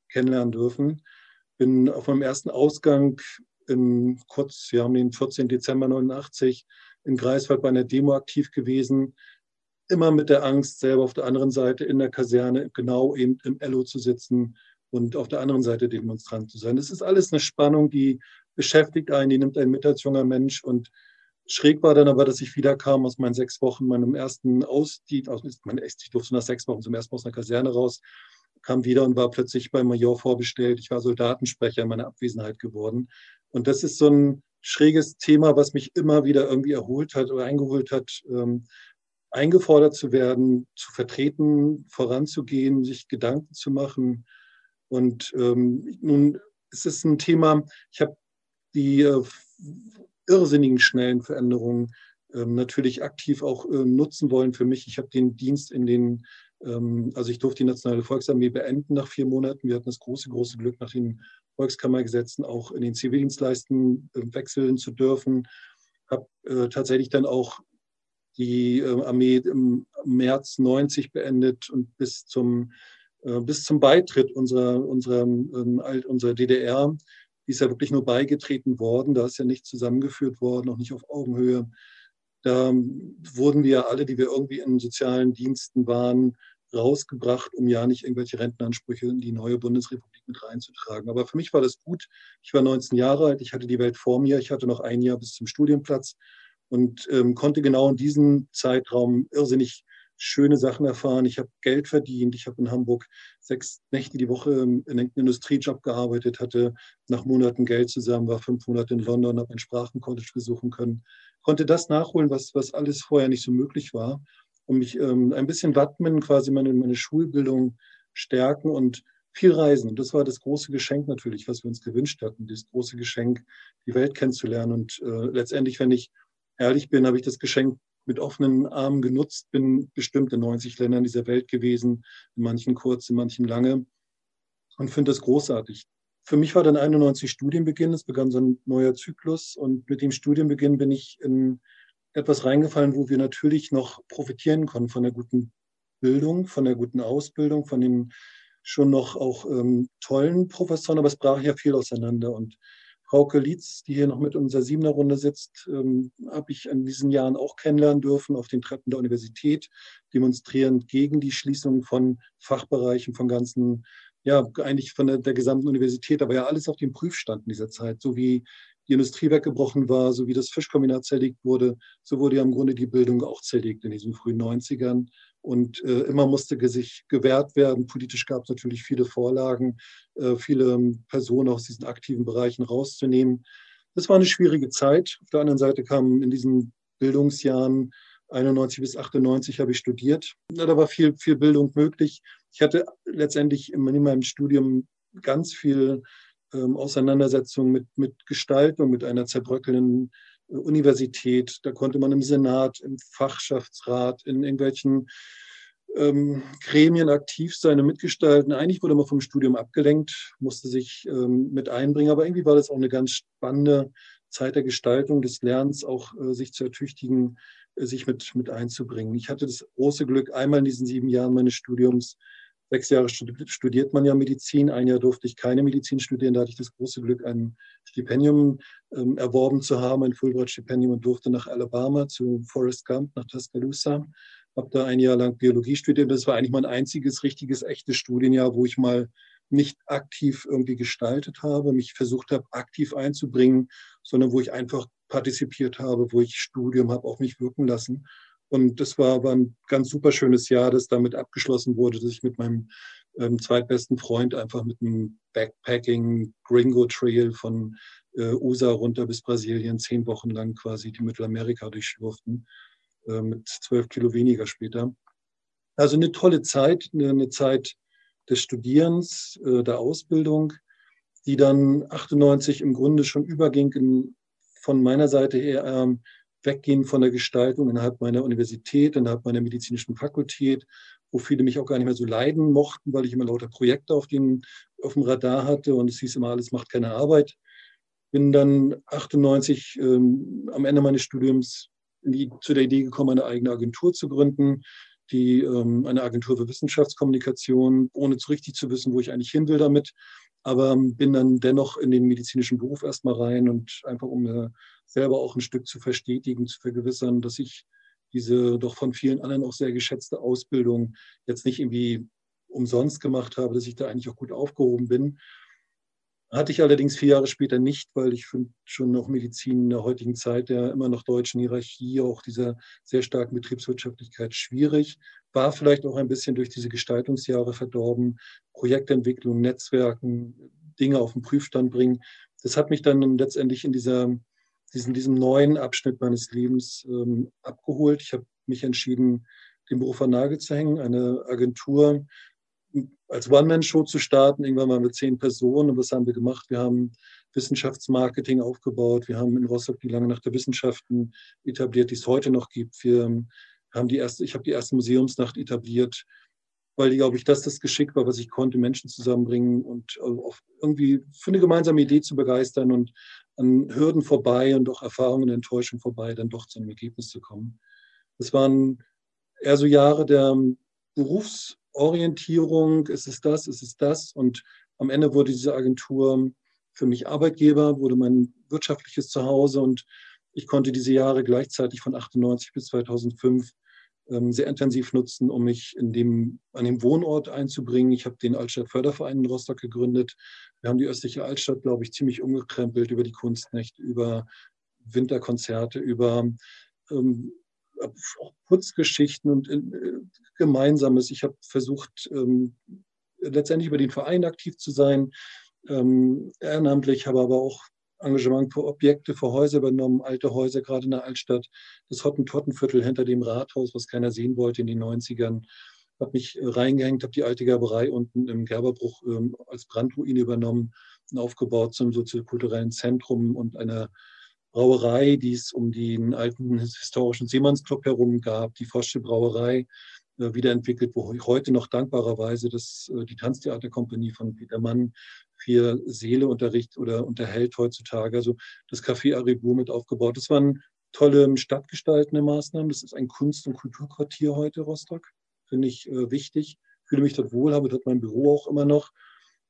G: kennenlernen dürfen. Bin auf meinem ersten Ausgang in, kurz, wir haben den 14. Dezember 89 in Greifswald bei einer Demo aktiv gewesen, immer mit der Angst, selber auf der anderen Seite in der Kaserne genau eben im Ello zu sitzen und auf der anderen Seite Demonstrant zu sein. Es ist alles eine Spannung, die beschäftigt einen, die nimmt einen mit als junger Mensch und Schräg war dann aber, dass ich wiederkam aus meinen sechs Wochen, meinem ersten Ausdienst, aus, ich durfte nach sechs Wochen zum ersten Mal aus einer Kaserne raus, kam wieder und war plötzlich beim Major vorbestellt. Ich war Soldatensprecher in meiner Abwesenheit geworden. Und das ist so ein schräges Thema, was mich immer wieder irgendwie erholt hat oder eingeholt hat, ähm, eingefordert zu werden, zu vertreten, voranzugehen, sich Gedanken zu machen. Und ähm, nun ist es ein Thema, ich habe die äh, irrsinnigen schnellen Veränderungen ähm, natürlich aktiv auch äh, nutzen wollen für mich. Ich habe den Dienst in den also ich durfte die Nationale Volksarmee beenden nach vier Monaten. Wir hatten das große, große Glück, nach den Volkskammergesetzen auch in den Zivildienstleisten äh, wechseln zu dürfen. Habe äh, tatsächlich dann auch die äh, Armee im März 90 beendet und bis zum, äh, bis zum Beitritt unserer, unserer, ähm, unserer DDR, die ist ja wirklich nur beigetreten worden, da ist ja nicht zusammengeführt worden, auch nicht auf Augenhöhe. Da wurden wir alle, die wir irgendwie in sozialen Diensten waren, rausgebracht, um ja nicht irgendwelche Rentenansprüche in die neue Bundesrepublik mit reinzutragen. Aber für mich war das gut. Ich war 19 Jahre alt, ich hatte die Welt vor mir, ich hatte noch ein Jahr bis zum Studienplatz und ähm, konnte genau in diesem Zeitraum irrsinnig schöne Sachen erfahren. Ich habe Geld verdient. Ich habe in Hamburg sechs Nächte die Woche in einem Industriejob gearbeitet, hatte nach Monaten Geld zusammen, war fünf Monate in London, habe ein Sprachencollege besuchen können, konnte das nachholen, was, was alles vorher nicht so möglich war und mich ähm, ein bisschen wappnen, quasi meine, meine Schulbildung stärken und viel reisen. Und das war das große Geschenk natürlich, was wir uns gewünscht hatten, das große Geschenk, die Welt kennenzulernen. Und äh, letztendlich, wenn ich ehrlich bin, habe ich das Geschenk mit offenen Armen genutzt, bin bestimmt in 90 Ländern dieser Welt gewesen, in manchen kurz, in manchen lange und finde das großartig. Für mich war dann 91 Studienbeginn, es begann so ein neuer Zyklus und mit dem Studienbeginn bin ich in etwas reingefallen, wo wir natürlich noch profitieren konnten von der guten Bildung, von der guten Ausbildung, von den schon noch auch ähm, tollen Professoren, aber es brach ja viel auseinander. Und Frauke Lietz, die hier noch mit unserer Siebener Runde sitzt, ähm, habe ich in diesen Jahren auch kennenlernen dürfen auf den Treppen der Universität, demonstrierend gegen die Schließung von Fachbereichen, von ganzen, ja, eigentlich von der, der gesamten Universität, aber ja alles auf dem Prüfstand in dieser Zeit, so wie die Industrie weggebrochen war, so wie das Fischkombinat zerlegt wurde, so wurde ja im Grunde die Bildung auch zerlegt in diesen frühen 90ern. Und äh, immer musste sich gewährt werden. Politisch gab es natürlich viele Vorlagen, äh, viele ähm, Personen aus diesen aktiven Bereichen rauszunehmen. Das war eine schwierige Zeit. Auf der anderen Seite kamen in diesen Bildungsjahren 91 bis 98 habe ich studiert. Da war viel, viel Bildung möglich. Ich hatte letztendlich in meinem Studium ganz viel ähm, Auseinandersetzung mit, mit Gestaltung, mit einer zerbröckelnden Universität, da konnte man im Senat, im Fachschaftsrat, in irgendwelchen ähm, Gremien aktiv sein und mitgestalten. Eigentlich wurde man vom Studium abgelenkt, musste sich ähm, mit einbringen, aber irgendwie war das auch eine ganz spannende Zeit der Gestaltung, des Lernens, auch äh, sich zu ertüchtigen, äh, sich mit, mit einzubringen. Ich hatte das große Glück, einmal in diesen sieben Jahren meines Studiums Sechs Jahre studiert man ja Medizin, ein Jahr durfte ich keine Medizin studieren. Da hatte ich das große Glück, ein Stipendium ähm, erworben zu haben, ein Fulbright-Stipendium und durfte nach Alabama zu Forest Gump, nach Tuscaloosa. Habe da ein Jahr lang Biologie studiert. Das war eigentlich mein einziges richtiges, echtes Studienjahr, wo ich mal nicht aktiv irgendwie gestaltet habe, mich versucht habe, aktiv einzubringen, sondern wo ich einfach partizipiert habe, wo ich Studium habe auf mich wirken lassen. Und das war, war ein ganz super schönes Jahr, das damit abgeschlossen wurde, dass ich mit meinem ähm, zweitbesten Freund einfach mit einem Backpacking Gringo Trail von äh, USA runter bis Brasilien zehn Wochen lang quasi die Mittelamerika durchschlurften, äh, mit zwölf Kilo weniger später. Also eine tolle Zeit, eine, eine Zeit des Studierens, äh, der Ausbildung, die dann 98 im Grunde schon überging in, von meiner Seite her ähm, weggehen von der Gestaltung innerhalb meiner Universität, innerhalb meiner medizinischen Fakultät, wo viele mich auch gar nicht mehr so leiden mochten, weil ich immer lauter Projekte auf, den, auf dem Radar hatte und es hieß immer, alles macht keine Arbeit. Bin dann 98 ähm, am Ende meines Studiums die, zu der Idee gekommen, eine eigene Agentur zu gründen, die ähm, eine Agentur für Wissenschaftskommunikation, ohne zu richtig zu wissen, wo ich eigentlich hin will damit, aber bin dann dennoch in den medizinischen Beruf erstmal rein und einfach um mir selber auch ein Stück zu verstetigen, zu vergewissern, dass ich diese doch von vielen anderen auch sehr geschätzte Ausbildung jetzt nicht irgendwie umsonst gemacht habe, dass ich da eigentlich auch gut aufgehoben bin. Hatte ich allerdings vier Jahre später nicht, weil ich finde schon noch Medizin in der heutigen Zeit der immer noch deutschen Hierarchie, auch dieser sehr starken Betriebswirtschaftlichkeit schwierig. War vielleicht auch ein bisschen durch diese Gestaltungsjahre verdorben, Projektentwicklung, Netzwerken, Dinge auf den Prüfstand bringen. Das hat mich dann letztendlich in dieser diesen, diesem neuen Abschnitt meines Lebens ähm, abgeholt. Ich habe mich entschieden, den Beruf an Nagel zu hängen, eine Agentur als One-Man-Show zu starten, irgendwann mal mit zehn Personen. Und was haben wir gemacht? Wir haben Wissenschaftsmarketing aufgebaut. Wir haben in Rostock die Lange Nacht der Wissenschaften etabliert, die es heute noch gibt. Wir haben die erste, ich habe die erste Museumsnacht etabliert, weil, glaube ich, das das Geschick war, was ich konnte, Menschen zusammenbringen und irgendwie für eine gemeinsame Idee zu begeistern und an Hürden vorbei und auch Erfahrungen und Enttäuschungen vorbei dann doch zu einem Ergebnis zu kommen. Das waren eher so Jahre der Berufsorientierung, ist es das, ist es das und am Ende wurde diese Agentur für mich Arbeitgeber, wurde mein wirtschaftliches Zuhause und ich konnte diese Jahre gleichzeitig von 98 bis 2005 ähm, sehr intensiv nutzen, um mich in dem, an dem Wohnort einzubringen. Ich habe den Altstadt-Förderverein in Rostock gegründet. Wir haben die östliche Altstadt, glaube ich, ziemlich umgekrempelt über die Kunstnächte, über Winterkonzerte, über ähm, Putzgeschichten und äh, Gemeinsames. Ich habe versucht, ähm, letztendlich über den Verein aktiv zu sein, ähm, ehrenamtlich, habe aber auch Engagement für Objekte, für Häuser übernommen, alte Häuser, gerade in der Altstadt, das Hottentottenviertel hinter dem Rathaus, was keiner sehen wollte in den 90ern. Habe mich äh, reingehängt, habe die alte Gerberei unten im Gerberbruch ähm, als Brandruine übernommen und aufgebaut zum soziokulturellen Zentrum und einer Brauerei, die es um den alten historischen Seemannsclub herum gab, die Forsche Brauerei, äh, wiederentwickelt, wo heute noch dankbarerweise das, äh, die Tanztheaterkompanie von Peter Mann für Seele unterricht oder unterhält heutzutage. Also das Café Aribur mit aufgebaut. Das waren tolle stadtgestaltende Maßnahmen. Das ist ein Kunst- und Kulturquartier heute, Rostock. Finde ich äh, wichtig. fühle mich dort wohl, habe dort mein Büro auch immer noch.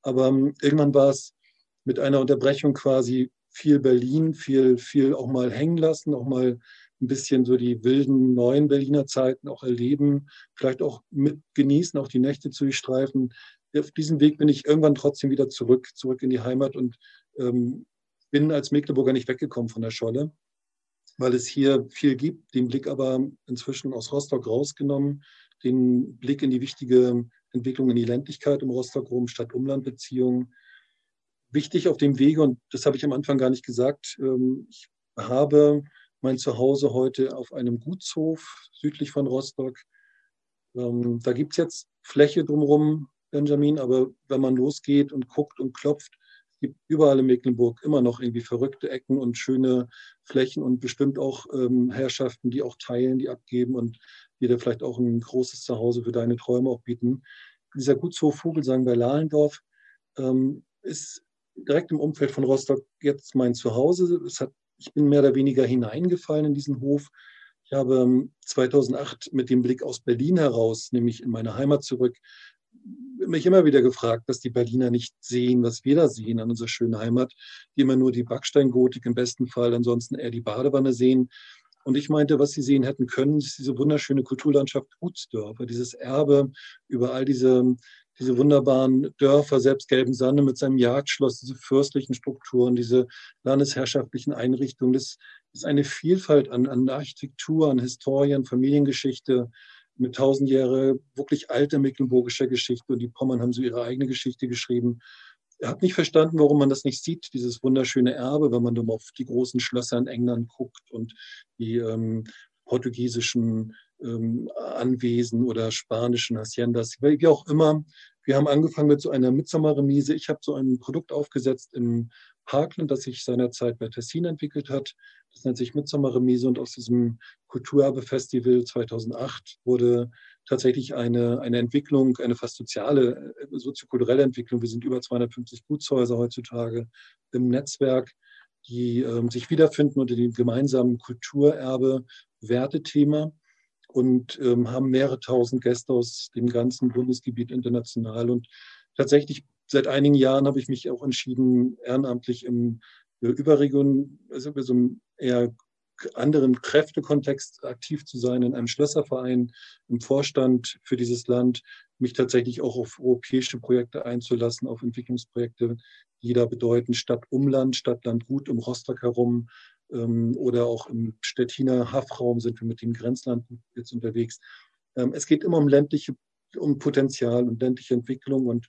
G: Aber ähm, irgendwann war es mit einer Unterbrechung quasi viel Berlin, viel, viel auch mal hängen lassen, auch mal ein bisschen so die wilden neuen Berliner Zeiten auch erleben, vielleicht auch mit genießen, auch die Nächte zu durchstreifen. Auf diesem Weg bin ich irgendwann trotzdem wieder zurück, zurück in die Heimat und ähm, bin als Mecklenburger nicht weggekommen von der Scholle, weil es hier viel gibt, den Blick aber inzwischen aus Rostock rausgenommen, den Blick in die wichtige Entwicklung in die Ländlichkeit um Rostock rum, Stadt-Umland-Beziehungen. Wichtig auf dem Wege, und das habe ich am Anfang gar nicht gesagt, ähm, ich habe mein Zuhause heute auf einem Gutshof südlich von Rostock. Ähm, da gibt es jetzt Fläche drumherum, Benjamin, aber wenn man losgeht und guckt und klopft, gibt überall in Mecklenburg immer noch irgendwie verrückte Ecken und schöne Flächen und bestimmt auch ähm, Herrschaften, die auch teilen, die abgeben und dir vielleicht auch ein großes Zuhause für deine Träume auch bieten. Dieser Gutshof Vogelsang bei Lahlendorf ähm, ist direkt im Umfeld von Rostock jetzt mein Zuhause. Hat, ich bin mehr oder weniger hineingefallen in diesen Hof. Ich habe 2008 ähm, mit dem Blick aus Berlin heraus, nämlich in meine Heimat zurück, mich immer wieder gefragt, dass die Berliner nicht sehen, was wir da sehen an unserer schönen Heimat, die immer nur die Backsteingotik im besten Fall, ansonsten eher die Badewanne sehen. Und ich meinte, was sie sehen hätten können, ist diese wunderschöne Kulturlandschaft Gutsdörfer, dieses Erbe über all diese, diese wunderbaren Dörfer, selbst Gelbensande mit seinem Jagdschloss, diese fürstlichen Strukturen, diese landesherrschaftlichen Einrichtungen. Das ist eine Vielfalt an, an Architektur, an Historien, Familiengeschichte, mit tausend Jahre wirklich alte mecklenburgischer Geschichte und die Pommern haben so ihre eigene Geschichte geschrieben. Er hat nicht verstanden, warum man das nicht sieht, dieses wunderschöne Erbe, wenn man dann auf die großen Schlösser in England guckt und die ähm, portugiesischen ähm, Anwesen oder spanischen Haciendas, wie auch immer. Wir haben angefangen mit so einer Mitsommerremise. Ich habe so ein Produkt aufgesetzt im Parkland, das sich seinerzeit bei Tessin entwickelt hat. Das nennt sich Mitsommerremise und aus diesem Kulturerbefestival 2008 wurde tatsächlich eine, eine Entwicklung, eine fast soziale, äh, soziokulturelle Entwicklung. Wir sind über 250 Gutshäuser heutzutage im Netzwerk, die ähm, sich wiederfinden unter dem gemeinsamen Kulturerbe, Wertethema und ähm, haben mehrere tausend Gäste aus dem ganzen Bundesgebiet international. Und tatsächlich seit einigen Jahren habe ich mich auch entschieden, ehrenamtlich im äh, Überregion, also so einem eher anderen Kräftekontext aktiv zu sein, in einem Schlösserverein, im Vorstand für dieses Land, mich tatsächlich auch auf europäische Projekte einzulassen, auf Entwicklungsprojekte, die da bedeuten Stadt-Umland, Stadt-Land-Gut um Rostock herum oder auch im Stettiner Hafraum sind wir mit dem Grenzland jetzt unterwegs. Ähm, es geht immer um ländliche, um Potenzial und ländliche Entwicklung und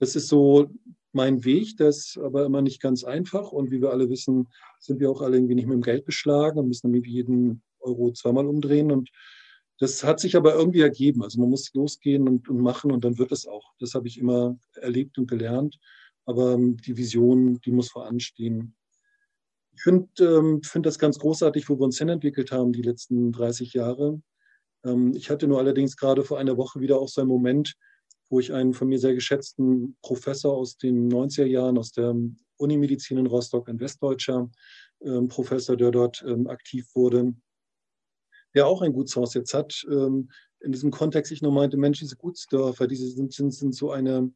G: das ist so mein Weg, das ist aber immer nicht ganz einfach. Und wie wir alle wissen, sind wir auch alle irgendwie nicht mit dem Geld beschlagen und müssen dann jeden Euro zweimal umdrehen. Und das hat sich aber irgendwie ergeben. Also man muss losgehen und, und machen und dann wird es auch. Das habe ich immer erlebt und gelernt. Aber ähm, die Vision, die muss voranstehen. Ich finde ähm, find das ganz großartig, wo wir uns hinentwickelt haben die letzten 30 Jahre. Ähm, ich hatte nur allerdings gerade vor einer Woche wieder auch so einen Moment, wo ich einen von mir sehr geschätzten Professor aus den 90er Jahren aus der Unimedizin in Rostock, ein westdeutscher ähm, Professor, der dort ähm, aktiv wurde, der auch ein Gutshaus jetzt hat. Ähm, in diesem Kontext ich nur meinte, Mensch, diese Gutsdörfer, diese sind, sind, sind so eine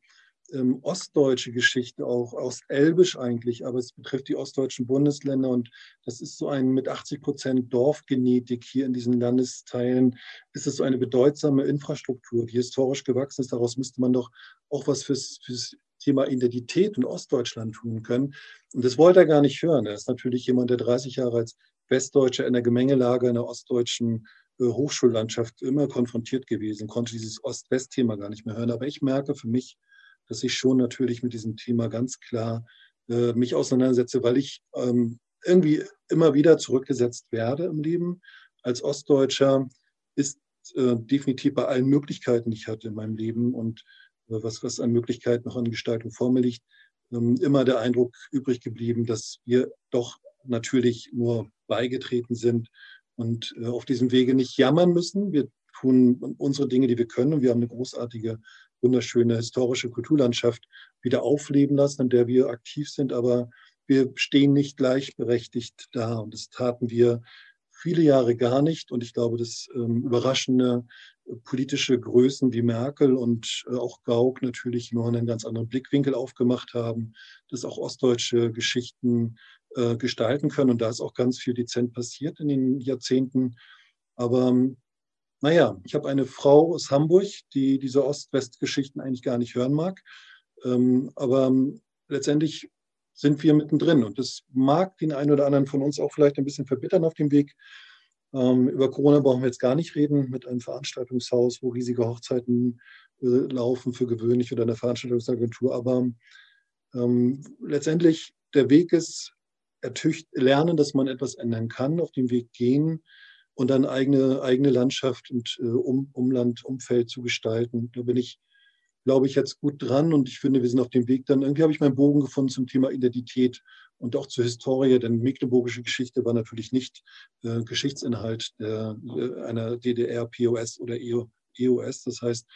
G: ähm, ostdeutsche Geschichte auch, aus Elbisch eigentlich, aber es betrifft die ostdeutschen Bundesländer und das ist so ein mit 80 Prozent Dorfgenetik hier in diesen Landesteilen, ist es so eine bedeutsame Infrastruktur, die historisch gewachsen ist. Daraus müsste man doch auch was fürs, fürs Thema Identität in Ostdeutschland tun können. Und das wollte er gar nicht hören. Er ist natürlich jemand, der 30 Jahre als Westdeutscher in der Gemengelage in der ostdeutschen äh, Hochschullandschaft immer konfrontiert gewesen, konnte dieses Ost-West-Thema gar nicht mehr hören. Aber ich merke für mich, dass ich schon natürlich mit diesem Thema ganz klar äh, mich auseinandersetze, weil ich ähm, irgendwie immer wieder zurückgesetzt werde im Leben. Als Ostdeutscher ist äh, definitiv bei allen Möglichkeiten, die ich hatte in meinem Leben und äh, was, was an Möglichkeiten noch an Gestaltung vor mir liegt, ähm, immer der Eindruck übrig geblieben, dass wir doch natürlich nur beigetreten sind und äh, auf diesem Wege nicht jammern müssen. Wir tun unsere Dinge, die wir können und wir haben eine großartige wunderschöne historische Kulturlandschaft wieder aufleben lassen, in der wir aktiv sind. Aber wir stehen nicht gleichberechtigt da. Und das taten wir viele Jahre gar nicht. Und ich glaube, das ähm, Überraschende politische Größen wie Merkel und äh, auch Gauck natürlich noch einen ganz anderen Blickwinkel aufgemacht haben, dass auch ostdeutsche Geschichten äh, gestalten können. Und da ist auch ganz viel dezent passiert in den Jahrzehnten. Aber ähm, naja, ich habe eine Frau aus Hamburg, die diese Ost-West-Geschichten eigentlich gar nicht hören mag. Ähm, aber ähm, letztendlich sind wir mittendrin. Und das mag den einen oder anderen von uns auch vielleicht ein bisschen verbittern auf dem Weg. Ähm, über Corona brauchen wir jetzt gar nicht reden, mit einem Veranstaltungshaus, wo riesige Hochzeiten äh, laufen für gewöhnlich oder einer Veranstaltungsagentur. Aber ähm, letztendlich der Weg ist, ertücht, lernen, dass man etwas ändern kann, auf dem Weg gehen und dann eigene, eigene Landschaft und äh, um, Umland, Umfeld zu gestalten. Da bin ich glaube ich, jetzt gut dran und ich finde, wir sind auf dem Weg dann. Irgendwie habe ich meinen Bogen gefunden zum Thema Identität und auch zur Historie, denn mecklenburgische Geschichte war natürlich nicht äh, Geschichtsinhalt der, äh, einer DDR, POS oder EO, EOS. Das heißt,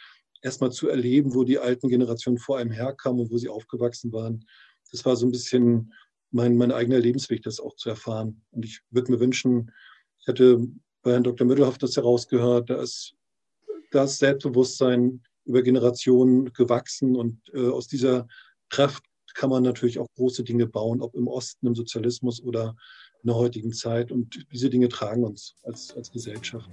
G: erstmal zu erleben, wo die alten Generationen vor einem herkamen und wo sie aufgewachsen waren. Das war so ein bisschen mein, mein eigener Lebensweg, das auch zu erfahren. Und ich würde mir wünschen, ich hatte bei Herrn Dr. Mittelhoff das herausgehört, da ist das Selbstbewusstsein über Generationen gewachsen und äh, aus dieser Kraft kann man natürlich auch große Dinge bauen, ob im Osten, im Sozialismus oder in der heutigen Zeit. Und diese Dinge tragen uns als, als Gesellschaft.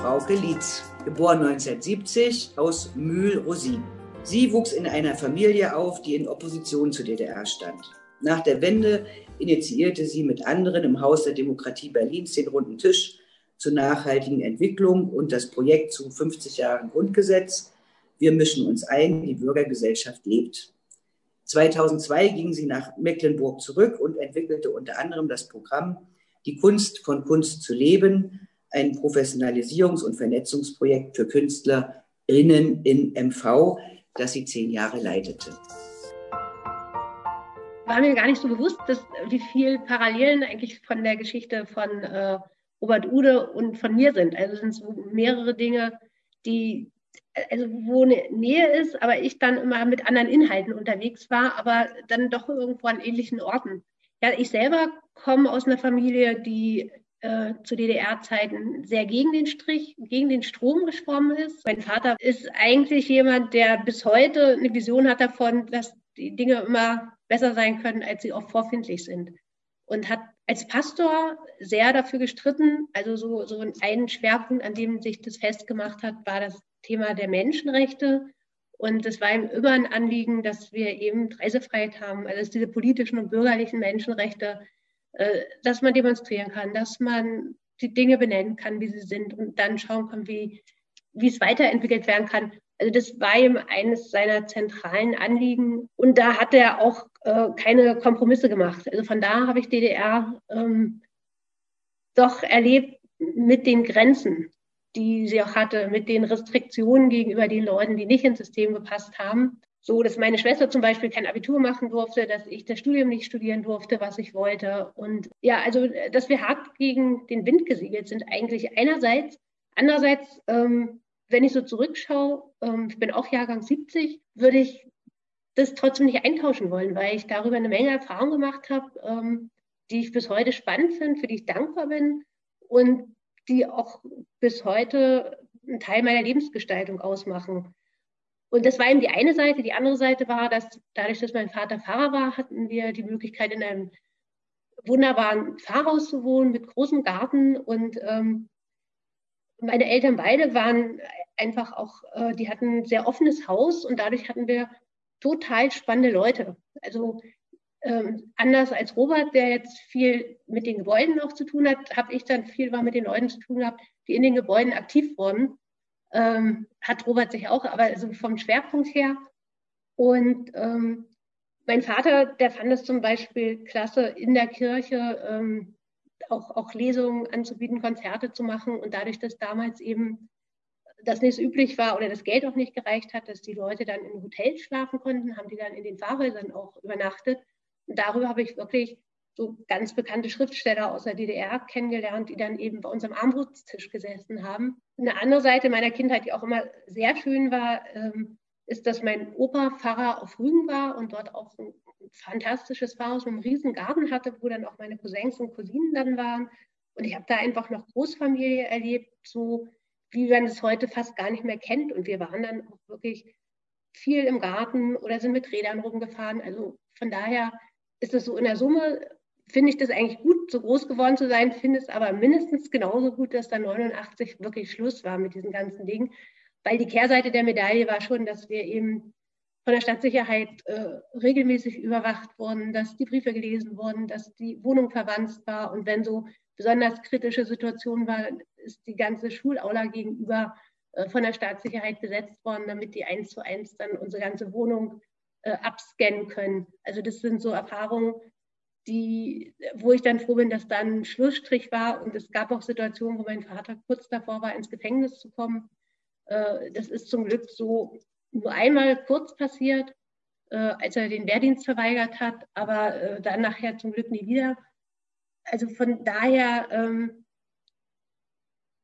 A: Frauke Lietz, geboren 1970 aus Mühl-Rosin. Sie wuchs in einer Familie auf, die in Opposition zur DDR stand. Nach der Wende initiierte sie mit anderen im Haus der Demokratie Berlins den runden Tisch zur nachhaltigen Entwicklung und das Projekt zu 50 Jahren Grundgesetz. Wir mischen uns ein, die Bürgergesellschaft lebt. 2002 ging sie nach Mecklenburg zurück und entwickelte unter anderem das Programm Die Kunst von Kunst zu leben, ein Professionalisierungs- und Vernetzungsprojekt für KünstlerInnen in MV, das sie zehn Jahre leitete
H: war mir gar nicht so bewusst, dass, wie viel Parallelen eigentlich von der Geschichte von äh, Robert Ude und von mir sind. Also sind so mehrere Dinge, die, also wo eine Nähe ist, aber ich dann immer mit anderen Inhalten unterwegs war, aber dann doch irgendwo an ähnlichen Orten. Ja, ich selber komme aus einer Familie, die äh, zu DDR-Zeiten sehr gegen den Strich, gegen den Strom geschwommen ist. Mein Vater ist eigentlich jemand, der bis heute eine Vision hat davon, dass die Dinge immer besser sein können, als sie auch vorfindlich sind und hat als Pastor sehr dafür gestritten. Also so, so ein Schwerpunkt, an dem sich das festgemacht hat, war das Thema der Menschenrechte. Und es war ihm immer ein Anliegen, dass wir eben Reisefreiheit haben, also diese politischen und bürgerlichen Menschenrechte, äh, dass man demonstrieren kann, dass man die Dinge benennen kann, wie sie sind und dann schauen kann, wie, wie es weiterentwickelt werden kann. Also das war ihm eines seiner zentralen Anliegen. Und da hat er auch äh, keine Kompromisse gemacht. Also von da habe ich DDR ähm, doch erlebt mit den Grenzen, die sie auch hatte, mit den Restriktionen gegenüber den Leuten, die nicht ins System gepasst haben. So, dass meine Schwester zum Beispiel kein Abitur machen durfte, dass ich das Studium nicht studieren durfte, was ich wollte. Und ja, also, dass wir hart gegen den Wind gesegelt sind, eigentlich einerseits. Andererseits ähm, wenn ich so zurückschaue, ähm, ich bin auch Jahrgang 70, würde ich das trotzdem nicht eintauschen wollen, weil ich darüber eine Menge Erfahrung gemacht habe, ähm, die ich bis heute spannend finde, für die ich dankbar bin und die auch bis heute einen Teil meiner Lebensgestaltung ausmachen. Und das war eben die eine Seite. Die andere Seite war, dass dadurch, dass mein Vater Pfarrer war, hatten wir die Möglichkeit, in einem wunderbaren Pfarrhaus zu wohnen mit großem Garten und ähm, meine Eltern beide waren einfach auch, äh, die hatten ein sehr offenes Haus und dadurch hatten wir total spannende Leute. Also ähm, anders als Robert, der jetzt viel mit den Gebäuden noch zu tun hat, habe ich dann viel mal mit den Leuten zu tun gehabt, die in den Gebäuden aktiv wurden. Ähm, hat Robert sich auch, aber also vom Schwerpunkt her. Und ähm, mein Vater, der fand es zum Beispiel klasse, in der Kirche ähm, auch, auch Lesungen anzubieten, Konzerte zu machen. Und dadurch, dass damals eben das nicht üblich war oder das Geld auch nicht gereicht hat, dass die Leute dann in Hotels schlafen konnten, haben die dann in den Fahrhäusern auch übernachtet. Und darüber habe ich wirklich so ganz bekannte Schriftsteller aus der DDR kennengelernt, die dann eben bei uns am Armutstisch gesessen haben. Eine andere Seite meiner Kindheit, die auch immer sehr schön war, ähm, ist, dass mein Opa Pfarrer auf Rügen war und dort auch ein fantastisches Pfarrhaus mit einem riesen Garten hatte, wo dann auch meine Cousins und Cousinen dann waren. Und ich habe da einfach noch Großfamilie erlebt, so wie man es heute fast gar nicht mehr kennt. Und wir waren dann auch wirklich viel im Garten oder sind mit Rädern rumgefahren. Also von daher ist es so in der Summe, finde ich das eigentlich gut, so groß geworden zu sein, finde es aber mindestens genauso gut, dass da 89 wirklich Schluss war mit diesen ganzen Dingen. Weil die Kehrseite der Medaille war schon, dass wir eben von der Stadtsicherheit äh, regelmäßig überwacht wurden, dass die Briefe gelesen wurden, dass die Wohnung verwandt war. Und wenn so besonders kritische Situationen waren, ist die ganze Schulaula gegenüber äh, von der Staatssicherheit besetzt worden, damit die eins zu eins dann unsere ganze Wohnung äh, abscannen können. Also das sind so Erfahrungen, die, wo ich dann froh bin, dass dann ein Schlussstrich war. Und es gab auch Situationen, wo mein Vater kurz davor war, ins Gefängnis zu kommen. Äh, das ist zum Glück so nur einmal kurz passiert, äh, als er den Wehrdienst verweigert hat, aber äh, dann nachher zum Glück nie wieder. Also von daher ähm,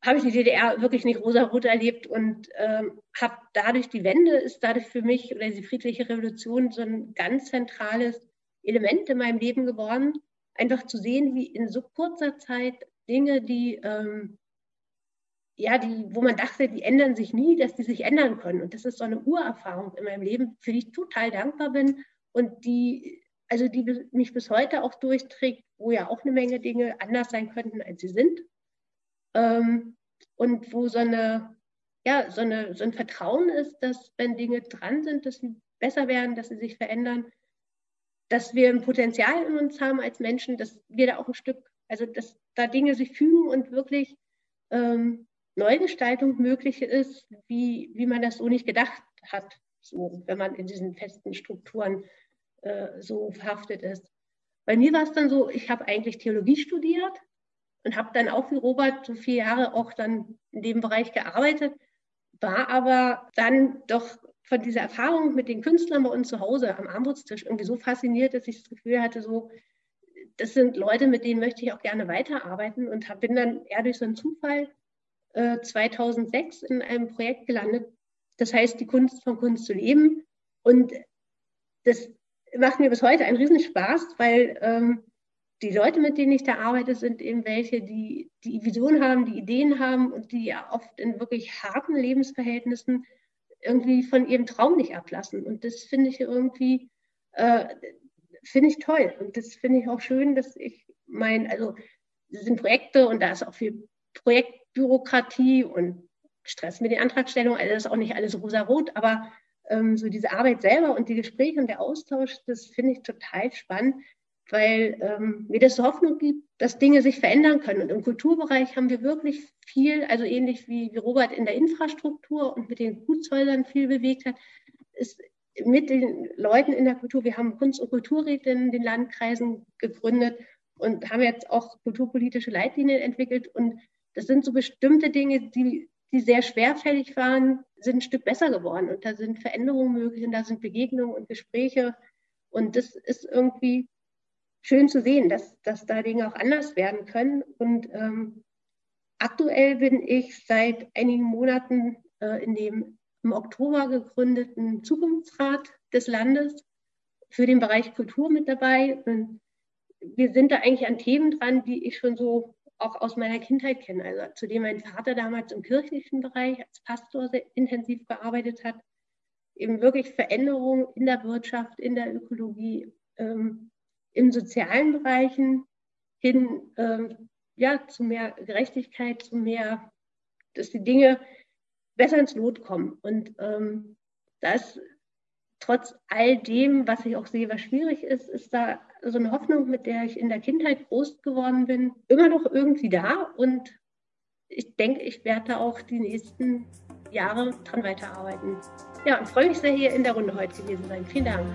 H: habe ich die DDR wirklich nicht rosa-rot erlebt und ähm, habe dadurch die Wende ist dadurch für mich oder die friedliche Revolution so ein ganz zentrales Element in meinem Leben geworden. Einfach zu sehen, wie in so kurzer Zeit Dinge, die ähm, ja, die, wo man dachte, die ändern sich nie, dass die sich ändern können. Und das ist so eine Urerfahrung in meinem Leben, für die ich total dankbar bin und die, also die mich bis heute auch durchträgt, wo ja auch eine Menge Dinge anders sein könnten, als sie sind. Ähm, und wo so eine, ja, so, eine, so ein Vertrauen ist, dass wenn Dinge dran sind, dass sie besser werden, dass sie sich verändern, dass wir ein Potenzial in uns haben als Menschen, dass wir da auch ein Stück, also dass da Dinge sich fügen und wirklich ähm, Neugestaltung möglich ist, wie, wie man das so nicht gedacht hat, so, wenn man in diesen festen Strukturen äh, so verhaftet ist. Bei mir war es dann so, ich habe eigentlich Theologie studiert und habe dann auch wie Robert so vier Jahre auch dann in dem Bereich gearbeitet, war aber dann doch von dieser Erfahrung mit den Künstlern bei uns zu Hause am Armutstisch irgendwie so fasziniert, dass ich das Gefühl hatte, so, das sind Leute, mit denen möchte ich auch gerne weiterarbeiten und hab, bin dann eher durch so einen Zufall 2006 äh, in einem Projekt gelandet. Das heißt, die Kunst von Kunst zu leben. Und das macht mir bis heute einen Riesenspaß, weil ähm, die Leute, mit denen ich da arbeite, sind eben welche, die die Vision haben, die Ideen haben und die ja oft in wirklich harten Lebensverhältnissen irgendwie von ihrem Traum nicht ablassen. Und das finde ich irgendwie, äh, finde ich toll. Und das finde ich auch schön, dass ich mein, also das sind Projekte und da ist auch viel Projektbürokratie und Stress mit den Antragstellungen. Also das ist auch nicht alles rosa-rot, aber ähm, so diese Arbeit selber und die Gespräche und der Austausch, das finde ich total spannend, weil ähm, mir das Hoffnung gibt, dass Dinge sich verändern können. Und im Kulturbereich haben wir wirklich viel, also ähnlich wie, wie Robert in der Infrastruktur und mit den Gutshäusern viel bewegt hat, ist mit den Leuten in der Kultur, wir haben Kunst- und Kulturräte in den Landkreisen gegründet und haben jetzt auch kulturpolitische Leitlinien entwickelt. Und das sind so bestimmte Dinge, die, die sehr schwerfällig waren, sind ein Stück besser geworden. Und da sind Veränderungen möglich und da sind Begegnungen und Gespräche. Und das ist irgendwie schön zu sehen, dass, dass da Dinge auch anders werden können. Und ähm, aktuell bin ich seit einigen Monaten äh, in dem im Oktober gegründeten Zukunftsrat des Landes für den Bereich Kultur mit dabei. Und wir sind da eigentlich an Themen dran, die ich schon so auch aus meiner Kindheit kenne. Also zudem mein Vater damals im kirchlichen Bereich als Pastor sehr intensiv gearbeitet hat, eben wirklich Veränderungen in der Wirtschaft, in der Ökologie, ähm, in sozialen Bereichen hin ähm, ja, zu mehr Gerechtigkeit, zu mehr, dass die Dinge besser ins Lot kommen. Und ähm, das trotz all dem, was ich auch sehe, was schwierig ist, ist da so eine Hoffnung, mit der ich in der Kindheit groß geworden bin, immer noch irgendwie da. Und ich denke, ich werde da auch die nächsten Jahre dran weiterarbeiten. Ja, und freue mich sehr, hier in der Runde heute gewesen sein. Vielen Dank.